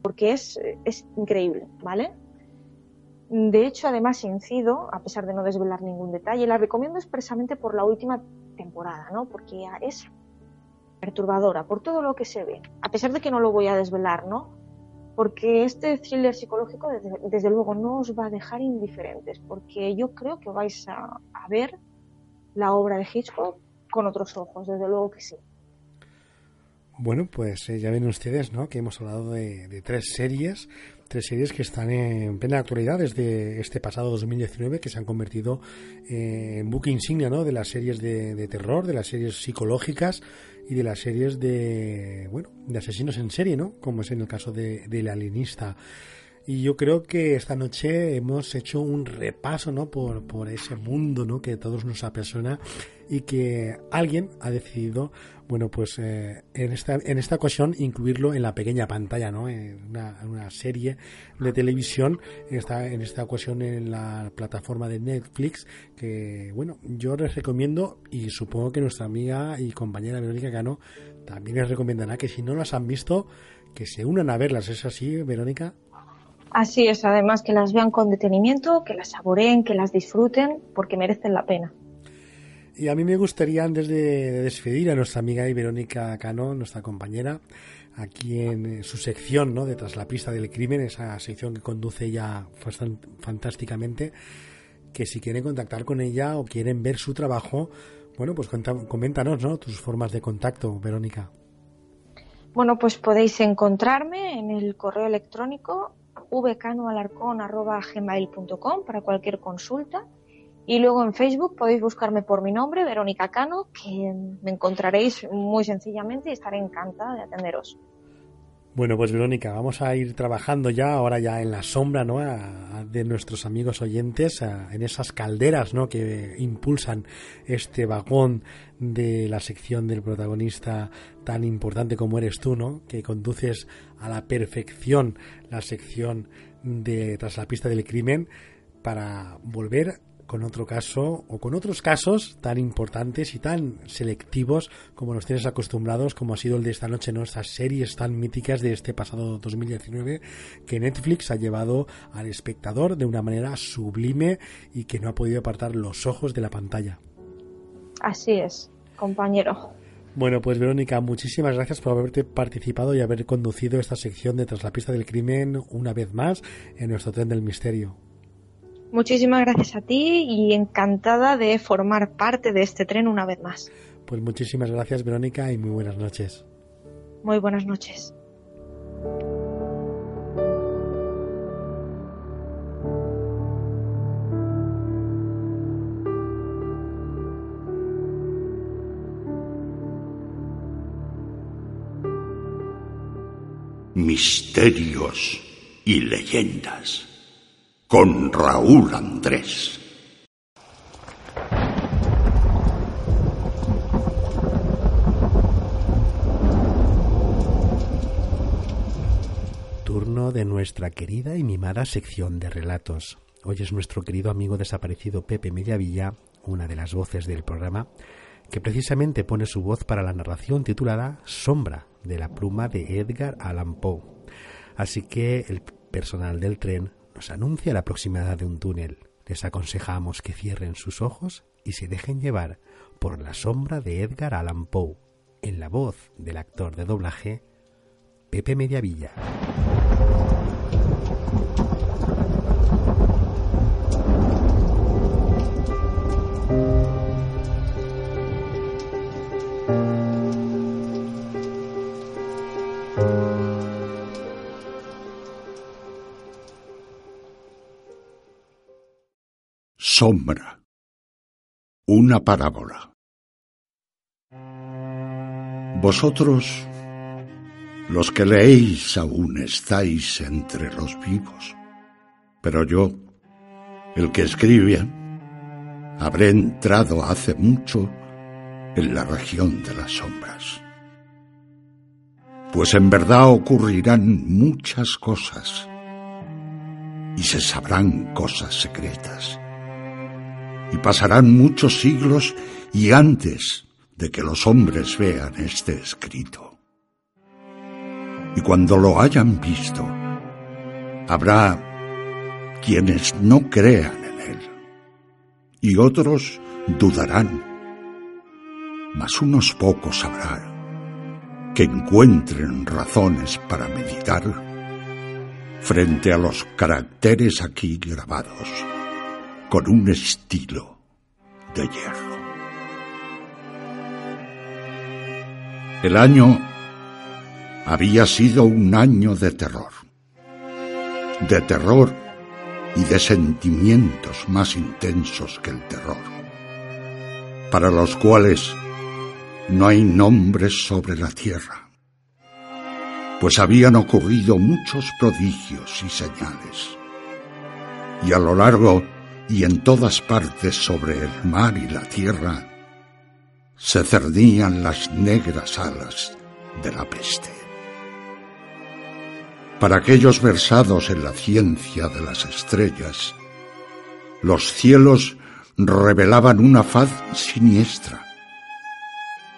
porque es, es increíble, ¿vale? De hecho, además incido, a pesar de no desvelar ningún detalle, la recomiendo expresamente por la última temporada, ¿no? Porque es perturbadora por todo lo que se ve, a pesar de que no lo voy a desvelar, ¿no? Porque este thriller psicológico, desde, luego, no os va a dejar indiferentes, porque yo creo que vais a ver la obra de Hitchcock con otros ojos, desde luego que sí. Bueno, pues eh, ya ven ustedes, ¿no? Que hemos hablado de, tres series, tres series que están en plena actualidad desde este pasado 2019, que se han convertido eh, en buque insignia, ¿no? De las series de, terror, de las series psicológicas y de las series de, bueno, de asesinos en serie, ¿no? Como es en el caso de, del alienista. Y yo creo que esta noche hemos hecho un repaso ¿no? por, por ese mundo ¿no? que todos nos apasiona y que alguien ha decidido, bueno, pues eh, en, esta, en esta ocasión incluirlo en la pequeña pantalla, ¿no? en una, serie de televisión, en esta, en esta ocasión en la plataforma de Netflix, que bueno, yo les recomiendo y supongo que nuestra amiga y compañera Verónica Cano también les recomendará que si no las han visto, que se unan a verlas. ¿Es así, Verónica? Así es, además que las vean con detenimiento, que las saboreen, que las disfruten, porque merecen la pena. Y a mí me gustaría, antes de despedir a nuestra amiga y Verónica Cano, nuestra compañera, aquí en su sección ¿no? de Tras la pista del crimen, esa sección que conduce ella fantásticamente, que si quieren contactar con ella o quieren ver su trabajo, bueno, pues coméntanos ¿no? tus formas de contacto, Verónica. Bueno, pues podéis encontrarme en el correo electrónico vcanoalarcón.gmail.com para cualquier consulta. Y luego en Facebook podéis buscarme por mi nombre, Verónica Cano, que me encontraréis muy sencillamente y estaré encantada de atenderos. Bueno, pues Verónica, vamos a ir trabajando ya, ahora ya en la sombra, ¿no? de nuestros amigos oyentes, en esas calderas, ¿no? Que impulsan este vagón de la sección del protagonista tan importante como eres tú, ¿no? Que conduces a la perfección la sección de Tras la pista del crimen para volver con otro caso o con otros casos tan importantes y tan selectivos como nos tienes acostumbrados, como ha sido el de esta noche, ¿no? Estas series tan míticas de este pasado 2019 que Netflix ha llevado al espectador de una manera sublime y que no ha podido apartar los ojos de la pantalla. Así es, compañero. Bueno, pues Verónica, muchísimas gracias por haberte participado y haber conducido esta sección de Tras la pista del crimen una vez más en nuestro tren del misterio. Muchísimas gracias a ti y encantada de formar parte de este tren una vez más. Pues muchísimas gracias Verónica y muy buenas noches. Muy buenas noches. Misterios y leyendas con Raúl Andrés. Turno de nuestra querida y mimada sección de relatos. Hoy es nuestro querido amigo desaparecido Pepe Mediavilla, una de las voces del programa, que precisamente pone su voz para la narración titulada Sombra, de la pluma de Edgar Allan Poe. Así que el personal del tren nos anuncia la proximidad de un túnel. Les aconsejamos que cierren sus ojos y se dejen llevar por la sombra de Edgar Allan Poe, en la voz del actor de doblaje Pepe Mediavilla. Sombra. Una parábola. Vosotros Los que leéis aún estáis entre los vivos, pero yo, el que escribe, habré entrado hace mucho en la región de las sombras. Pues en verdad ocurrirán muchas cosas y se sabrán cosas secretas. Y pasarán muchos siglos y antes de que los hombres vean este escrito. Y cuando lo hayan visto, habrá quienes no crean en él y otros dudarán, mas unos pocos habrá que encuentren razones para meditar frente a los caracteres aquí grabados con un estilo de hierro. El año había sido un año de terror, de terror y de sentimientos más intensos que el terror, para los cuales no hay nombres sobre la tierra, pues habían ocurrido muchos prodigios y señales, y a lo largo y en todas partes sobre el mar y la tierra se cerdían las negras alas de la peste. Para aquellos versados en la ciencia de las estrellas, los cielos revelaban una faz siniestra.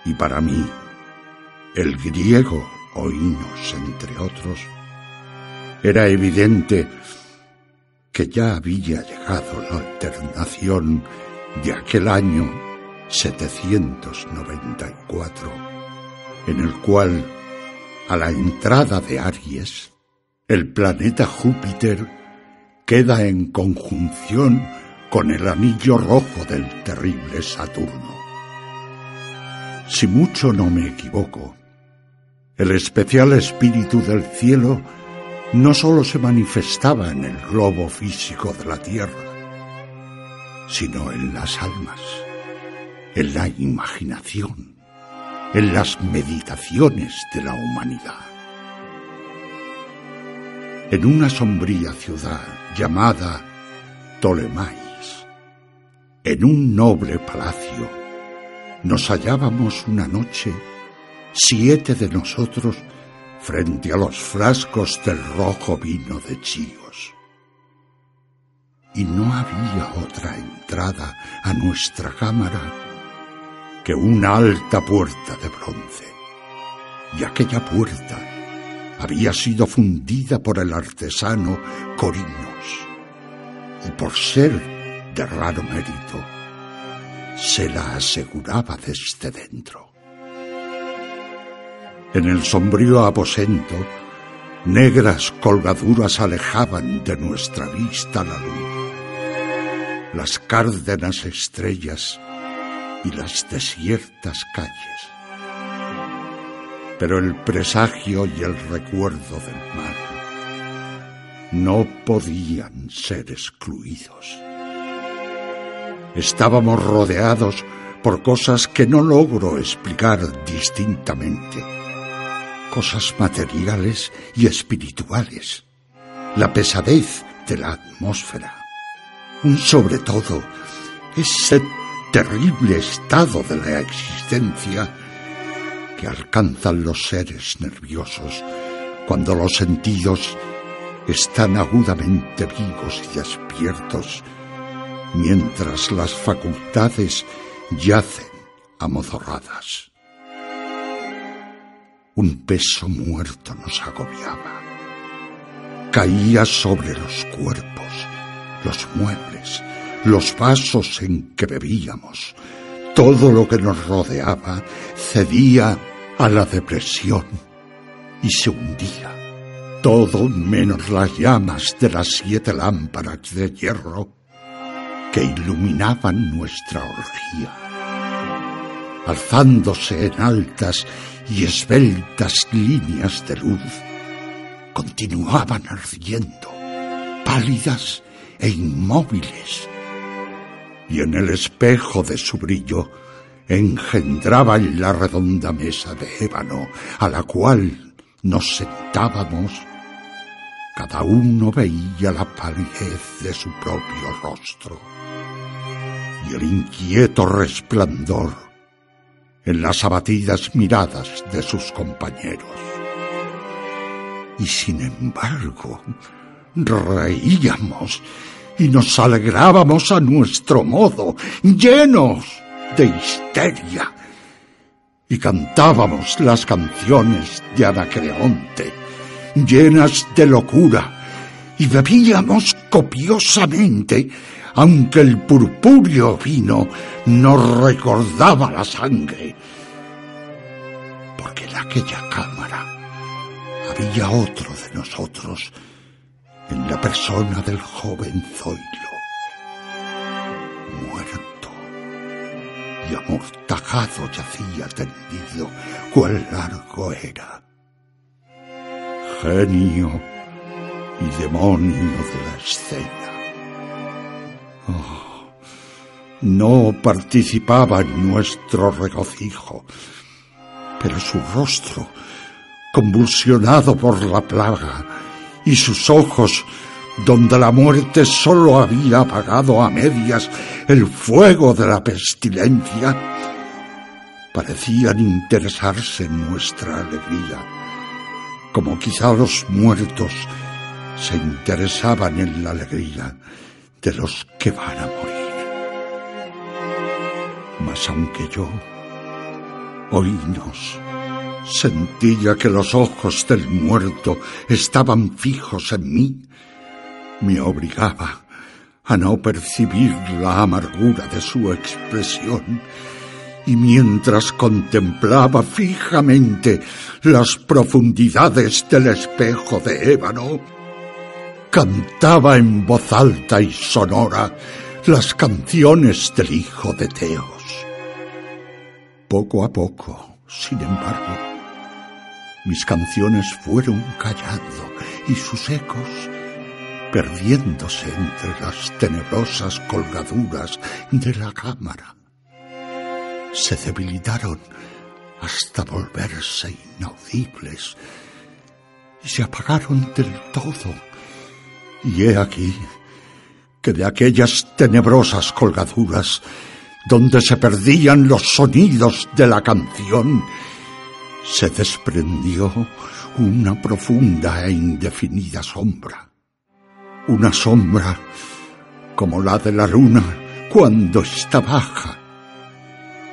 Y para mí, el griego oínos, entre otros, era evidente que ya había llegado la alternación de aquel año 794, en el cual, a la entrada de Aries, el planeta Júpiter queda en conjunción con el anillo rojo del terrible Saturno. Si mucho no me equivoco, el especial espíritu del cielo no sólo se manifestaba en el globo físico de la Tierra, sino en las almas, en la imaginación, en las meditaciones de la humanidad. En una sombría ciudad llamada Ptolemaís, en un noble palacio, nos hallábamos una noche, siete de nosotros, frente a los frascos del rojo vino de Chios. Y no había otra entrada a nuestra cámara que una alta puerta de bronce. Y aquella puerta había sido fundida por el artesano Corinos. Y por ser de raro mérito, se la aseguraba desde dentro. En el sombrío aposento, negras colgaduras alejaban de nuestra vista la luz. Las cárdenas estrellas y las desiertas calles. Pero el presagio y el recuerdo del mal no podían ser excluidos. Estábamos rodeados por cosas que no logro explicar distintamente cosas materiales y espirituales, la pesadez de la atmósfera, un sobre todo ese terrible estado de la existencia que alcanzan los seres nerviosos cuando los sentidos están agudamente vivos y despiertos, mientras las facultades yacen amozorradas. Un peso muerto nos agobiaba. Caía sobre los cuerpos, los muebles, los vasos en que bebíamos. Todo lo que nos rodeaba cedía a la depresión y se hundía. Todo menos las llamas de las siete lámparas de hierro que iluminaban nuestra orgía. Alzándose en altas y esbeltas líneas de luz continuaban ardiendo, pálidas e inmóviles, y en el espejo de su brillo engendraban la redonda mesa de ébano a la cual nos sentábamos, cada uno veía la palidez de su propio rostro y el inquieto resplandor en las abatidas miradas de sus compañeros. Y sin embargo, reíamos y nos alegrábamos a nuestro modo, llenos de histeria. Y cantábamos las canciones de Anacreonte, llenas de locura, y bebíamos copiosamente, aunque el purpúreo vino nos recordaba la sangre. Porque en aquella cámara había otro de nosotros, en la persona del joven Zoilo, muerto y amortajado yacía tendido, cuál largo era. Genio y demonio de la escena. Oh, no participaba en nuestro regocijo, pero su rostro, convulsionado por la plaga, y sus ojos, donde la muerte sólo había apagado a medias el fuego de la pestilencia, parecían interesarse en nuestra alegría, como quizá los muertos se interesaban en la alegría de los que van a morir. Mas aunque yo, oínos, Sentía que los ojos del muerto estaban fijos en mí. Me obligaba a no percibir la amargura de su expresión y mientras contemplaba fijamente las profundidades del espejo de ébano, cantaba en voz alta y sonora las canciones del hijo de Teos. Poco a poco, sin embargo, mis canciones fueron callando y sus ecos perdiéndose entre las tenebrosas colgaduras de la cámara. Se debilitaron hasta volverse inaudibles y se apagaron del todo. Y he aquí que de aquellas tenebrosas colgaduras donde se perdían los sonidos de la canción, se desprendió una profunda e indefinida sombra. Una sombra como la de la luna cuando está baja.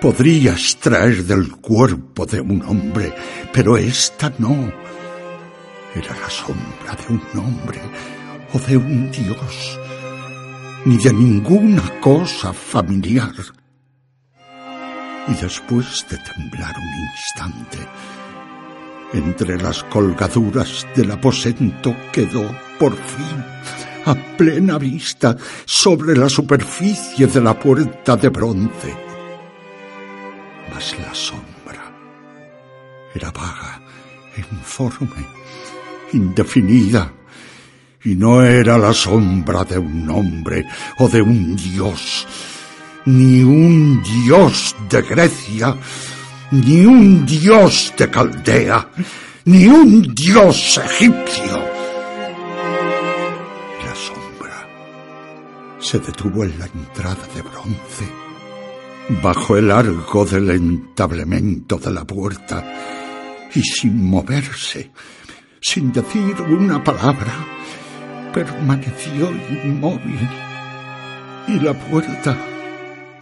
Podría extraer del cuerpo de un hombre, pero esta no. Era la sombra de un hombre o de un dios, ni de ninguna cosa familiar y después de temblar un instante, entre las colgaduras del aposento quedó por fin a plena vista sobre la superficie de la puerta de bronce. Mas la sombra era vaga, informe, indefinida, y no era la sombra de un hombre o de un dios, ni un dios de Grecia, ni un dios de Caldea, ni un dios egipcio. La sombra se detuvo en la entrada de bronce, bajo el arco del entablemento de la puerta, y sin moverse, sin decir una palabra, permaneció inmóvil. Y la puerta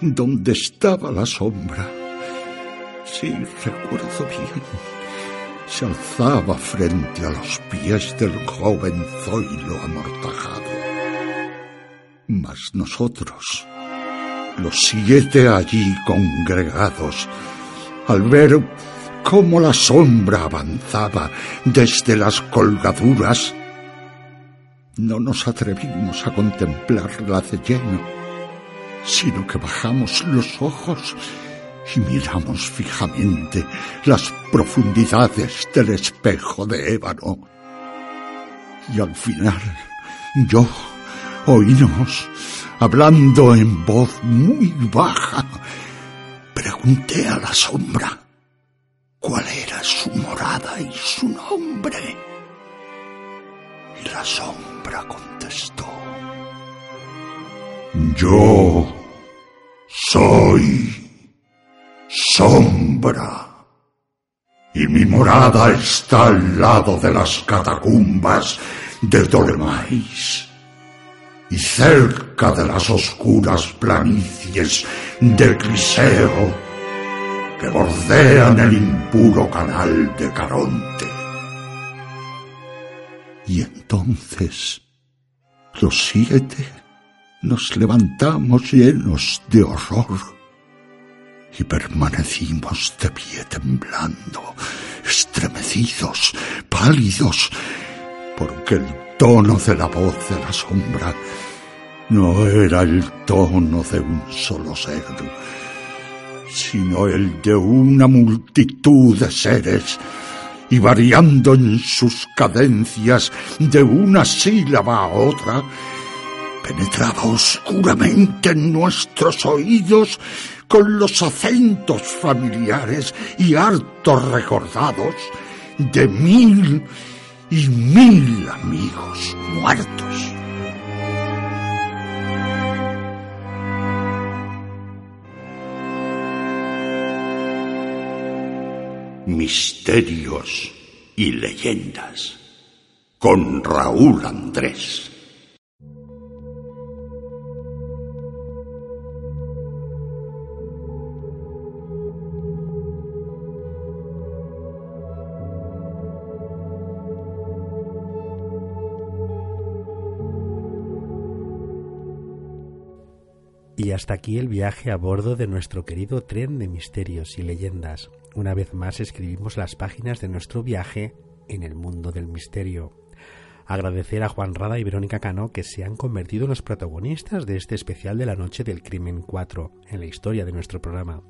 donde estaba la sombra. Sí, recuerdo bien. Se alzaba frente a los pies del joven Zoilo amortajado. Mas nosotros, los siete allí congregados, al ver cómo la sombra avanzaba desde las colgaduras, no nos atrevimos a contemplarla de lleno sino que bajamos los ojos y miramos fijamente las profundidades del espejo de ébano. Y al final yo oímos, hablando en voz muy baja, pregunté a la sombra, cuál era su morada y su nombre. La sombra contestó, yo soy sombra. Y mi morada está al lado de las catacumbas de Dolemais y cerca de las oscuras planicies de Criseo que bordean el impuro canal de Caronte. Y entonces los siete nos levantamos llenos de horror y permanecimos de pie temblando, estremecidos, pálidos, porque el tono de la voz de la sombra no era el tono de un solo ser, sino el de una multitud de seres, y variando en sus cadencias de una sílaba a otra, penetraba oscuramente en nuestros oídos con los acentos familiares y hartos recordados de mil y mil amigos muertos. Misterios y leyendas con Raúl Andrés. Y hasta aquí el viaje a bordo de nuestro querido tren de misterios y leyendas. Una vez más escribimos las páginas de nuestro viaje en el mundo del misterio. Agradecer a Juan Rada y Verónica Cano que se han convertido en los protagonistas de este especial de la Noche del Crimen 4 en la historia de nuestro programa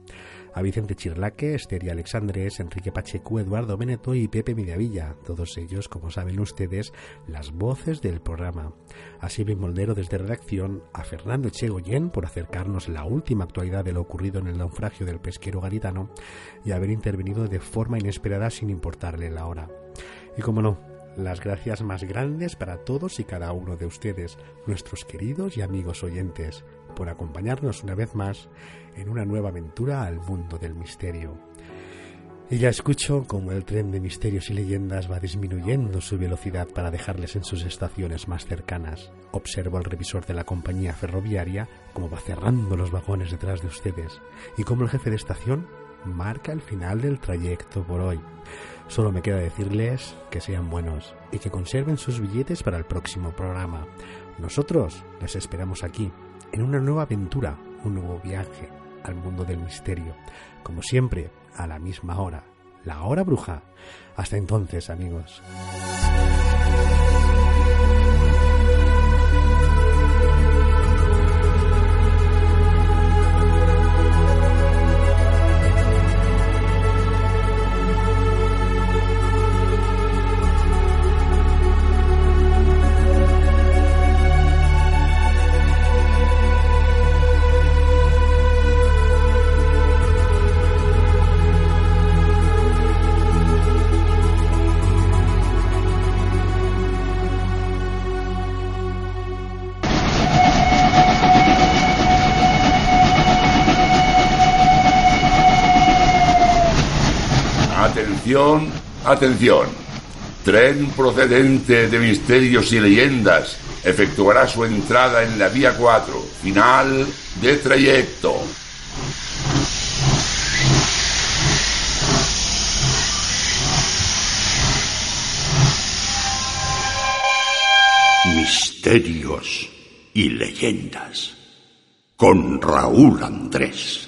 a Vicente Chirlaque, Esteria Alexandres, Enrique Pacheco, Eduardo Beneto y Pepe Mediavilla, todos ellos, como saben ustedes, las voces del programa. A Silvia Moldero desde redacción, a Fernando Echegoyen por acercarnos la última actualidad de lo ocurrido en el naufragio del pesquero garitano y haber intervenido de forma inesperada sin importarle la hora. Y como no, las gracias más grandes para todos y cada uno de ustedes, nuestros queridos y amigos oyentes, por acompañarnos una vez más en una nueva aventura al mundo del misterio. Y ya escucho como el tren de misterios y leyendas va disminuyendo su velocidad para dejarles en sus estaciones más cercanas. Observo al revisor de la compañía ferroviaria como va cerrando los vagones detrás de ustedes y como el jefe de estación marca el final del trayecto por hoy. Solo me queda decirles que sean buenos y que conserven sus billetes para el próximo programa. Nosotros les esperamos aquí, en una nueva aventura, un nuevo viaje al mundo del misterio. Como siempre, a la misma hora, la hora bruja. Hasta entonces, amigos. Atención, atención. Tren procedente de misterios y leyendas efectuará su entrada en la vía 4, final de trayecto. Misterios y leyendas con Raúl Andrés.